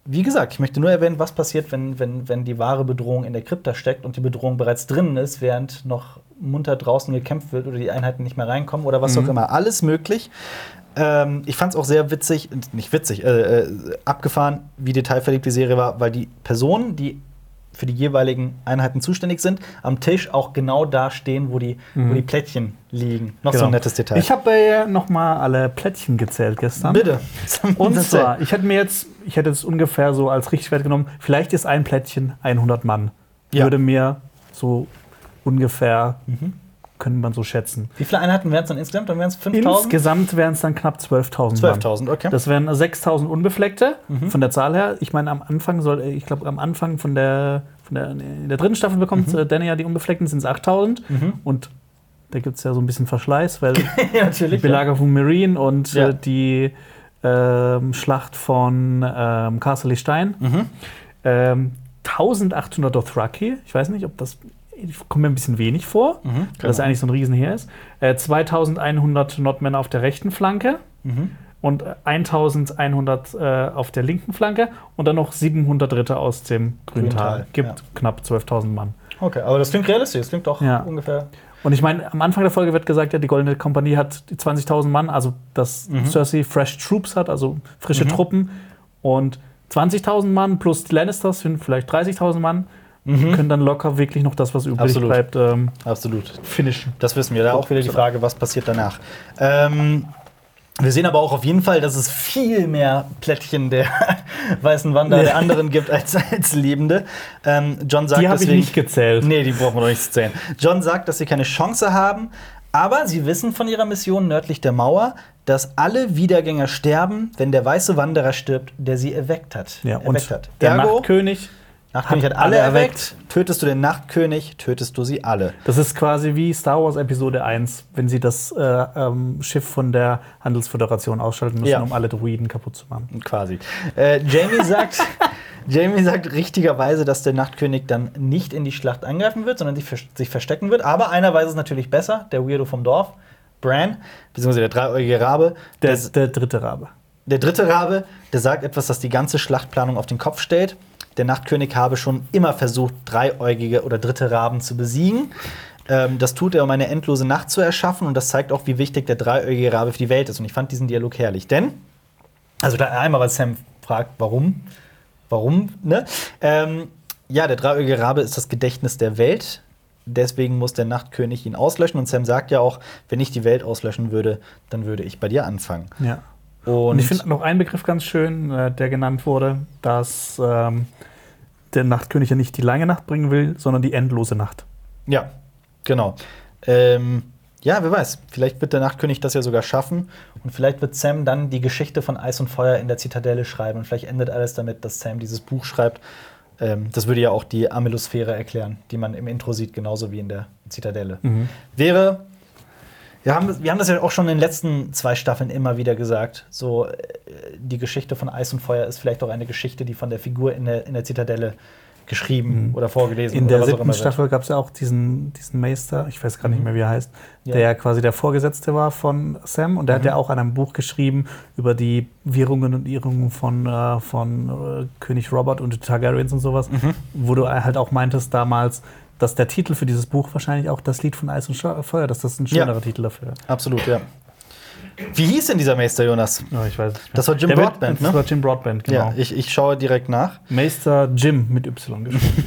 wie gesagt, ich möchte nur erwähnen, was passiert, wenn, wenn, wenn die wahre Bedrohung in der Krypta steckt und die Bedrohung bereits drinnen ist, während noch munter draußen gekämpft wird oder die Einheiten nicht mehr reinkommen oder was auch immer. Alles möglich. Ähm, ich fand es auch sehr witzig, nicht witzig, äh, äh, abgefahren, wie detailverliebt die Serie war, weil die Personen, die für die jeweiligen Einheiten zuständig sind, am Tisch auch genau da stehen, wo die, wo die Plättchen liegen. Noch so Genau. ein nettes Detail. Ich habe äh, noch mal alle Plättchen gezählt gestern. Bitte. Und zwar, ich hätte mir jetzt, ich hätte es ungefähr so als Richtwert genommen, vielleicht ist ein Plättchen 100 Mann. Ja. Würde mir so ungefähr, Mhm. Könnte man so schätzen. Wie viele Einheiten wären es dann insgesamt? Dann wären es 5000? Insgesamt wären es dann knapp 12.000 Mann. 12.000, okay. Das wären 6.000 Unbefleckte Mhm. von der Zahl her. Ich meine, am Anfang soll, ich glaube, am Anfang von der, von der, in der dritten Staffel bekommt Mhm. äh, Danny ja die Unbefleckten, sind es 8.000. Und da gibt es ja so ein bisschen Verschleiß, weil ja, die Belagerung von Marine und Ja. äh, die ähm, Schlacht von ähm, Castle Stein. Mhm. Ähm, 1800 Dothraki. Ich weiß nicht, ob das kommt mir ein bisschen wenig vor, Mhm, weil das genau. eigentlich so ein Riesenheer ist. Äh, 2100 Nordmänner auf der rechten Flanke Mhm. und äh, 1100 äh, auf der linken Flanke und dann noch 700 Ritter aus dem Grüntal. Grüntal, Gibt ja. knapp 12.000 Mann. Okay, aber das klingt realistisch. Das klingt doch Ja. ungefähr. Und ich meine, am Anfang der Folge wird gesagt, ja, die Goldene Kompanie hat die 20.000 Mann, also dass Mhm. Cersei Fresh Troops hat, also frische Truppen. Und 20.000 Mann plus die Lannisters sind vielleicht 30.000 Mann. Können dann locker wirklich noch das, was übrig Mhm. Absolut. bleibt, ähm, Absolut. finishen. Das wissen wir. Da auch wieder die Frage, was passiert danach. Ähm, wir sehen aber auch auf jeden Fall, dass es viel mehr Plättchen der weißen Wander der anderen gibt als, als Lebende. Ähm, John sagt Die habe ich nicht gezählt. Nee, die brauchen wir noch nicht zu zählen. John sagt, dass sie keine Chance haben, aber sie wissen von ihrer Mission nördlich der Mauer, dass alle Wiedergänger sterben, wenn der weiße Wanderer stirbt, der sie erweckt hat. Ja, erweckt und hat. der Ergo, Nachtkönig, Nachtkönig hat, hat alle alle erweckt. Tötest du den Nachtkönig, tötest du sie alle. das ist quasi wie Star Wars Episode 1, wenn sie das äh, ähm, Schiff von der Handelsföderation ausschalten müssen, Ja. um alle Druiden kaputt zu machen. Quasi. Äh, Jamie sagt, Jamie sagt richtigerweise, dass der Nachtkönig dann nicht in die Schlacht eingreifen wird, sondern sich verstecken wird. Aber einer weiß es natürlich besser, der Weirdo vom Dorf, Bran, beziehungsweise der dreieugige Rabe. Der, Der, der dritte Rabe. der dritte Rabe, der sagt etwas, das die ganze Schlachtplanung auf den Kopf stellt. Der Nachtkönig habe schon immer versucht, dreieugige oder dritte Raben zu besiegen. Ähm, das tut er, um eine endlose Nacht zu erschaffen. Und das zeigt auch, wie wichtig der dreieugige Rabe für die Welt ist. Und ich fand diesen Dialog herrlich. Denn, also da einmal, was Sam fragt, warum? Warum? Ne? Ähm, ja, der dreieugige Rabe ist das Gedächtnis der Welt. Deswegen muss der Nachtkönig ihn auslöschen. Und Sam sagt ja auch, wenn ich die Welt auslöschen würde, dann würde ich bei dir anfangen. Ja. Und, ich finde noch einen Begriff ganz schön, äh, der genannt wurde, dass ähm, der Nachtkönig ja nicht die lange Nacht bringen will, sondern die endlose Nacht. Ja, genau. Ähm, ja, wer weiß, vielleicht wird der Nachtkönig das ja sogar schaffen und vielleicht wird Sam dann die Geschichte von Eis und Feuer in der Zitadelle schreiben und vielleicht endet alles damit, dass Sam dieses Buch schreibt. Ähm, das würde ja auch die Amelosphäre erklären, die man im Intro sieht, genauso wie in der Zitadelle. Mhm. Wäre wir haben, wir haben das ja auch schon in den letzten zwei Staffeln immer wieder gesagt. So, äh, die Geschichte von Eis und Feuer ist vielleicht auch eine Geschichte, die von der Figur in der, in der Zitadelle geschrieben mhm. oder vorgelesen In der oder siebten Staffel gab es ja auch diesen, diesen Meister, ich weiß gar nicht mhm. mehr, wie er heißt, ja. der quasi der Vorgesetzte war von Sam. Und der mhm. hat ja auch an einem Buch geschrieben über die Wirrungen und Irrungen von, äh, von äh, König Robert und Targaryens und sowas, Mhm. wo du halt auch meintest damals, dass der Titel für dieses Buch wahrscheinlich auch das Lied von Eis und Feuer, dass das ein schönerer Ja. Titel dafür. Absolut, ja. Wie hieß denn dieser Meister, Jonas? Oh, ich weiß nicht mehr. Das war Jim Der wird- Broadbent, Das ne? war Jim Broadbent, genau. Ja, ich, ich schaue direkt nach. Meister Jim mit Y geschrieben.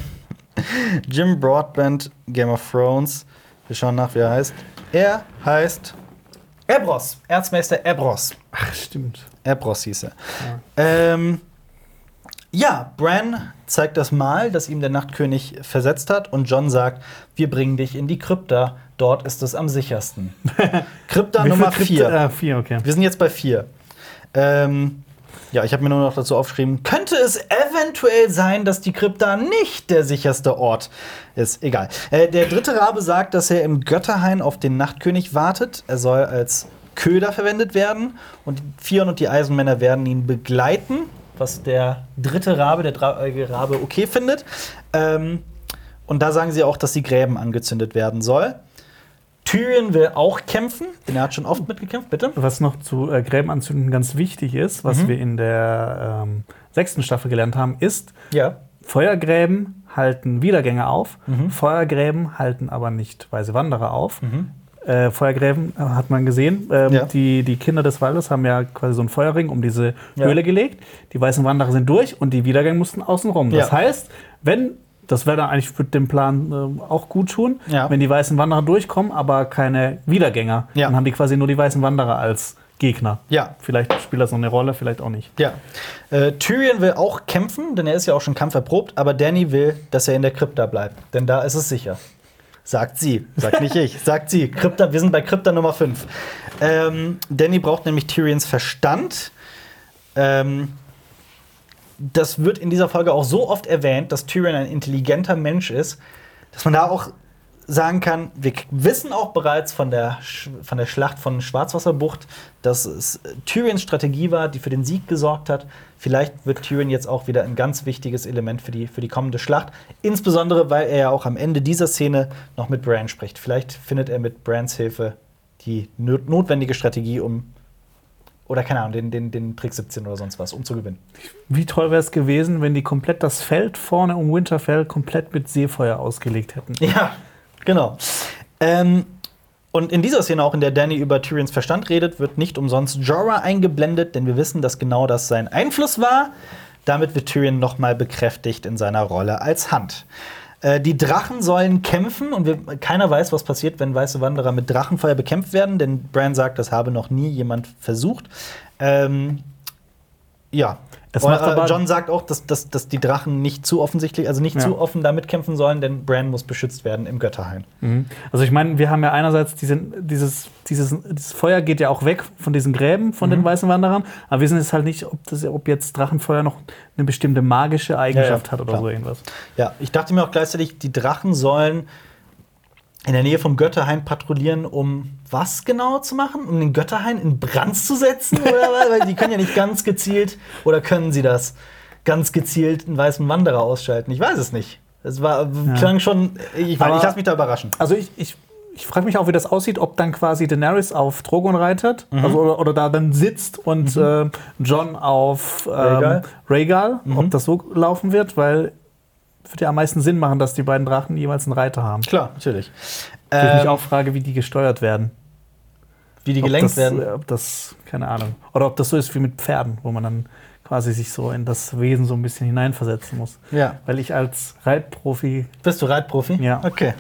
Jim Broadbent, Game of Thrones. Wir schauen nach, wie er heißt. Er heißt Ebros, Erzmeister Ebros. Ach, stimmt. Ebros hieß er. Ähm, ja, Bran zeigt das Mal, das ihm der Nachtkönig versetzt hat, und John sagt: Wir bringen dich in die Krypta. Dort ist es am sichersten. Krypta Nummer Krypta- 4. Ah, vier, okay. Wir sind jetzt bei 4. Ähm, ja, ich habe mir nur noch dazu aufgeschrieben: Könnte es eventuell sein, dass die Krypta nicht der sicherste Ort ist? Egal. Äh, der dritte Rabe sagt, dass er im Götterhain auf den Nachtkönig wartet. Er soll als Köder verwendet werden und die Fion und die Eisenmänner werden ihn begleiten, was der dritte Rabe, der dreieugige Rabe, okay findet. Ähm, und da sagen sie auch, dass die Gräben angezündet werden soll. Tyrion will auch kämpfen, denn er hat schon oft mitgekämpft, bitte. Was noch zu äh, Gräben anzünden ganz wichtig ist, was Mhm. wir in der ähm, sechsten Staffel gelernt haben, ist, Ja. Feuergräben halten Wiedergänger auf, Mhm. Feuergräben halten aber nicht weise Wanderer auf. Äh, Feuergräben äh, hat man gesehen. Ähm, Ja. die, die Kinder des Waldes haben ja quasi so einen Feuerring um diese Ja. Höhle gelegt. Die weißen Wanderer sind durch und die Wiedergänger mussten außen rum. Das heißt, wenn das wäre dann eigentlich für den Plan ähm, auch gut tun, Ja. wenn die weißen Wanderer durchkommen, aber keine Wiedergänger. Ja. Dann haben die quasi nur die weißen Wanderer als Gegner. Ja. Vielleicht spielt das noch eine Rolle, vielleicht auch nicht. Ja. Äh, Tyrion will auch kämpfen, denn er ist ja auch schon kampferprobt, aber Danny will, dass er in der Krypta bleibt, denn da ist es sicher. Sagt sie, sagt nicht ich, sagt sie. Krypta, wir sind bei Krypta Nummer 5. Ähm, Danny braucht nämlich Tyrions Verstand. Ähm, das wird in dieser Folge auch so oft erwähnt, dass Tyrion ein intelligenter Mensch ist, dass man da auch sagen kann, wir wissen auch bereits von der, Sch von der Schlacht von Schwarzwasserbucht, dass es Tyrions Strategie war, die für den Sieg gesorgt hat. Vielleicht wird Tyrion jetzt auch wieder ein ganz wichtiges Element für die, für die kommende Schlacht. Insbesondere, weil er ja auch am Ende dieser Szene noch mit Bran spricht. Vielleicht findet er mit Brans Hilfe die no- notwendige Strategie, um oder keine Ahnung, den, den, den Trick 17 oder sonst was, um zu gewinnen. Wie toll wäre es gewesen, wenn die komplett das Feld vorne um Winterfell komplett mit Seefeuer ausgelegt hätten. Ja, genau. Ähm, und in dieser Szene, auch in der Danny über Tyrions Verstand redet, wird nicht umsonst Jorah eingeblendet, denn wir wissen, dass genau das sein Einfluss war. Damit wird Tyrion nochmal bekräftigt in seiner Rolle als Hand. Äh, die Drachen sollen kämpfen und wir, keiner weiß, was passiert, wenn weiße Wanderer mit Drachenfeuer bekämpft werden, denn Bran sagt, das habe noch nie jemand versucht. Ähm, ja. Es Und, äh, aber- John sagt auch, dass, dass, dass die Drachen nicht zu offensichtlich, also nicht Ja. zu offen damit kämpfen sollen, denn Bran muss beschützt werden im Götterhain. Also ich meine, wir haben ja einerseits diesen, dieses, dieses, dieses Feuer geht ja auch weg von diesen Gräben von Mhm. den weißen Wanderern, aber wir wissen jetzt halt nicht, ob, das, ob jetzt Drachenfeuer noch eine bestimmte magische Eigenschaft Ja, ja, hat oder klar. so irgendwas. Ja, ich dachte mir auch gleichzeitig, die Drachen sollen in der Nähe vom Götterhain patrouillieren, um was genau zu machen? Um den Götterhain in Brand zu setzen? Oder was? Weil die können ja nicht ganz gezielt, oder können sie das, ganz gezielt einen weißen Wanderer ausschalten? Ich weiß es nicht. Es war, klang schon, ich, Aber- ich lasse mich da überraschen. Also ich, ich, ich frage mich auch, wie das aussieht, ob dann quasi Daenerys auf Drogon reitet Mhm. also, oder, oder da dann sitzt und äh, John auf ähm, Rhaegal. Rhaegal, Mhm. ob das so laufen wird, weil würde ja am meisten Sinn machen, dass die beiden Drachen jeweils einen Reiter haben. Klar, natürlich. Wo ich mich Ähm, auch frage, wie die gesteuert werden. wie die Ob gelenkt das, werden. äh, Ob das, keine Ahnung. Oder ob das so ist wie mit Pferden, wo man dann quasi sich so in das Wesen so ein bisschen hineinversetzen muss. Ja. Weil ich als Reitprofi Bist du Reitprofi? Ja. Okay.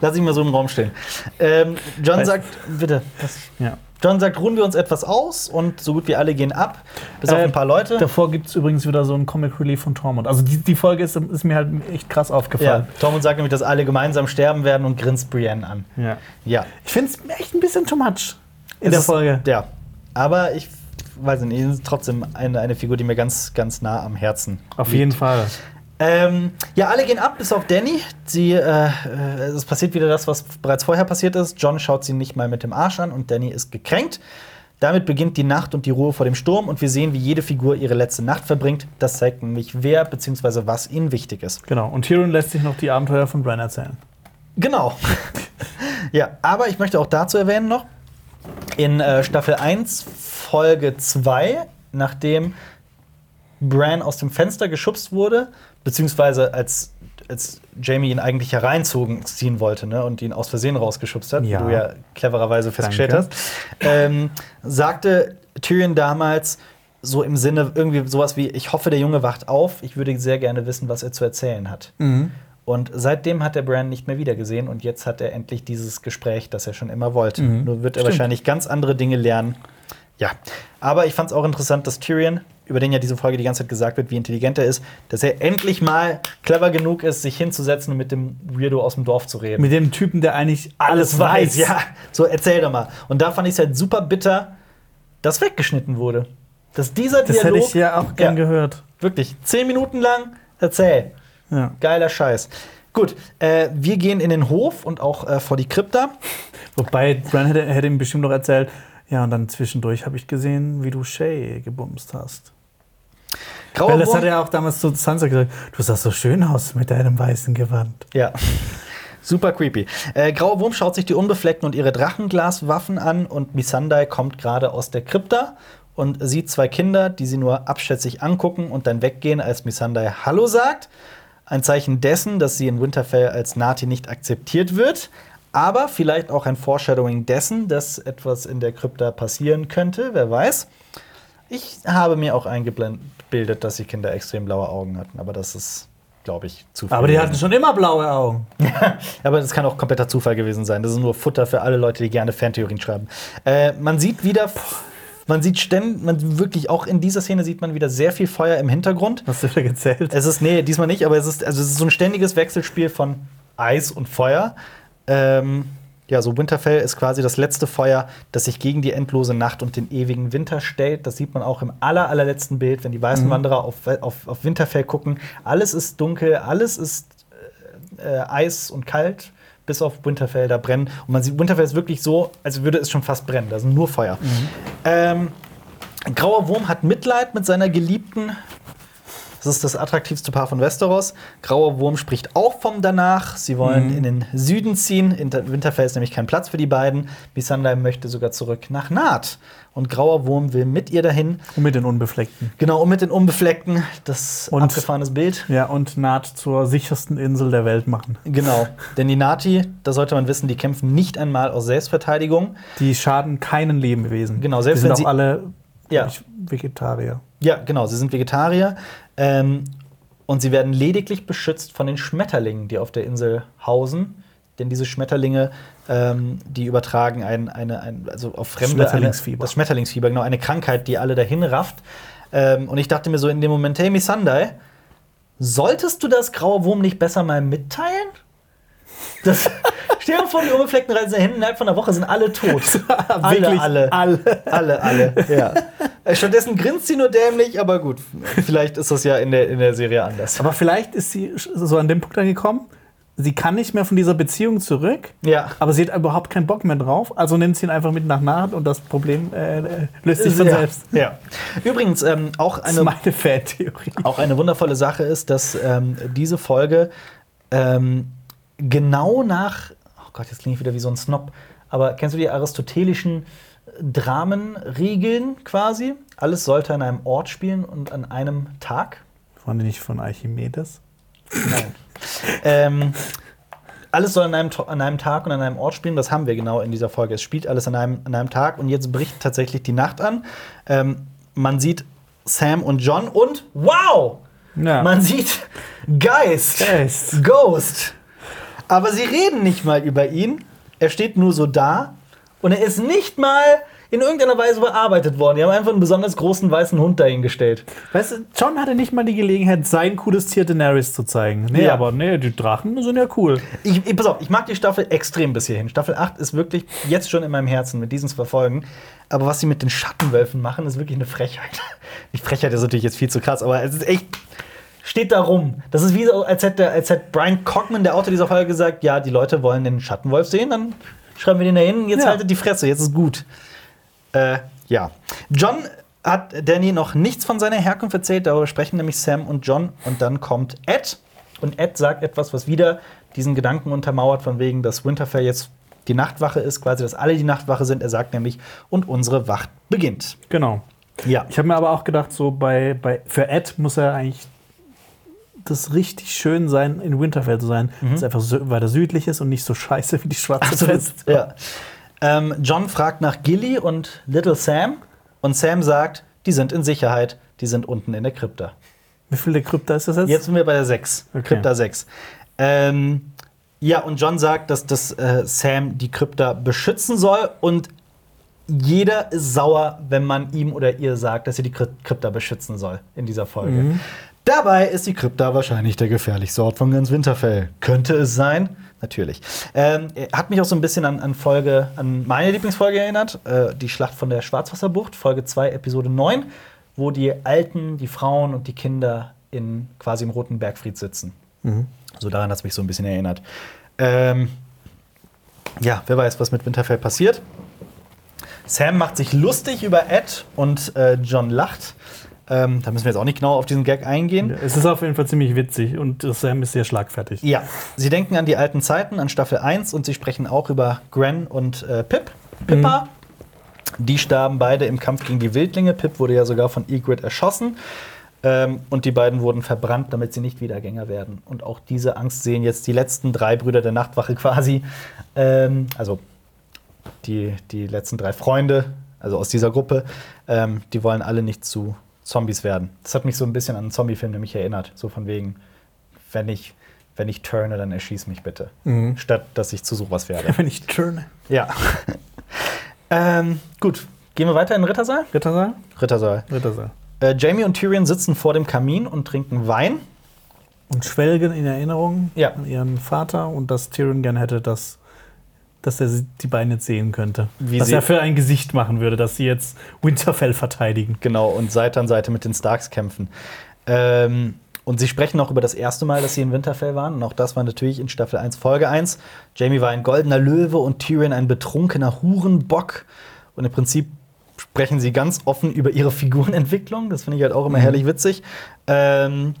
Lass ich mal so im Raum stehen. Ähm, John Weiß- sagt, bitte. Was? Ja. John sagt, ruhen wir uns etwas aus und so gut wie alle gehen ab, bis auf Äh, ein paar Leute. Davor gibt es übrigens wieder so ein Comic Relief von Tormund. Also die, die Folge ist, ist mir halt echt krass Ja, aufgefallen. Tormund sagt nämlich, dass alle gemeinsam sterben werden und grinst Brienne an. Ja. Ja. Ich finde es echt ein bisschen too much in Es der ist- Folge. Ja. Aber ich weiß nicht, es ist trotzdem eine, eine Figur, die mir ganz, ganz nah am Herzen Auf liegt. jeden Fall. Ähm, ja, alle gehen ab, bis auf Danny. Sie, äh, äh, es passiert wieder das, was bereits vorher passiert ist. John schaut sie nicht mal mit dem Arsch an und Danny ist gekränkt. Damit beginnt die Nacht und die Ruhe vor dem Sturm und wir sehen, wie jede Figur ihre letzte Nacht verbringt. Das zeigt nämlich, wer bzw. was ihnen wichtig ist. Genau. Und Tyrion lässt sich noch die Abenteuer von Bran erzählen. Genau. ja, aber ich möchte auch dazu erwähnen noch, in äh, Staffel 1, Folge 2, nachdem Bran aus dem Fenster geschubst wurde, beziehungsweise als, als Jamie ihn eigentlich hereinzogen ziehen wollte ne, und ihn aus Versehen rausgeschubst hat, Ja. wie du ja clevererweise festgestellt Danke. hast, ähm, sagte Tyrion damals so im Sinne irgendwie sowas wie, ich hoffe, der Junge wacht auf, ich würde sehr gerne wissen, was er zu erzählen hat. Und seitdem hat er Bran nicht mehr wiedergesehen und jetzt hat er endlich dieses Gespräch, das er schon immer wollte. Mhm. Nur wird er Stimmt. wahrscheinlich ganz andere Dinge lernen. Ja, aber ich fand es auch interessant, dass Tyrion, über den ja diese Folge die ganze Zeit gesagt wird, wie intelligent er ist, dass er endlich mal clever genug ist, sich hinzusetzen und mit dem Weirdo aus dem Dorf zu reden. Mit dem Typen, der eigentlich alles, weiß. Ja, so erzähl doch mal. Und da fand ich es halt super bitter, dass weggeschnitten wurde. Dass dieser Das hätte Dialog ich ja auch gern Ja. gehört. wirklich zehn Minuten lang erzähl. Ja. Geiler Scheiß. Gut, äh, wir gehen in den Hof und auch äh, vor die Krypta. Wobei, Bran hätte, hätte ihm bestimmt noch erzählt, ja, und dann zwischendurch habe ich gesehen, wie du Shay gebumst hast. Grauer Weil das Wurm- hat er auch damals zu Sansa gesagt, du sahst so schön aus mit deinem weißen Gewand. Ja. Super creepy. Äh, Grauer Wurm schaut sich die Unbefleckten und ihre Drachenglaswaffen an und Missandei kommt gerade aus der Krypta und sieht zwei Kinder, die sie nur abschätzig angucken und dann weggehen, als Missandei Hallo sagt. Ein Zeichen dessen, dass sie in Winterfell als Nati nicht akzeptiert wird, aber vielleicht auch ein Foreshadowing dessen, dass etwas in der Krypta passieren könnte, wer weiß. Ich habe mir auch eingebildet, dass die Kinder extrem blaue Augen hatten, aber das ist, glaube ich, zu viel. Aber die hatten schon immer blaue Augen. Aber das kann auch kompletter Zufall gewesen sein. Das ist nur Futter für alle Leute, die gerne Fantheorien schreiben. Äh, man sieht wieder, man sieht ständig, man wirklich auch in dieser Szene sieht man wieder sehr viel Feuer im Hintergrund. Hast du wieder gezählt? Es ist, nee, diesmal nicht, aber es ist, also es ist so ein ständiges Wechselspiel von Eis und Feuer. Ähm, ja, so Winterfell ist quasi das letzte Feuer, das sich gegen die endlose Nacht und den ewigen Winter stellt. Das sieht man auch im aller, allerletzten Bild, wenn die weißen Wanderer auf, auf, auf Winterfell gucken. Alles ist dunkel, alles ist äh, Eis und kalt, bis auf Winterfell, da brennen. Und man sieht, Winterfell ist wirklich so, als würde es schon fast brennen. Da sind nur Feuer. Ähm, Grauer Wurm hat Mitleid mit seiner Geliebten. Das ist das attraktivste Paar von Westeros. Grauer Wurm spricht auch vom danach. Sie wollen in den Süden ziehen. In Winterfell ist nämlich kein Platz für die beiden. Missandei möchte sogar zurück nach Naht. Und Grauer Wurm will mit ihr dahin. Und mit den Unbefleckten. Genau, und mit den Unbefleckten. Das Und- abgefahrenes Bild. Ja, und Naht zur sichersten Insel der Welt machen. Genau. Denn die Nati, da sollte man wissen, die kämpfen nicht einmal aus Selbstverteidigung. Die schaden keinen Lebewesen. Genau, selbst die sind wenn auch sie- alle Ja. Vegetarier. Ja, genau, sie sind Vegetarier. Ähm, und sie werden lediglich beschützt von den Schmetterlingen, die auf der Insel hausen. Denn diese Schmetterlinge, ähm, die übertragen ein, eine, ein, also auf Fremde Schmetterlingsfieber. Eine, das Schmetterlingsfieber, genau, eine Krankheit, die alle dahin rafft. Ähm, und ich dachte mir so in dem Moment, hey Missandei, solltest du das graue Wurm nicht besser mal mitteilen? Das, stell dir vor, die Unbefleckten reisen dahin, innerhalb von einer Woche sind alle tot. Wirklich alle. alle. Alle, alle, ja. Äh, Stattdessen grinst sie nur dämlich, aber gut. Vielleicht ist das ja in der, in der Serie anders. Aber vielleicht ist sie so an dem Punkt angekommen, sie kann nicht mehr von dieser Beziehung zurück, Ja. aber sie hat überhaupt keinen Bock mehr drauf, also nimmt sie ihn einfach mit nach Naht und das Problem äh, äh, löst sich von ja. selbst. Ja. Übrigens, ähm, auch Das ist eine, meine Fantheorie. auch eine wundervolle Sache ist, dass ähm, diese Folge ähm, genau nach Gott, jetzt klinge ich wieder wie so ein Snob. Aber kennst du die aristotelischen Dramenregeln quasi? Alles sollte an einem Ort spielen und an einem Tag. Waren die nicht von Archimedes? Nein. ähm, alles soll an einem, an einem Tag und an einem Ort spielen. Das haben wir genau in dieser Folge. Es spielt alles an einem, an einem Tag und jetzt bricht tatsächlich die Nacht an. Ähm, man sieht Sam und John und wow! Ja. Man sieht Geist. Geist. Ghost. Aber sie reden nicht mal über ihn. Er steht nur so da und er ist nicht mal in irgendeiner Weise bearbeitet worden. Die haben einfach einen besonders großen weißen Hund dahingestellt. Weißt du, John hatte nicht mal die Gelegenheit, sein cooles Tier Daenerys zu zeigen. Nee, Ja. aber nee, die Drachen sind ja cool. Ich, ich, pass auf, ich mag die Staffel extrem bis hierhin. Staffel 8 ist wirklich jetzt schon in meinem Herzen mit diesen zwei Folgen. Aber was sie mit den Schattenwölfen machen, ist wirklich eine Frechheit. Die Frechheit ist natürlich jetzt viel zu krass, aber es ist echt. Steht da rum. Das ist wie als hätte, als hätte Brian Cockman, der Autor dieser Folge, gesagt: Ja, die Leute wollen den Schattenwolf sehen, dann schreiben wir den da hin. Jetzt Ja. haltet die Fresse, jetzt ist gut. Äh, ja. John hat Danny noch nichts von seiner Herkunft erzählt, darüber sprechen nämlich Sam und John. Und dann kommt Ed. Und Ed sagt etwas, was wieder diesen Gedanken untermauert, von wegen, dass Winterfell jetzt die Nachtwache ist, quasi, dass alle die Nachtwache sind. Er sagt nämlich, und unsere Wacht beginnt. Genau. Ja. Ich habe mir aber auch gedacht, so bei, bei für Ed muss er eigentlich das richtig schön sein, in Winterfell zu sein, dass es einfach so weiter südlich ist und nicht so scheiße wie die schwarze Absolut. Fest. Ja. Ähm, John fragt nach Gilly und Little Sam. Und Sam sagt, die sind in Sicherheit, die sind unten in der Krypta. Wie viel der Krypta ist das jetzt? Jetzt sind wir bei der 6. Okay. Krypta 6. Ähm, ja, und John sagt, dass das äh, Sam die Krypta beschützen soll und jeder ist sauer, wenn man ihm oder ihr sagt, dass sie die Kry- Krypta beschützen soll in dieser Folge. Dabei ist die Krypta wahrscheinlich der gefährlichste Ort von ganz Winterfell. Könnte es sein? Natürlich. Ähm, hat mich auch so ein bisschen an, an Folge, an meine Lieblingsfolge erinnert, äh, die Schlacht von der Schwarzwasserbucht, Folge 2, Episode 9, wo die Alten, die Frauen und die Kinder in quasi im Roten Bergfried sitzen. So daran hat es mich so ein bisschen erinnert. Ähm, ja, wer weiß, was mit Winterfell passiert. Sam macht sich lustig über Ed und äh, John lacht. Ähm, da müssen wir jetzt auch nicht genau auf diesen Gag eingehen. Es ist auf jeden Fall ziemlich witzig und Sam ist sehr schlagfertig. Ja, sie denken an die alten Zeiten, an Staffel 1 und sie sprechen auch über Gren und äh, Pip. Pippa. Die starben beide im Kampf gegen die Wildlinge. Pip wurde ja sogar von Ygritte erschossen. Ähm, und die beiden wurden verbrannt, damit sie nicht Wiedergänger werden. Und auch diese Angst sehen jetzt die letzten drei Brüder der Nachtwache quasi. Ähm, also die, die letzten drei Freunde, also aus dieser Gruppe, ähm, die wollen alle nicht zu Zombies werden. Das hat mich so ein bisschen an einen Zombie-Film nämlich erinnert. So von wegen, wenn ich, wenn ich turne, dann erschieß mich bitte. Statt dass ich zu sowas werde. Wenn ich turne. ja. ähm, gut, gehen wir weiter in den Rittersaal? Rittersaal? Rittersaal. Rittersaal. Äh, Jamie und Tyrion sitzen vor dem Kamin und trinken Wein. Und schwelgen in Erinnerung Ja. an ihren Vater und dass Tyrion gern hätte, dass, dass er die beiden jetzt sehen könnte. Wie was sie- er für ein Gesicht machen würde, dass sie jetzt Winterfell verteidigen. Genau, und Seite an Seite mit den Starks kämpfen. Ähm, und sie sprechen auch über das erste Mal, dass sie in Winterfell waren. Und auch das war natürlich in Staffel 1, Folge 1. Jamie war ein goldener Löwe und Tyrion ein betrunkener Hurenbock. Und im Prinzip sprechen sie ganz offen über ihre Figurenentwicklung. Das finde ich halt auch immer herrlich witzig. Ähm,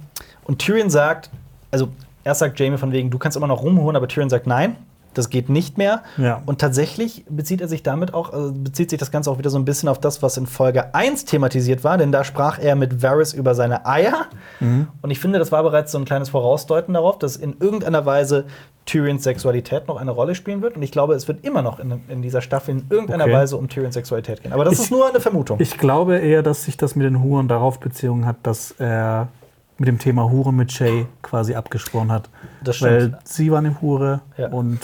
und Tyrion sagt, also erst sagt Jamie von wegen, du kannst immer noch rumholen, aber Tyrion sagt, nein, das geht nicht mehr. Ja. Und tatsächlich bezieht er sich damit auch, also bezieht sich das Ganze auch wieder so ein bisschen auf das, was in Folge 1 thematisiert war, denn da sprach er mit Varys über seine Eier. Und ich finde, das war bereits so ein kleines Vorausdeuten darauf, dass in irgendeiner Weise Tyrions Sexualität noch eine Rolle spielen wird. Und ich glaube, es wird immer noch in, in dieser Staffel in irgendeiner Okay. Weise um Tyrions Sexualität gehen. Aber das Ich- ist nur eine Vermutung. Ich glaube eher, dass sich das mit den Huren darauf bezogen hat, dass er mit dem Thema Hure mit Shay quasi abgesprochen hat. Das stimmt. Weil sie war eine Hure Ja. und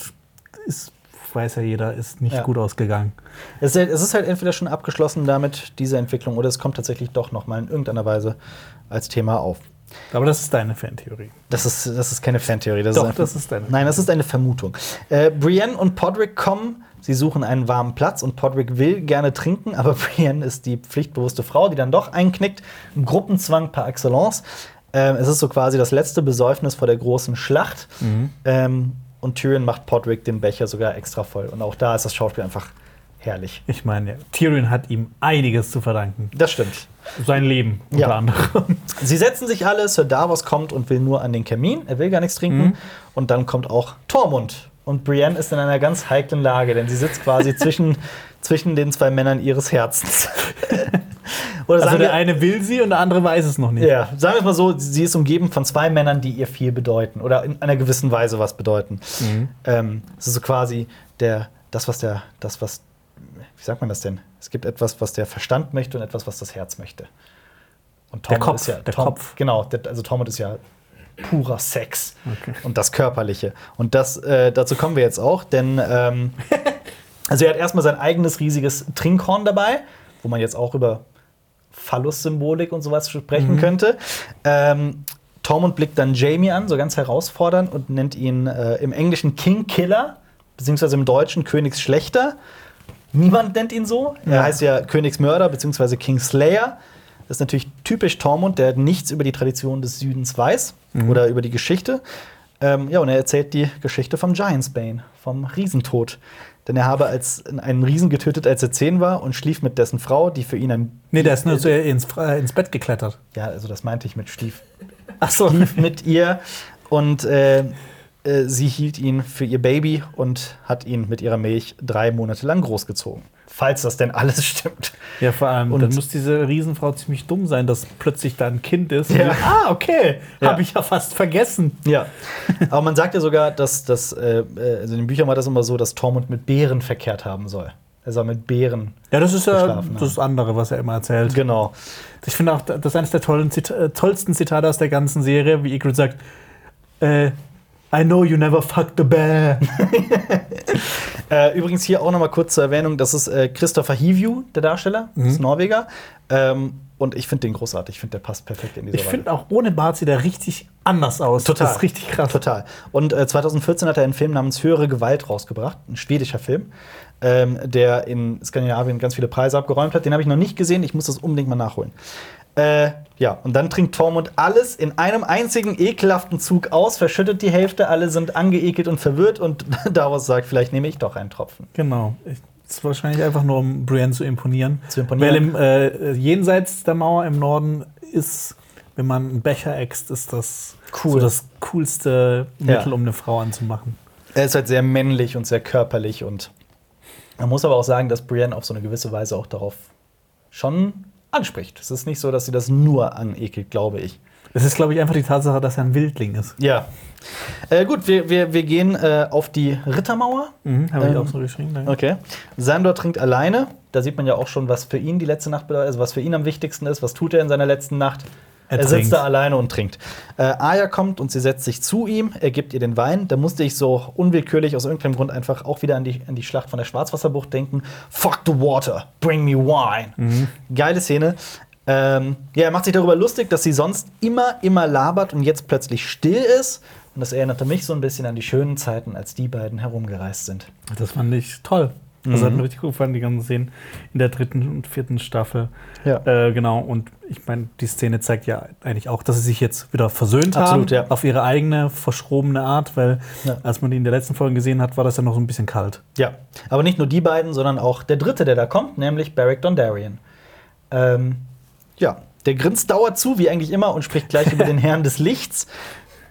ist, weiß ja jeder, ist nicht Ja. gut ausgegangen. Es ist, halt, es ist halt entweder schon abgeschlossen damit, diese Entwicklung, oder es kommt tatsächlich doch noch mal in irgendeiner Weise als Thema auf. Aber das ist deine Fantheorie. Das ist, das ist keine Fantheorie. Das Doch, ist das ist deine. Nein, das ist eine Vermutung. Äh, Brienne und Podrick kommen. Sie suchen einen warmen Platz und Podrick will gerne trinken, aber Brienne ist die pflichtbewusste Frau, die dann doch einknickt. Ein Gruppenzwang par excellence. Ähm, es ist so quasi das letzte Besäufnis vor der großen Schlacht. Ähm, und Tyrion macht Podrick den Becher sogar extra voll. Und auch da ist das Schauspiel einfach herrlich. Ich meine, Tyrion hat ihm einiges zu verdanken. Das stimmt. Sein Leben unter Ja. anderem. Sie setzen sich alle, Sir Davos kommt und will nur an den Kamin, er will gar nichts trinken. Und dann kommt auch Tormund und Brienne ist in einer ganz heiklen Lage, denn sie sitzt quasi zwischen, zwischen den zwei Männern ihres Herzens. Oder Also sagen der wir, eine will sie und der andere weiß es noch nicht. ja, sagen wir es mal so, sie ist umgeben von zwei Männern, die ihr viel bedeuten oder in einer gewissen Weise was bedeuten. Ähm, es ist so quasi der, das, was der, das, was, wie sagt man das denn? Es gibt etwas, was der Verstand möchte und etwas, was das Herz möchte. Und Der Tormund Kopf, ist ja, der Tom, Kopf. Genau, der, also Tormund ist ja purer Sex Okay. und das Körperliche. Und das, äh, dazu kommen wir jetzt auch, denn ähm, also er hat erstmal sein eigenes riesiges Trinkhorn dabei, wo man jetzt auch über Phallus-Symbolik und sowas sprechen könnte. Ähm, Tormund blickt dann Jamie an, so ganz herausfordernd, und nennt ihn äh, im Englischen King Killer, beziehungsweise im Deutschen Königsschlechter. Niemand nennt ihn so. Er Ja. heißt ja Königsmörder, beziehungsweise King Slayer. Das ist natürlich typisch Tormund, der nichts über die Tradition des Südens weiß oder über die Geschichte. Ähm, ja, und er erzählt die Geschichte vom Giantsbane, vom Riesentod. Denn er habe als, einen Riesen getötet, als er zehn war und schlief mit dessen Frau, die für ihn ein. Nee, der ist nur so ins, äh, ins Bett geklettert. Ja, also das meinte ich mit Stief. Ach so. Schlief mit ihr und äh, äh, sie hielt ihn für ihr Baby und hat ihn mit ihrer Milch drei Monate lang großgezogen. Falls das denn alles stimmt. Ja, vor allem, Und- dann muss diese Riesenfrau ziemlich dumm sein, dass plötzlich da ein Kind ist. Ja. Die, ah, okay. Ja. Habe ich ja fast vergessen. Ja, aber man sagt ja sogar, dass das, äh, äh, also in den Büchern war das immer so, dass Tormund mit Bären verkehrt haben soll. Er soll mit Bären. Ja, das ist ja das andere, was er immer erzählt. Genau. Ich finde auch, das ist eines der tollen, tollsten Zitate aus der ganzen Serie, wie Ygritte sagt, äh, I know you never fucked a bear. Äh, übrigens hier auch noch mal kurz zur Erwähnung, das ist äh, Christopher Hivju, der Darsteller, Mhm. ist Norweger. Ähm, und ich finde den großartig. Ich finde, der passt perfekt in diese Ich finde auch ohne Bart sieht er richtig anders aus. Total. Das ist richtig krass. Total. Und äh, 2014 hat er einen Film namens Höhere Gewalt rausgebracht, ein schwedischer Film, ähm, der in Skandinavien ganz viele Preise abgeräumt hat. Den habe ich noch nicht gesehen, ich muss das unbedingt mal nachholen. Äh, ja, und dann trinkt Tormund alles in einem einzigen ekelhaften Zug aus, verschüttet die Hälfte, alle sind angeekelt und verwirrt und Davos sagt, vielleicht nehme ich doch einen Tropfen. Genau. Ich, das ist wahrscheinlich einfach nur, um Brienne zu imponieren. Zu imponieren. Weil im, äh, jenseits der Mauer im Norden ist, wenn man einen Becher äxt, ist das Cool. so das coolste Ja. Mittel, um eine Frau anzumachen. Er ist halt sehr männlich und sehr körperlich und man muss aber auch sagen, dass Brienne auf so eine gewisse Weise auch darauf schon anspricht. Es ist nicht so, dass sie das nur anekelt, glaube ich. Es ist, glaube ich, einfach die Tatsache, dass er ein Wildling ist. Ja. Äh, gut, wir, wir, wir gehen äh, auf die Rittermauer. Mhm, Habe ich Ähm, auch so geschrieben. Danke. Okay. Sandor trinkt alleine. Da sieht man ja auch schon, was für ihn die letzte Nacht bedeutet, also was für ihn am wichtigsten ist. Was tut er in seiner letzten Nacht? Er Er, sitzt da alleine und trinkt. Äh, Arya kommt und sie setzt sich zu ihm. Er gibt ihr den Wein. Da musste ich so unwillkürlich aus irgendeinem Grund einfach auch wieder an die, an die Schlacht von der Schwarzwasserbucht denken. Fuck the water, bring me wine. Geile Szene. Ähm, ja, er macht sich darüber lustig, dass sie sonst immer, immer labert und jetzt plötzlich still ist. Und das erinnerte mich so ein bisschen an die schönen Zeiten, als die beiden herumgereist sind. Das fand ich toll. Das Mhm. hat mir richtig gut gefallen, die ganzen Szenen in der dritten und vierten Staffel. Ja. Äh, genau, und ich meine, die Szene zeigt ja eigentlich auch, dass sie sich jetzt wieder versöhnt Absolut, haben. ja. Auf ihre eigene, verschrobene Art, weil Ja. als man die in der letzten Folge gesehen hat, war das ja noch so ein bisschen kalt. Ja, aber nicht nur die beiden, sondern auch der dritte, der da kommt, nämlich Beric Dondarrion. Ähm, ja, der grinst dauert zu, wie eigentlich immer, und spricht gleich über den Herrn des Lichts.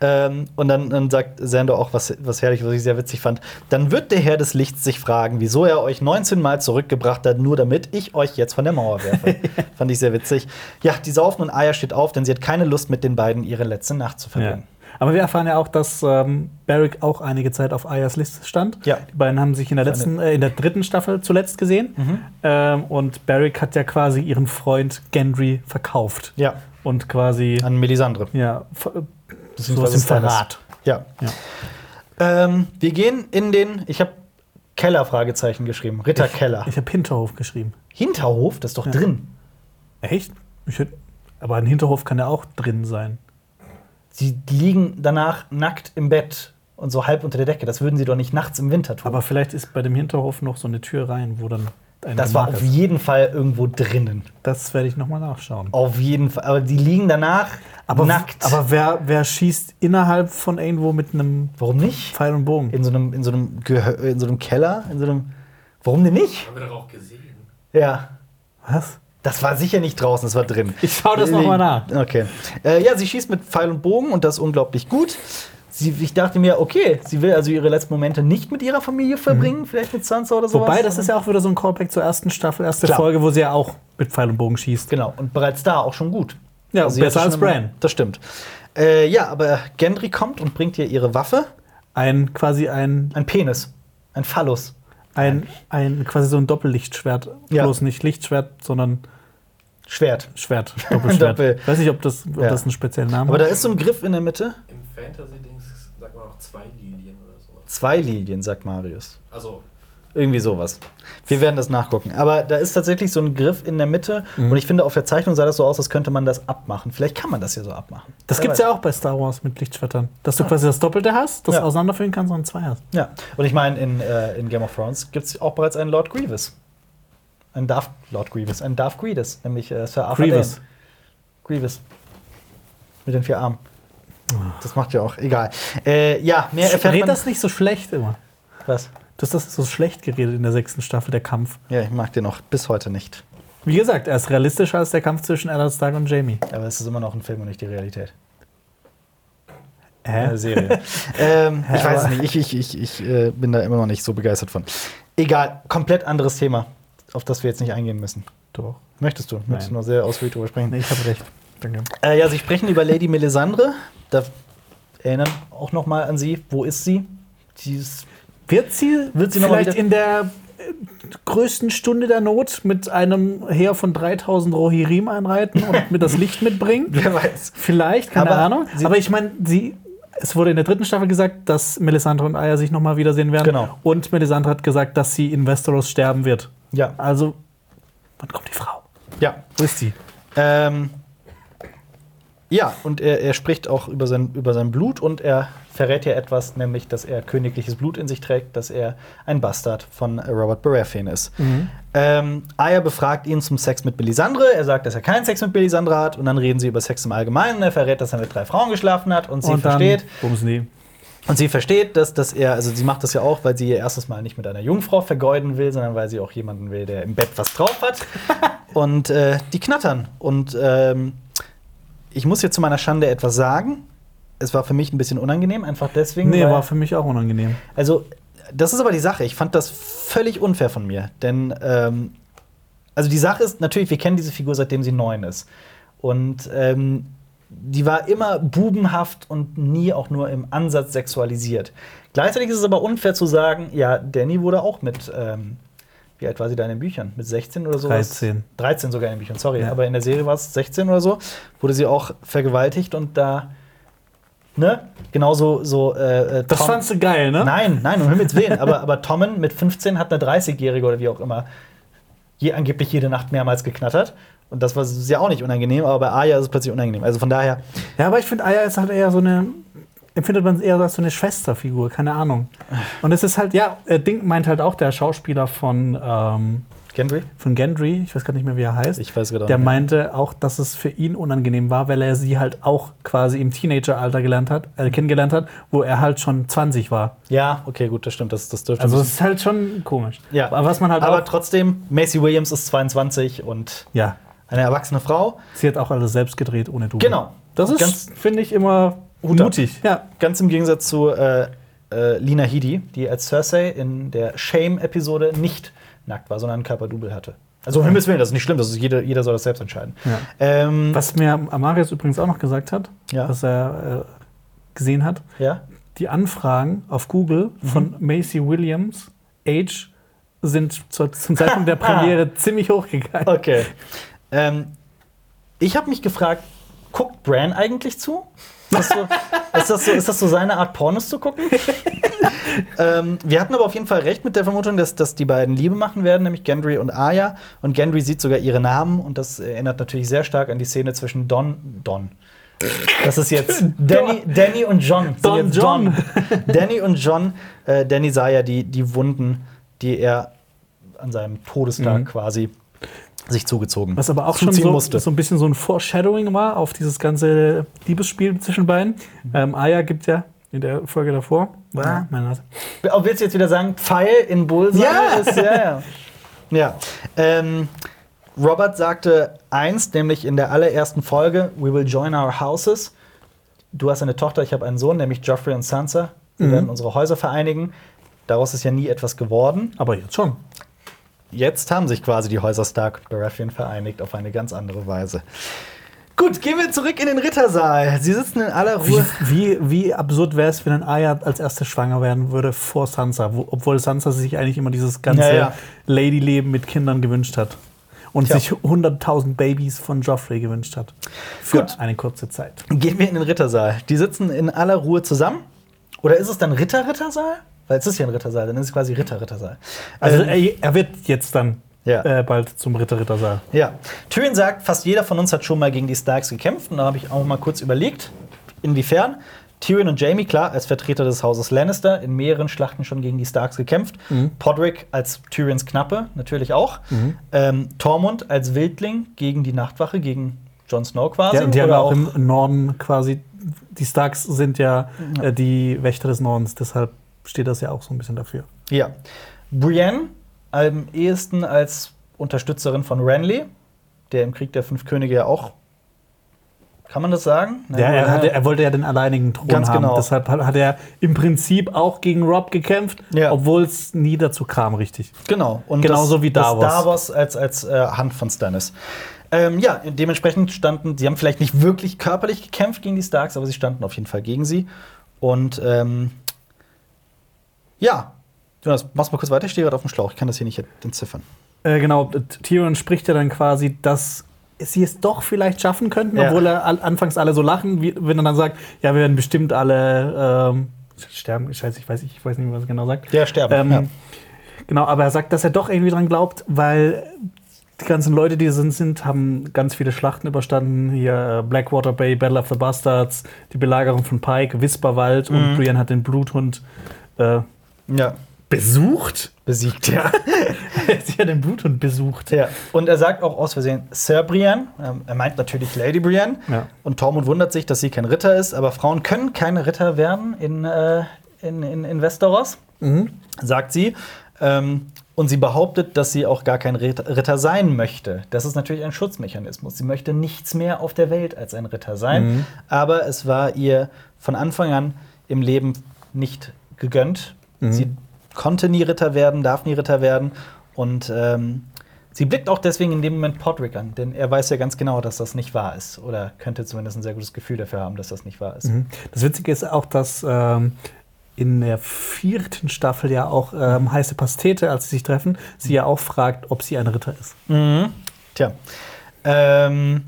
Ähm, und dann, dann sagt Sandor auch was, was herrlich, was ich sehr witzig fand. Dann wird der Herr des Lichts sich fragen, wieso er euch 19 Mal zurückgebracht hat, nur damit ich euch jetzt von der Mauer werfe. fand ich sehr witzig. Ja, die saufen und Aya steht auf, denn sie hat keine Lust, mit den beiden ihre letzte Nacht zu verbringen. Aber wir erfahren ja auch, dass ähm, Barrick auch einige Zeit auf Ayas Liste stand. Ja. Die beiden haben sich in der letzten, äh, in der dritten Staffel zuletzt gesehen. Mhm. Ähm, und Barrick hat ja quasi ihren Freund Gendry verkauft. Ja, Und quasi an Melisandre. ja, Beziehungsweise Stannis. Verrat. Ja. Ja. Ähm, wir gehen in den, ich habe Keller Fragezeichen geschrieben, Ritter Keller. Ich habe Hinterhof geschrieben. Hinterhof, das ist doch drin. Echt? Ich hätt, aber ein Hinterhof kann ja auch drin sein. Sie liegen danach nackt im Bett und so halb unter der Decke. Das würden sie doch nicht nachts im Winter tun. Aber vielleicht ist bei dem Hinterhof noch so eine Tür rein, wo dann das war auf jeden Fall irgendwo drinnen. Das werde ich noch mal nachschauen. Auf jeden Fall. Aber die liegen danach Aber, nackt. aber wer, wer schießt innerhalb von irgendwo mit einem warum nicht? Pfeil und Bogen? In so einem, in so einem, Gehö in so einem Keller? In so einem. Warum denn nicht? Haben wir doch auch gesehen. Ja. Was? Das war sicher nicht draußen, das war drin. Ich schau das noch mal nach. Okay. Äh, ja, sie schießt mit Pfeil und Bogen und das unglaublich gut. Sie, ich dachte mir, okay, sie will also ihre letzten Momente nicht mit ihrer Familie verbringen, vielleicht mit Sansa oder sowas. Mhm. Wobei, das ist ja auch wieder so ein Callback zur ersten Staffel, erste Klar. Folge, wo sie ja auch mit Pfeil und Bogen schießt. Genau, und bereits da auch schon gut. Ja, sie besser als Bran. Das stimmt. Äh, ja, aber Gendry kommt und bringt ihr ihre Waffe. Ein quasi ein, Ein Penis. Ein Phallus. ein, ein quasi so ein Doppellichtschwert. Ja. Bloß nicht Lichtschwert, sondern Schwert. Schwert. Doppelschwert. Doppel. Weiß nicht, ob das, ob Ja. das einen speziellen Namen Aber hat. da ist so ein Griff in der Mitte. Fantasy-Dings sagt man auch zwei Lilien oder sowas. Zwei Lilien, sagt Marius. Also, Irgendwie sowas. Wir werden das nachgucken. Aber da ist tatsächlich so ein Griff in der Mitte. Mhm. Und ich finde, auf der Zeichnung sah das so aus, als könnte man das abmachen. Vielleicht kann man das hier so abmachen. Das gibt's weiß. ja auch bei Star Wars mit Lichtschwertern. Dass du quasi das Doppelte hast, das Ja. auseinanderführen kannst und zwei hast. Ja. Und ich meine, in, äh, in Game of Thrones gibt es auch bereits einen Lord Grievous. Ein Darth Lord Grievous. Ein Darth Grievous, nämlich äh, Sir Arthur Grievous. Dane. Grievous. Mit den vier Armen. Das macht ja auch. Egal. Äh, ja, mehr erfährt Red man. das nicht so schlecht immer. Was? Du hast das so schlecht geredet in der sechsten Staffel, der Kampf. Ja, ich mag den noch bis heute nicht. Wie gesagt, er ist realistischer als der Kampf zwischen Eddard Stark und Jamie. Aber es ist immer noch ein Film und nicht die Realität. Hä? Eine Serie. ähm, ich Hä, weiß es nicht. Ich, ich, ich, ich äh, bin da immer noch nicht so begeistert von. Egal, komplett anderes Thema, auf das wir jetzt nicht eingehen müssen. Doch. Möchtest du? Möchtest du noch sehr ausführlich drüber sprechen? Nee, ich habe recht. Äh, ja, Sie sprechen über Lady Melisandre. Da erinnern auch noch mal an sie. Wo ist sie? Sie ist Wird sie, Wird sie noch vielleicht wieder- in der äh, größten Stunde der Not mit einem Heer von 3000 Rohirrim einreiten und mir das Licht mitbringen? wer weiß. Vielleicht, keine Aber Ahnung. Aber ich meine, sie. Es wurde in der dritten Staffel gesagt, dass Melisandre und Aya sich nochmal wiedersehen werden. Genau. Und Melisandre hat gesagt, dass sie in Westeros sterben wird. Ja, Also, wann kommt die Frau? ja. Wo ist sie? Ähm, ja, und er, er spricht auch über sein, über sein Blut und er verrät ja etwas, nämlich, dass er königliches Blut in sich trägt, dass er ein Bastard von Robert Baratheon ist. Ähm, Arya befragt ihn zum Sex mit Melisandre. Er sagt, dass er keinen Sex mit Melisandre hat und dann reden sie über Sex im Allgemeinen. Er verrät, dass er mit drei Frauen geschlafen hat und sie und versteht, die. und sie versteht, dass, dass er, also sie macht das ja auch, weil sie ihr erstes Mal nicht mit einer Jungfrau vergeuden will, sondern weil sie auch jemanden will, der im Bett was drauf hat. und äh, die knattern. Und ähm, ich muss jetzt zu meiner Schande etwas sagen. Es war für mich ein bisschen unangenehm, einfach deswegen. Nee, war für mich auch unangenehm. also, das ist aber die Sache. Ich fand das völlig unfair von mir. Denn, ähm, also die Sache ist natürlich, wir kennen diese Figur, seitdem sie neun ist. Und ähm, die war immer bubenhaft und nie auch nur im Ansatz sexualisiert. Gleichzeitig ist es aber unfair zu sagen, ja, Danny wurde auch mit, ähm, wie alt war sie da in den Büchern? Mit 16 oder so? 13. 13 sogar in den Büchern, sorry. Ja. Aber in der Serie war es 16 oder so. Wurde sie auch vergewaltigt und da, ne? Genauso so. Äh, äh, Das fandst du geil, ne? Nein, nein, um Himmels Willen. aber, aber Tommen mit 15 hat eine 30-Jährige oder wie auch immer je, angeblich jede Nacht mehrmals geknattert. Und das war ja auch nicht unangenehm, aber bei Arya ist es plötzlich unangenehm. Also von daher, Ja, aber ich finde, Aya ist halt eher so eine. Empfindet man eher als so eine Schwesterfigur, keine Ahnung. Und es ist halt, ja, äh, Ding meint halt auch der Schauspieler von, ähm, Gendry? von Gendry, ich weiß gar nicht mehr, wie er heißt. Ich weiß gerade Der meinte auch, dass es für ihn unangenehm war, weil er sie halt auch quasi im Teenageralter gelernt hat, äh, kennengelernt hat, wo er halt schon 20 war. Ja, okay, gut, das stimmt. Das, das dürfte Also es ist halt schon komisch. ja. Aber was man halt aber trotzdem, Macy Williams ist 22 und ja, eine erwachsene Frau. sie hat auch alles selbst gedreht ohne Double. Genau. Das ist, Ganz- finde ich, immer Hut mutig. Ja. Ganz im Gegensatz zu äh, äh, Lina Headey, die als Cersei in der Shame-Episode nicht nackt war, sondern ein Körperdouble hatte. Also um Himmels Willen, das ist nicht schlimm, das ist jeder, jeder soll das selbst entscheiden. Ja. Ähm, Was mir Amarius übrigens auch noch gesagt hat, Ja. was er äh, gesehen hat, ja? die Anfragen auf Google Mhm. von Macy Williams Age sind zur, zum Zeitpunkt der Premiere ziemlich hochgegangen. Okay. Ähm, ich habe mich gefragt, guckt Bran eigentlich zu? Ist das, so, ist, das so, ist das so seine Art, Pornos zu gucken? ähm, wir hatten aber auf jeden Fall recht mit der Vermutung, dass, dass die beiden Liebe machen werden, nämlich Gendry und Arya. Und Gendry sieht sogar ihre Namen und das erinnert natürlich sehr stark an die Szene zwischen Don. Don. Das ist jetzt Danny, Danny und John. Don John. Danny und John. Äh, Danny sah ja die, die Wunden, die er an seinem Todestag Mhm. quasi sich zugezogen Was aber auch schon so, musste. so ein bisschen so ein Foreshadowing war auf dieses ganze Liebesspiel zwischen beiden. Mhm. Ähm, Aya gibt ja in der Folge davor. Ah, meine Nase. Willst du jetzt wieder sagen, Pfeil in Bullseye Ja. ist? Ja, ja. ja. Ähm, Robert sagte einst, nämlich in der allerersten Folge, We will join our houses. du hast eine Tochter, ich habe einen Sohn, nämlich Joffrey und Sansa. Wir Mhm. werden unsere Häuser vereinigen. Daraus ist ja nie etwas geworden. Aber jetzt schon. Jetzt haben sich quasi die Häuser Stark und Baratheon vereinigt auf eine ganz andere Weise. Gut, gehen wir zurück in den Rittersaal. Sie sitzen in aller Wie, Ruhe. wie, wie absurd wäre es, wenn ein Arya als erste schwanger werden würde vor Sansa, wo, obwohl Sansa sich eigentlich immer dieses ganze Ja, ja. Lady-Leben mit Kindern gewünscht hat. Und Tja. sich 100.000 Babys von Joffrey gewünscht hat. Für Gut. eine kurze Zeit. Gehen wir in den Rittersaal. Die sitzen in aller Ruhe zusammen. Oder ist es dann Ritter-Rittersaal? Weil es ist ja ein Rittersaal, dann ist es quasi Ritter-Rittersaal. Also Ähm, er, er wird jetzt dann Ja. äh, bald zum Ritter-Rittersaal. Ja, Tyrion sagt, fast jeder von uns hat schon mal gegen die Starks gekämpft. Und da habe ich auch mal kurz überlegt, inwiefern. Tyrion und Jamie, klar, als Vertreter des Hauses Lannister, in mehreren Schlachten schon gegen die Starks gekämpft. Podrick als Tyrions Knappe, natürlich auch. Ähm, Tormund als Wildling gegen die Nachtwache, gegen Jon Snow quasi. Ja, und die haben ja auch im Norden quasi, die Starks sind ja äh, die Wächter des Nordens, deshalb steht das ja auch so ein bisschen dafür. Ja. Brienne am ehesten als Unterstützerin von Renly, der im Krieg der Fünf Könige ja auch. Kann man das sagen? Ja, er, hatte, er wollte ja den alleinigen Thron Ganz haben. genau. Deshalb hat, er im Prinzip auch gegen Rob gekämpft, Ja. obwohl es nie dazu kam, richtig. Genau. Und Genauso das, wie Davos. Das Davos als, als äh, Hand von Stannis. Ähm, ja, dementsprechend standen, sie haben vielleicht nicht wirklich körperlich gekämpft gegen die Starks, aber sie standen auf jeden Fall gegen sie. Und ähm, ja, Jonas, mach's mal kurz weiter, ich stehe gerade auf dem Schlauch, ich kann das hier nicht entziffern. Äh, genau, Tyrion spricht ja dann quasi, dass sie es doch vielleicht schaffen könnten, Ja. obwohl er all, anfangs alle so lachen, wie, wenn er dann sagt, ja, wir werden bestimmt alle ähm, sterben. Scheiße, ich weiß, nicht- ich weiß nicht, was er genau sagt. Ja, sterben. Ähm, ja. Genau, aber er sagt, dass er doch irgendwie dran glaubt, weil die ganzen Leute, die sind, sind haben ganz viele Schlachten überstanden. Hier äh, Blackwater Bay, Battle of the Bastards, die Belagerung von Pike, Wisperwald Mhm. und Brienne hat den Bluthund äh, ja, besucht. besiegt, ja. Sie hat den Bluthund besucht. ja. Und er sagt auch aus Versehen Sir Brienne, ähm, er meint natürlich Lady Brienne. Ja. Und Tormund wundert sich, dass sie kein Ritter ist, aber Frauen können keine Ritter werden in, äh, in, in, in Westeros, Mhm. sagt sie. Ähm, und sie behauptet, dass sie auch gar kein Ritter Ritter sein möchte. Das ist natürlich ein Schutzmechanismus. Sie möchte nichts mehr auf der Welt als ein Ritter sein. Mhm. Aber es war ihr von Anfang an im Leben nicht gegönnt. Mhm. Sie konnte nie Ritter werden, darf nie Ritter werden. Und ähm, sie blickt auch deswegen in dem Moment Podrick an, denn er weiß ja ganz genau, dass das nicht wahr ist. Oder könnte zumindest ein sehr gutes Gefühl dafür haben, dass das nicht wahr ist. Mhm. Das Witzige ist auch, dass ähm, in der vierten Staffel ja auch ähm, heiße Pastete, als sie sich treffen, sie ja auch fragt, ob sie ein Ritter ist. Mhm. Tja. Ähm,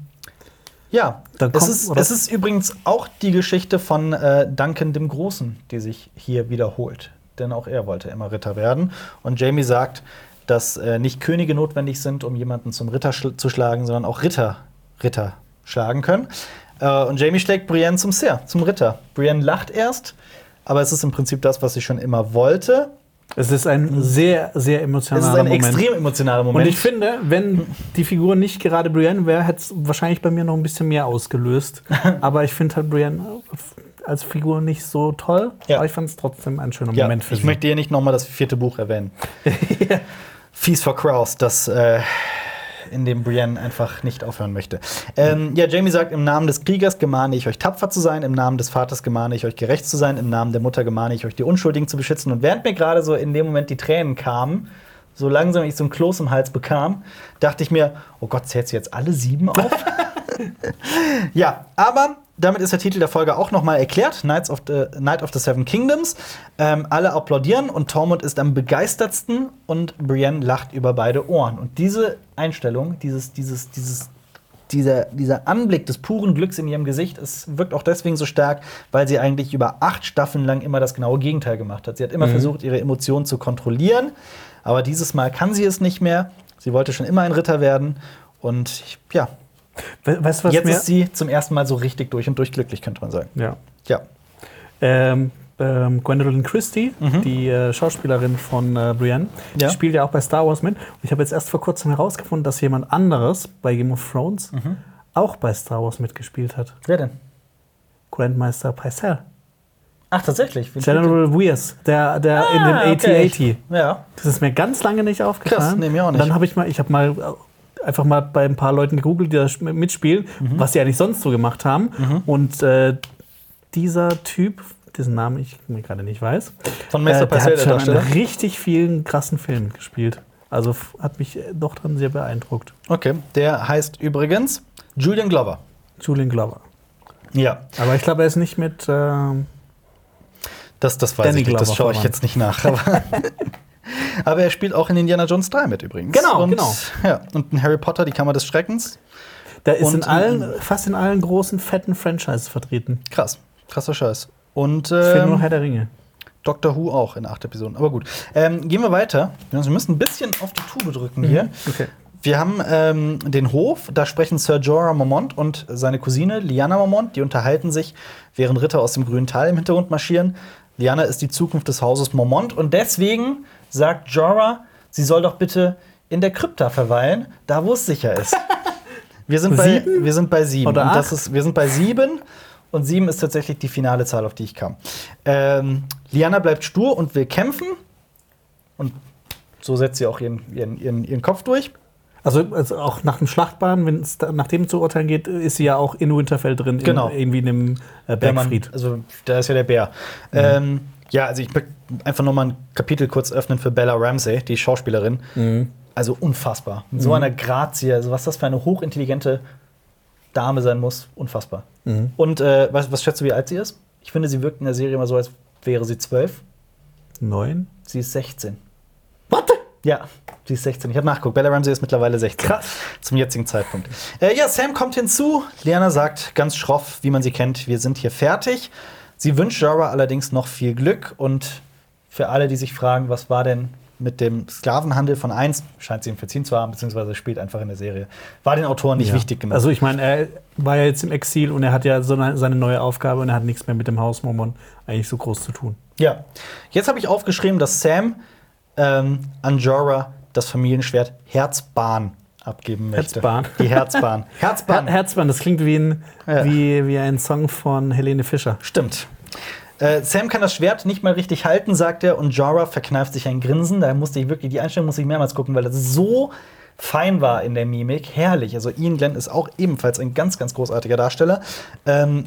ja, Da es, kommt- ist, es ist übrigens auch die Geschichte von äh, Duncan dem Großen, die sich hier wiederholt. Denn auch er wollte immer Ritter werden. Und Jamie sagt, dass äh, nicht Könige notwendig sind, um jemanden zum Ritter schl zu schlagen, sondern auch Ritter Ritter schlagen können. Äh, und Jamie schlägt Brienne zum Sir, zum Ritter. Brienne lacht erst, aber es ist im Prinzip das, was sie schon immer wollte. Es ist ein sehr, sehr Es emotionaler ist ein Moment. extrem emotionaler Moment. Und ich finde, wenn die Figur nicht gerade Brienne wäre, hätte es wahrscheinlich bei mir noch ein bisschen mehr ausgelöst. Aber ich finde halt Brienne als Figur nicht so toll. Ja. Aber ich fand es trotzdem ein schöner Ja, Moment für ich sie. möchte hier nicht noch mal das vierte Buch erwähnen. Feast for Crows, das äh, in dem Brienne einfach nicht aufhören möchte. Ähm, ja, Jamie sagt, im Namen des Kriegers gemahne ich euch tapfer zu sein, im Namen des Vaters gemahne ich euch gerecht zu sein, im Namen der Mutter gemahne ich euch die Unschuldigen zu beschützen. Und während mir gerade so in dem Moment die Tränen kamen, so langsam ich so ein Kloß im Hals bekam, dachte ich mir, oh Gott, zählt sie jetzt alle sieben auf? ja, aber damit ist der Titel der Folge auch noch mal erklärt: Knights of the, Night of the Seven Kingdoms. Ähm, alle applaudieren und Tormund ist am begeistertsten und Brienne lacht über beide Ohren. Und diese Einstellung, dieses, dieses, dieses, dieser, dieser Anblick des puren Glücks in ihrem Gesicht, es wirkt auch deswegen so stark, weil sie eigentlich über acht Staffeln lang immer das genaue Gegenteil gemacht hat. Sie hat immer versucht, ihre Emotionen zu kontrollieren, aber dieses Mal kann sie es nicht mehr. Sie wollte schon immer ein Ritter werden und ja, We weißt was Jetzt ist sie zum ersten Mal so richtig durch und durch glücklich, könnte man sagen. ja. Ja. Ähm, ähm, Gwendolyn Christie, die äh, Schauspielerin von äh, Brienne, Ja. die spielt ja auch bei Star Wars mit. Und ich habe jetzt erst vor kurzem herausgefunden, dass jemand anderes bei Game of Thrones auch bei Star Wars mitgespielt hat. Wer denn? Grandmeister Pycelle. Ach, tatsächlich. Wie General Weirs, der, der in dem Ah, okay. AT-80. Ja. Das ist mir ganz lange nicht aufgefallen. Krass, nee, mir auch Und nicht. dann habe ich mal, ich habe mal einfach mal bei ein paar Leuten gegoogelt, die da mitspielen, Mhm. was die eigentlich sonst so gemacht haben. Und äh, dieser Typ, dessen Namen ich mir gerade nicht weiß, Von äh, der hat schon in richtig vielen krassen Filmen gespielt. Also hat mich äh, doch dran sehr beeindruckt. Okay, der heißt übrigens Julian Glover. Julian Glover. Ja, Aber ich glaube, er ist nicht mit. Ähm, das, das weiß Danny ich nicht, das Glover schaue ich jetzt nicht nach. Aber, er spielt auch in Indiana Jones 3 mit übrigens. Genau, und, genau. Ja, und in Harry Potter, die Kammer des Schreckens. der ist Und in allen, fast in allen großen, fetten Franchises vertreten. Krass, krasser Scheiß. Und Fehlt nur noch ähm, Herr der Ringe. Doctor Who auch in acht Episoden. Aber gut, ähm, gehen wir weiter. Wir müssen ein bisschen auf die Tube drücken hier. Okay. Wir haben ähm, den Hof, da sprechen Sir Jorah Mormont und seine Cousine Lyanna Mormont, die unterhalten sich, während Ritter aus dem grünen Tal im Hintergrund marschieren. Lyanna ist die Zukunft des Hauses Mormont und deswegen sagt Jorah, sie soll doch bitte in der Krypta verweilen, da wo es sicher ist. Wir sind bei, Sieben? wir sind bei sieben. Oder und das ist, wir sind bei sieben und sieben ist tatsächlich die finale Zahl, auf die ich kam. Ähm, Lyanna bleibt stur und will kämpfen und so setzt sie auch ihren, ihren, ihren, ihren Kopf durch. Also, also auch nach dem Schlachtbahn, wenn es nach dem zu urteilen geht, ist sie ja auch in Winterfell drin, Genau. in, irgendwie in dem äh, Der Mann- Bergfried. also da ist ja der Bär. Ähm, ja, also ich möchte einfach noch mal ein Kapitel kurz öffnen für Bella Ramsey, die Schauspielerin. Also unfassbar. Mit so einer Grazie, also was das für eine hochintelligente Dame sein muss, unfassbar. Und äh, was, was schätzt du, wie alt sie ist? Ich finde, sie wirkt in der Serie immer so, als wäre sie zwölf. Neun? Sie ist 16. Warte! Ja, sie ist 16. Ich habe nachgeguckt. Bella Ramsey ist mittlerweile 16. Krass. Zum jetzigen Zeitpunkt. Äh, ja, Sam kommt hinzu. Liana sagt ganz schroff, wie man sie kennt, wir sind hier fertig. Sie wünscht Jorah allerdings noch viel Glück. Und für alle, die sich fragen, was war denn mit dem Sklavenhandel von 1, scheint sie ihm verziehen zu haben, beziehungsweise spielt einfach in der Serie. War den Autoren nicht Ja. wichtig genug. Also ich meine, er war ja jetzt im Exil und er hat ja so eine, seine neue Aufgabe und er hat nichts mehr mit dem Haus Mormon eigentlich so groß zu tun. Ja. Jetzt habe ich aufgeschrieben, dass Sam ähm, an Jorah das Familienschwert Herzbahn abgeben möchte. Herzbahn. Die Herzbahn. Herzbahn. Her Herzbahn, das klingt wie ein, Ja. wie, wie ein Song von Helene Fischer. Stimmt. Äh, Sam kann das Schwert nicht mal richtig halten, sagt er, und Jorah verkneift sich ein Grinsen. Da musste ich wirklich, die Einstellung musste ich mehrmals gucken, weil das so fein war in der Mimik. Herrlich. Also Ian Glenn ist auch ebenfalls ein ganz, ganz großartiger Darsteller. Ähm,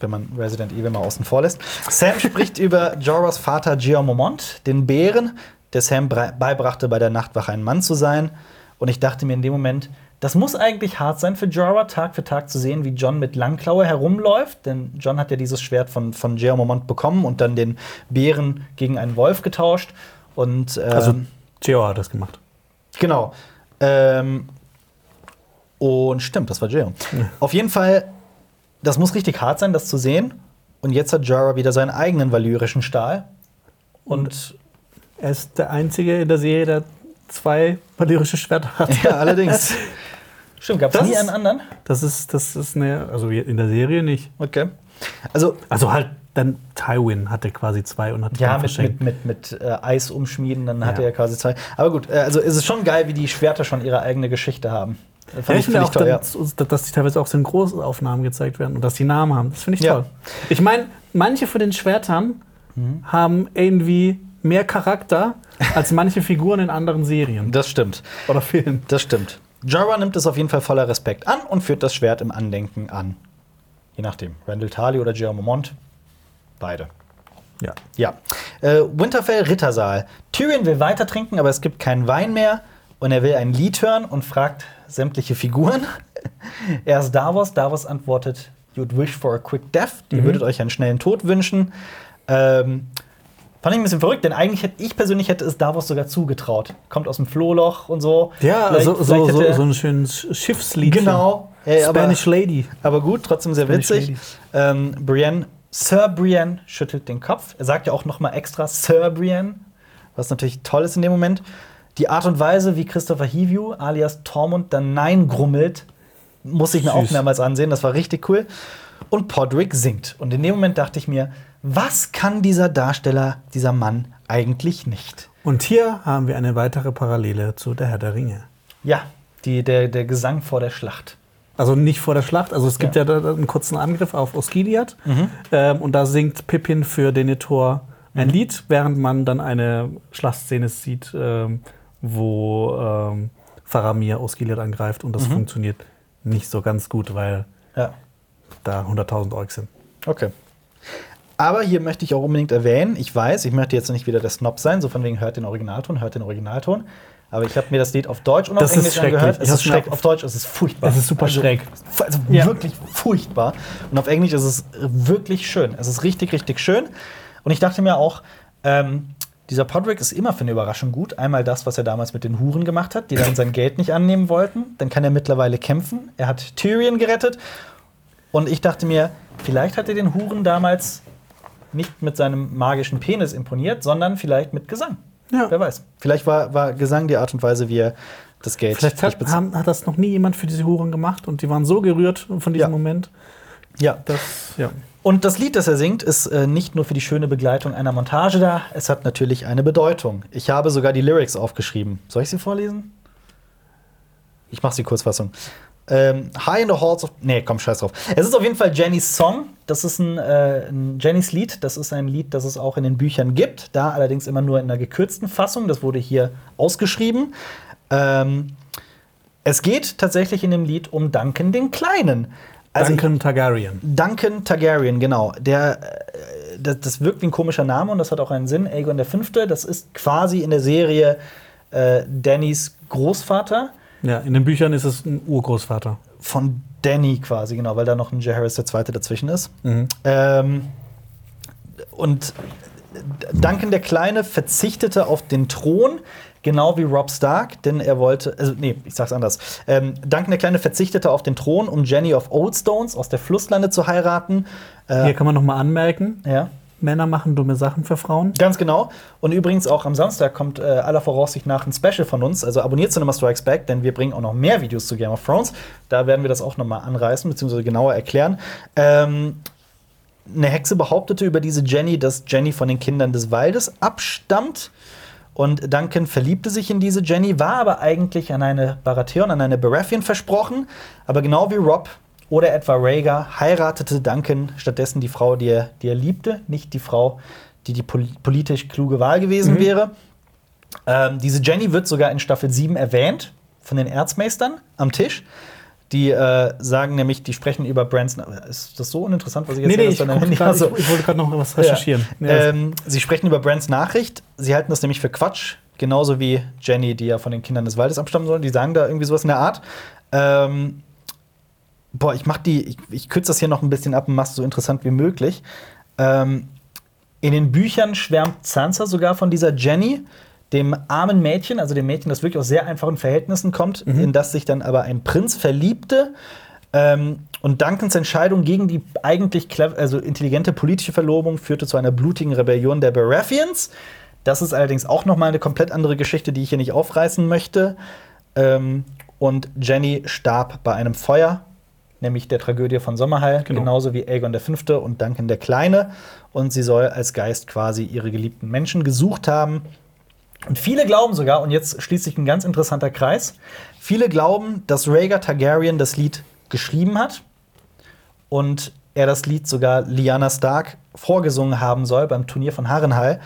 wenn man Resident Evil mal außen vor lässt. Sam spricht über Jorahs Vater Mormont, den Bären, der Sam beibrachte, bei der Nachtwache ein Mann zu sein. Und ich dachte mir in dem Moment, das muss eigentlich hart sein für Jorah, Tag für Tag zu sehen, wie John mit Langklaue herumläuft. Denn John hat ja dieses Schwert von, von Jeor Mormont bekommen und dann den Bären gegen einen Wolf getauscht. Und ähm, Also Geo hat das gemacht. Genau. Ähm, und stimmt, das war Jeon. Auf jeden Fall, das muss richtig hart sein, das zu sehen. Und jetzt hat Jorah wieder seinen eigenen valyrischen Stahl. Und Er ist der Einzige in der Serie, der zwei valyrische Schwerter hat. ja, allerdings. Stimmt, gab es nie ist- einen anderen? Das ist, das ist eine, also in der Serie nicht. Okay. Also, Also halt, dann Tywin hatte quasi zwei und hat ja, mit, mit, mit, mit äh, Eis umschmieden, dann hatte Ja. er quasi zwei. Aber gut, äh, also ist es schon geil, wie die Schwerter schon ihre eigene Geschichte haben. Äh, Fand Ja, ich finde auch, toll, ja. dass, die teilweise auch Synchronaufnahmen gezeigt werden und dass die Namen haben. Das finde ich toll. Ich meine, manche von den Schwertern Mhm. haben irgendwie mehr Charakter als manche Figuren in anderen Serien Das stimmt. oder Filmen. Das stimmt. Jorah nimmt es auf jeden Fall voller Respekt an und führt das Schwert im Andenken an. Je nachdem. Randall Tarly oder Jerome Mont. Beide. Ja. Ja. Äh, Winterfell Rittersaal. Tyrion will weiter trinken, aber es gibt keinen Wein mehr. Und er will ein Lied hören und fragt sämtliche Figuren. Erst Davos. Davos antwortet: You'd wish for a quick death. Mhm. Ihr würdet euch einen schnellen Tod wünschen. Ähm, fand ich ein bisschen verrückt, denn eigentlich hätte ich persönlich hätte es Davos sogar zugetraut. Kommt aus dem Flohloch und so. Ja, Vielleicht- so, so, vielleicht so, so ein schönes Schiffslied. Genau. Ey, aber- Spanish Lady. aber gut, trotzdem sehr Spanish witzig. Ähm, Brienne, Sir Brienne schüttelt den Kopf. Er sagt ja auch noch mal extra Sir Brienne, was natürlich toll ist in dem Moment. Die Art und Weise, wie Christopher Heaview alias Tormund dann Nein grummelt, muss ich mir auch Süß. mehrmals ansehen. Das war richtig cool. Und Podrick singt. Und in dem Moment dachte ich mir, was kann dieser Darsteller, dieser Mann eigentlich nicht? Und hier haben wir eine weitere Parallele zu Der Herr der Ringe. Ja, die, der, der Gesang vor der Schlacht. Also nicht vor der Schlacht. Also es gibt Ja. ja, einen kurzen Angriff auf Osgiliath. Ähm, und da singt Pippin für Denethor ein Lied, während man dann eine Schlachtszene sieht, ähm, wo ähm, Faramir Osgiliath angreift. Und das funktioniert nicht so ganz gut, weil Ja. da 100.000 Orks sind. Okay. Aber hier möchte ich auch unbedingt erwähnen, ich weiß, ich möchte jetzt nicht wieder der Snob sein, so von wegen hört den Originalton, hört den Originalton. Aber ich habe mir das Lied auf Deutsch und auf Das Englisch angehört. Es ist auf- Auf Deutsch ist es furchtbar. Es ist super also, schräg. Also Ja. wirklich furchtbar. Und auf Englisch ist es wirklich schön. Es ist richtig, richtig schön. Und ich dachte mir auch, ähm, dieser Podrick ist immer für eine Überraschung gut. Einmal das, was er damals mit den Huren gemacht hat, die dann sein Geld nicht annehmen wollten. Dann kann er mittlerweile kämpfen. Er hat Tyrion gerettet. Und ich dachte mir, vielleicht hat er den Huren damals nicht mit seinem magischen Penis imponiert, sondern vielleicht mit Gesang. Ja. Wer weiß. Vielleicht war, war Gesang die Art und Weise, wie er das Geld Vielleicht hat, haben, hat das noch nie jemand für diese Huren gemacht und die waren so gerührt von diesem Ja. Moment. Ja. Das, ja. Und das Lied, das er singt, ist äh, nicht nur für die schöne Begleitung einer Montage da, es hat natürlich eine Bedeutung. Ich habe sogar die Lyrics aufgeschrieben. Soll ich sie vorlesen? Ich mache die Kurzfassung. Ähm, High in the Halls of. Nee, komm, scheiß drauf. Es ist auf jeden Fall Jennys Song. Das ist ein, äh, ein Jennys Lied. Das ist ein Lied, das es auch in den Büchern gibt. Da allerdings immer nur in einer gekürzten Fassung. Das wurde hier ausgeschrieben. Ähm, es geht tatsächlich in dem Lied um Duncan den Kleinen. Also Duncan Targaryen. Duncan Targaryen, genau. Der, äh, das, das wirkt wie ein komischer Name und das hat auch einen Sinn. Aegon V., das ist quasi in der Serie äh, Dannys Großvater. Ja, in den Büchern ist es ein Urgroßvater. Von Danny quasi, genau, weil da noch ein Jaehaerys II. dazwischen ist. Ähm, und Duncan der Kleine verzichtete auf den Thron, genau wie Rob Stark, denn er wollte, also nee, ich sag's anders. Ähm, Duncan der Kleine verzichtete auf den Thron, um Jenny of Oldstones aus der Flusslande zu heiraten. Äh, Hier kann man noch mal anmerken, ja. Männer machen dumme Sachen für Frauen. Ganz genau. Und übrigens auch am Samstag kommt äh, aller Voraussicht nach ein Special von uns. Also abonniert Cinema Strikes Back, denn wir bringen auch noch mehr Videos zu Game of Thrones. Da werden wir das auch noch mal anreißen bzw. genauer erklären. Ähm, eine Hexe behauptete über diese Jenny, dass Jenny von den Kindern des Waldes abstammt. Und Duncan verliebte sich in diese Jenny, war aber eigentlich an eine Baratheon, an eine Baratheon versprochen. Aber genau wie Rob oder etwa Rhaegar heiratete Duncan stattdessen die Frau, die er, die er liebte, nicht die Frau, die die pol politisch kluge Wahl gewesen wäre. Ähm, diese Jenny wird sogar in Staffel 7 erwähnt von den Erzmeistern am Tisch. Die äh, sagen nämlich, die sprechen über Brands. Ist das so uninteressant, was ich jetzt Nee, nee, ich, Handy- grad, Also- ich, ich wollte gerade noch was recherchieren. ja. Ja. Ähm, sie sprechen über Brands Nachricht. Sie halten das nämlich für Quatsch. Genauso wie Jenny, die ja von den Kindern des Waldes abstammen soll. Die sagen da irgendwie sowas in der Art. Ähm, boah, ich mach die, ich, ich kürze das hier noch ein bisschen ab und mach's so interessant wie möglich. Ähm, in den Büchern schwärmt Sansa sogar von dieser Jenny, dem armen Mädchen, also dem Mädchen, das wirklich aus sehr einfachen Verhältnissen kommt, in das sich dann aber ein Prinz verliebte. Ähm, und Duncans Entscheidung gegen die eigentlich also intelligente politische Verlobung führte zu einer blutigen Rebellion der Baratheons. Das ist allerdings auch noch mal eine komplett andere Geschichte, die ich hier nicht aufreißen möchte. Ähm, und Jenny starb bei einem Feuer, nämlich der Tragödie von Sommerhall, Genau. genauso wie Aegon V. und Duncan der Kleine. Und sie soll als Geist quasi ihre geliebten Menschen gesucht haben. Und viele glauben sogar, und jetzt schließt sich ein ganz interessanter Kreis, viele glauben, dass Rhaegar Targaryen das Lied geschrieben hat und er das Lied sogar Lyanna Stark vorgesungen haben soll beim Turnier von Harrenhal,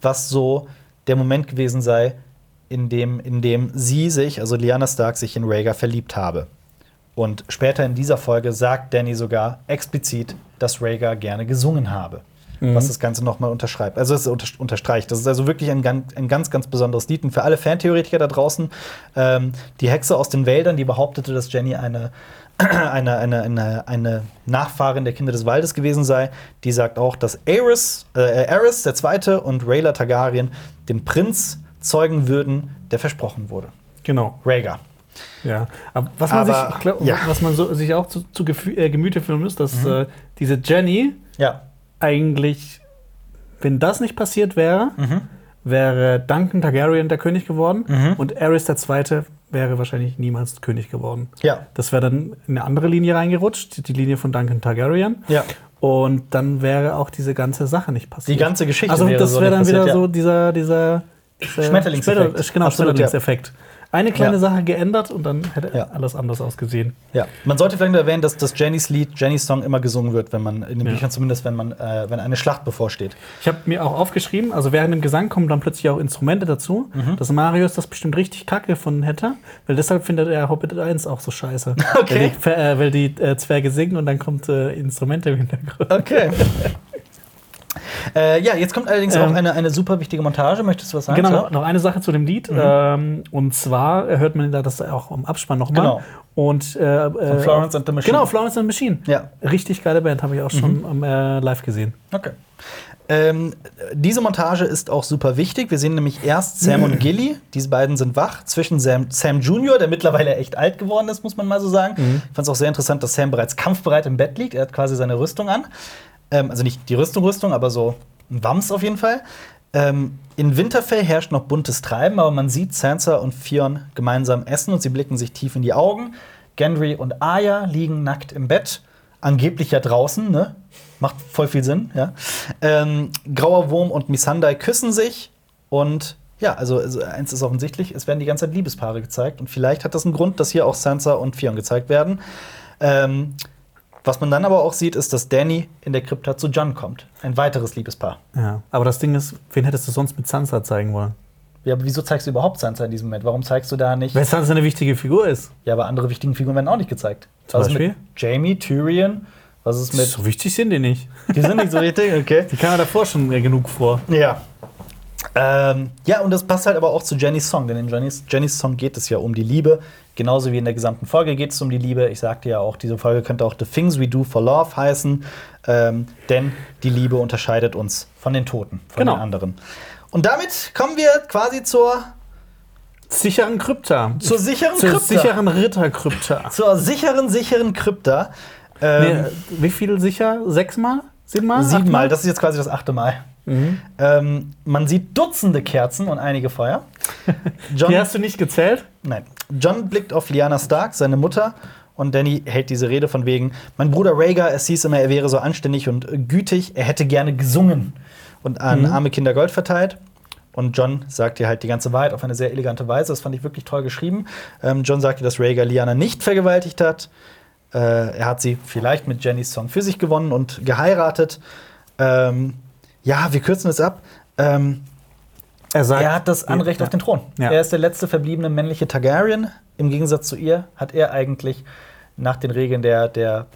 was so der Moment gewesen sei, in dem, in dem sie sich, also Lyanna Stark, sich in Rhaegar verliebt habe. Und später in dieser Folge sagt Danny sogar explizit, dass Rhaegar gerne gesungen habe. Was das Ganze nochmal unterschreibt. Also es unter, unterstreicht. Das ist also wirklich ein, ganz- ein ganz, ganz besonderes Lied. Und für alle Fantheoretiker da draußen, ähm, die Hexe aus den Wäldern, die behauptete, dass Jenny eine, eine, eine, eine, eine Nachfahrin der Kinder des Waldes gewesen sei, die sagt auch, dass Aerys, äh, Aerys der Zweite und Rhaela Targaryen den Prinz zeugen würden, der versprochen wurde. Genau. Rhaegar. Ja. Aber was man, Aber, sich, ich glaub, ja. was man so, sich auch zu, zu äh, Gemüte führen muss, dass Mhm. äh, diese Jenny Ja. eigentlich, wenn das nicht passiert wäre, Mhm. wäre Duncan Targaryen der König geworden Mhm. und Aerys der Zweite wäre wahrscheinlich niemals König geworden. Ja. Das wäre dann in eine andere Linie reingerutscht, die Linie von Duncan Targaryen. Ja. Und dann wäre auch diese ganze Sache nicht passiert. Die ganze Geschichte Also wäre das so wäre nicht dann wieder passiert, ja. so dieser, dieser, dieser Schmetterlingseffekt. Schmetter- Genau, Absolut, Schmetterlingseffekt. Eine kleine Ja. Sache geändert und dann hätte Ja. alles anders ausgesehen. Ja, man sollte vielleicht erwähnen, dass das Jennys Lied, Jennys Song immer gesungen wird, wenn man in den Ja. Büchern zumindest, wenn man, äh, wenn eine Schlacht bevorsteht. Ich habe mir auch aufgeschrieben, also während dem Gesang kommen dann plötzlich auch Instrumente dazu. Mhm. Dass Marius das bestimmt richtig kacke von hätte, weil deshalb findet er Hobbit 1 auch so scheiße. Okay. Weil die, äh, weil die äh, Zwerge singen und dann kommt äh, Instrumente im Hintergrund. Okay. äh, ja, jetzt kommt allerdings auch Ähm, eine, eine super wichtige Montage. Möchtest du was sagen? Genau, noch, noch eine Sache zu dem Lied. Ähm, und zwar hört man da das auch im Abspann nochmal. Genau. Und äh, Von Florence and the Machine. Genau, Florence and the Machine. Ja. Richtig geile Band, habe ich auch schon ähm, äh, live gesehen. Okay. Ähm, diese Montage ist auch super wichtig. Wir sehen nämlich erst Sam und Gilly. Diese beiden sind wach. Zwischen Sam, Sam Jr., der mittlerweile echt alt geworden ist, muss man mal so sagen. Ich fand es auch sehr interessant, dass Sam bereits kampfbereit im Bett liegt. Er hat quasi seine Rüstung an. Ähm, also nicht die Rüstung, Rüstung, aber so ein Wams auf jeden Fall. Ähm, in Winterfell herrscht noch buntes Treiben, aber man sieht Sansa und Fionn gemeinsam essen und sie blicken sich tief in die Augen. Gendry und Arya liegen nackt im Bett, angeblich ja draußen, ne? Macht voll viel Sinn, ja. Ähm, Grauer Wurm und Missandei küssen sich und ja, also, also eins ist offensichtlich, es werden die ganze Zeit Liebespaare gezeigt und vielleicht hat das einen Grund, dass hier auch Sansa und Fionn gezeigt werden. Ähm, was man dann aber auch sieht, ist, dass Danny in der Krypta zu John kommt. Ein weiteres Liebespaar. Ja. Aber das Ding ist, wen hättest du sonst mit Sansa zeigen wollen? Ja, aber wieso zeigst du überhaupt Sansa in diesem Moment? Warum zeigst du da nicht? Weil Sansa eine wichtige Figur ist. Ja, aber andere wichtigen Figuren werden auch nicht gezeigt. Zum Was ist Beispiel? mit Jamie, Tyrion? Was ist mit. so wichtig sind die nicht. Die sind nicht so richtig, okay. Die kam ja davor schon genug vor. Ja. Ähm, ja, und das passt halt aber auch zu Jennys Song, denn in Jennys, Jennys Song geht es ja um die Liebe. Genauso wie in der gesamten Folge geht es um die Liebe. Ich sagte ja auch, diese Folge könnte auch The Things We Do for Love heißen, ähm, denn die Liebe unterscheidet uns von den Toten, von Genau. den anderen. Und damit kommen wir quasi zur, Sicheren Krypta. zur sicheren Zur Krypta. sicheren Ritterkrypta. zur sicheren, sicheren Krypta. Ähm, Nee, wie viel sicher? Sechsmal? Siebenmal? Siebenmal, das ist jetzt quasi das achte Mal. Mhm. Ähm, man sieht Dutzende Kerzen und einige Feuer. John, Die hast du nicht gezählt? nein. John blickt auf Lyanna Stark, seine Mutter, und Danny hält diese Rede von wegen: Mein Bruder Rhaegar, es hieß immer, er wäre so anständig und gütig, er hätte gerne gesungen und an Mhm. arme Kinder Gold verteilt. Und John sagt ihr halt die ganze Wahrheit auf eine sehr elegante Weise. Das fand ich wirklich toll geschrieben. Ähm, John sagt ihr, dass Rhaegar Lyanna nicht vergewaltigt hat. Äh, er hat sie vielleicht mit Jennys Song für sich gewonnen und geheiratet. Ähm, ja, wir kürzen es ab. Ähm, Er sagt, er hat das Anrecht Ja. auf den Thron. Ja. Er ist der letzte verbliebene männliche Targaryen. Im Gegensatz zu ihr hat er eigentlich nach den Regeln der, der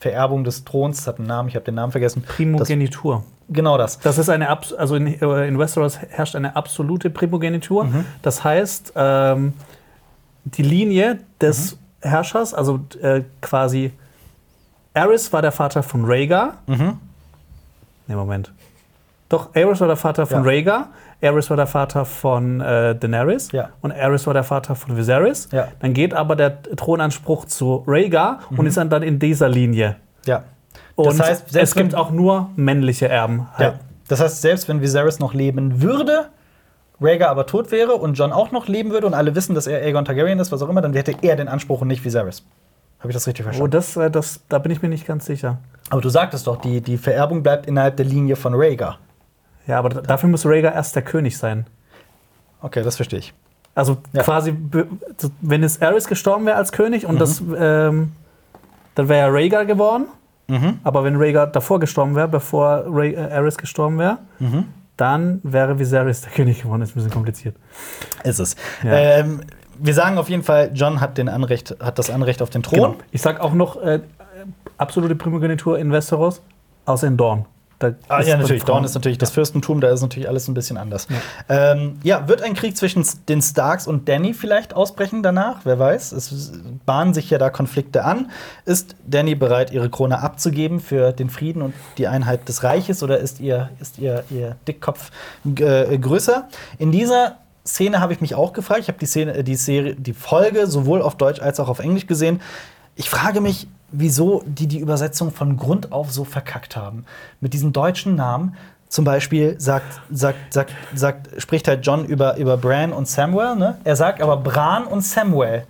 Vererbung des Throns, hat einen Namen, ich habe den Namen vergessen. Primogenitur. Das, genau das. Das ist eine, also in, äh, in Westeros herrscht eine absolute Primogenitur. Mhm. Das heißt, ähm, die Linie des Mhm. Herrschers, also äh, quasi Aerys war der Vater von Rhaegar. Mhm. Nee, Moment. Doch, Aerys war der Vater von Ja. Rhaegar. Aerys war der Vater von äh, Daenerys. Ja. Und Aerys war der Vater von Viserys. Ja. Dann geht aber der Thronanspruch zu Rhaegar Mhm. und ist dann, dann in dieser Linie. Ja. Und heißt, es gibt auch nur männliche Erben. ja. Das heißt, selbst wenn Viserys noch leben würde, Rhaegar aber tot wäre und John auch noch leben würde und alle wissen, dass er Aegon Targaryen ist, was auch immer, dann hätte er den Anspruch und nicht Viserys. Habe ich das richtig Oh, verstanden? das, äh, das, da bin ich mir nicht ganz sicher. Aber du sagtest doch, die, die Vererbung bleibt innerhalb der Linie von Rhaegar. Ja, aber da- dafür muss Rhaegar erst der König sein. Okay, das verstehe ich. Also Ja. quasi, wenn es Aerys gestorben wäre als König und Mhm. das, ähm, dann wäre Rhaegar geworden. Mhm. Aber wenn Rhaegar davor gestorben wäre, bevor Rha äh, Aerys gestorben wäre, Mhm. dann wäre Viserys der König geworden. Ist ein bisschen kompliziert. Ist es. Ja. Ähm, wir sagen auf jeden Fall, John hat, den Anrecht, hat das Anrecht auf den Thron. Genau. Ich sag auch noch äh, absolute Primogenitur in Westeros, außer in Dorn. Da Ah, ist ja, natürlich. Dorn ist natürlich das Fürstentum, da ist natürlich alles ein bisschen anders. Ja. Ähm, ja, wird ein Krieg zwischen den Starks und Danny vielleicht ausbrechen danach? Wer weiß. Es bahnen sich ja da Konflikte an. Ist Danny bereit, ihre Krone abzugeben für den Frieden und die Einheit des Reiches oder ist ihr, ist ihr, ihr Dickkopf äh, größer? In dieser Szene habe ich mich auch gefragt. Ich habe die Szene, die Serie, die Folge sowohl auf Deutsch als auch auf Englisch gesehen. Ich frage mich, wieso die die Übersetzung von Grund auf so verkackt haben. Mit diesen deutschen Namen. Zum Beispiel sagt, sagt, sagt, sagt, spricht halt John über, über Bran und Samuel. Ne? Er sagt aber Bran und Samuel.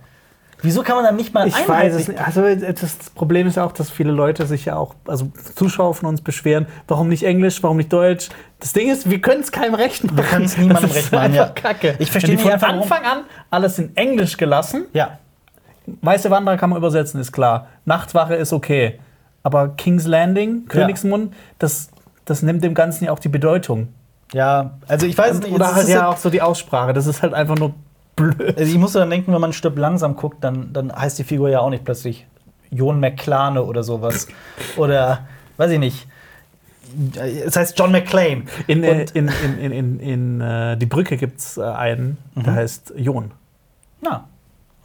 Wieso kann man dann nicht mal Ich weiß es nicht. Also das Problem ist ja auch, dass viele Leute sich ja auch, also Zuschauer von uns beschweren, warum nicht Englisch, warum nicht Deutsch. Das Ding ist, wir können es keinem recht machen. Wir können es niemandem recht machen, ja. Kacke. Ich verstehe nicht von einfach, Anfang an alles in Englisch gelassen. Ja, Weiße Wanderer kann man übersetzen, ist klar. Nachtwache ist okay. Aber King's Landing, Königsmund, das, das nimmt dem Ganzen ja auch die Bedeutung. ja, also ich weiß nicht. Oder halt ist ja auch so die Aussprache. Das ist halt einfach nur blöd. Also ich muss dann denken, wenn man ein Stück langsam guckt, dann, dann heißt die Figur ja auch nicht plötzlich Jon McClane oder sowas. oder, weiß ich nicht. Es heißt John McClane. In, äh, Und- in, in, in, in, in äh, die Brücke gibt es äh, einen, der heißt Jon. Na,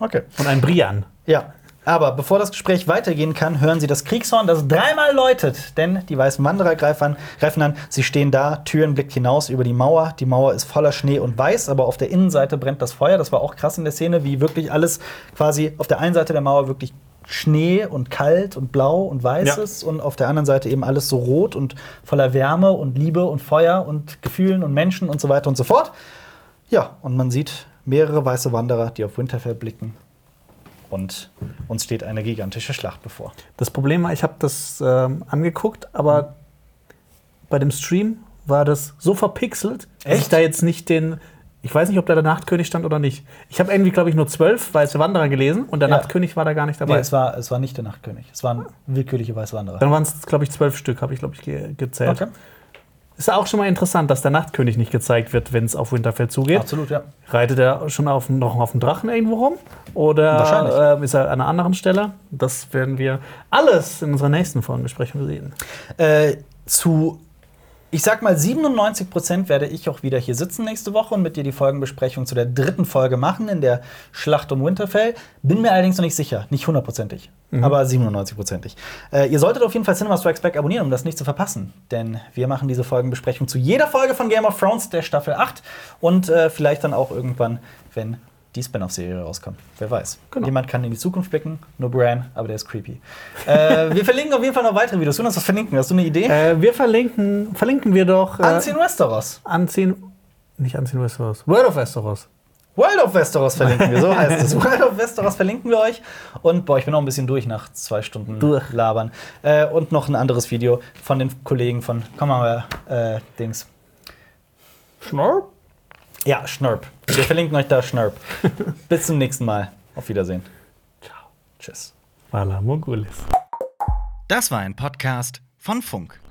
okay. Und einen Brian. Ja. Aber bevor das Gespräch weitergehen kann, hören Sie das Kriegshorn, das dreimal läutet. Denn die weißen Wanderer greifen an. Sie stehen da, Türen blickt hinaus über die Mauer. Die Mauer ist voller Schnee und weiß, aber auf der Innenseite brennt das Feuer. Das war auch krass in der Szene, wie wirklich alles quasi auf der einen Seite der Mauer wirklich Schnee und kalt und blau und weiß Ja. ist und auf der anderen Seite eben alles so rot und voller Wärme und Liebe und Feuer und Gefühlen und Menschen und so weiter und so fort. Ja, und man sieht mehrere weiße Wanderer, die auf Winterfell blicken. Und uns steht eine gigantische Schlacht bevor. Das Problem war, ich habe das ähm, angeguckt, aber bei dem Stream war das so verpixelt, dass ich da jetzt nicht den. Ich weiß nicht, ob da der Nachtkönig stand oder nicht. Ich habe irgendwie, glaube ich, nur zwölf weiße Wanderer gelesen und der Ja. Nachtkönig war da gar nicht Nee, dabei. es war, es war nicht der Nachtkönig. Es waren willkürliche weiße Wanderer. Dann waren es, glaube ich, zwölf Stück, habe ich, glaube ich, ge gezählt. Okay. Ist ja auch schon mal interessant, dass der Nachtkönig nicht gezeigt wird, wenn es auf Winterfell zugeht. Absolut, ja. Reitet er schon auf, noch auf dem Drachen irgendwo rum? Oder ähm, ist er an einer anderen Stelle? Das werden wir alles in unserer nächsten Folgenbesprechung sehen. Äh, zu, ich sag mal, 97 Prozent werde ich auch wieder hier sitzen nächste Woche und mit dir die Folgenbesprechung zu der dritten Folge machen in der Schlacht um Winterfell. Bin mir allerdings noch nicht sicher, nicht hundertprozentig, aber 97 prozentig. Äh, ihr solltet auf jeden Fall Cinema Strikes Back abonnieren, um das nicht zu verpassen. Denn wir machen diese Folgenbesprechung zu jeder Folge von Game of Thrones, der Staffel 8 und äh, vielleicht dann auch irgendwann, wenn die Spin-off-Serie rauskommt. Wer weiß. Genau. Jemand kann in die Zukunft blicken, nur Bran, aber der ist creepy. äh, wir verlinken auf jeden Fall noch weitere Videos. Du hast was verlinken. Hast du eine Idee? Äh, wir verlinken, verlinken wir doch. Äh, Anziehen Westeros. Anziehen. Nicht Anziehen Westeros. World of Westeros. World of Westeros verlinken wir, so heißt es. World of Westeros verlinken wir euch. Und boah, ich bin noch ein bisschen durch nach zwei Stunden Durch. Labern. Äh, und noch ein anderes Video von den Kollegen von, komm mal, äh, Dings. Schnorr? Ja, Schnurp. Wir verlinken euch da Schnurp. Bis zum nächsten Mal. Auf Wiedersehen. Ciao. Tschüss. Vala Mogulis. Das war ein Podcast von Funk.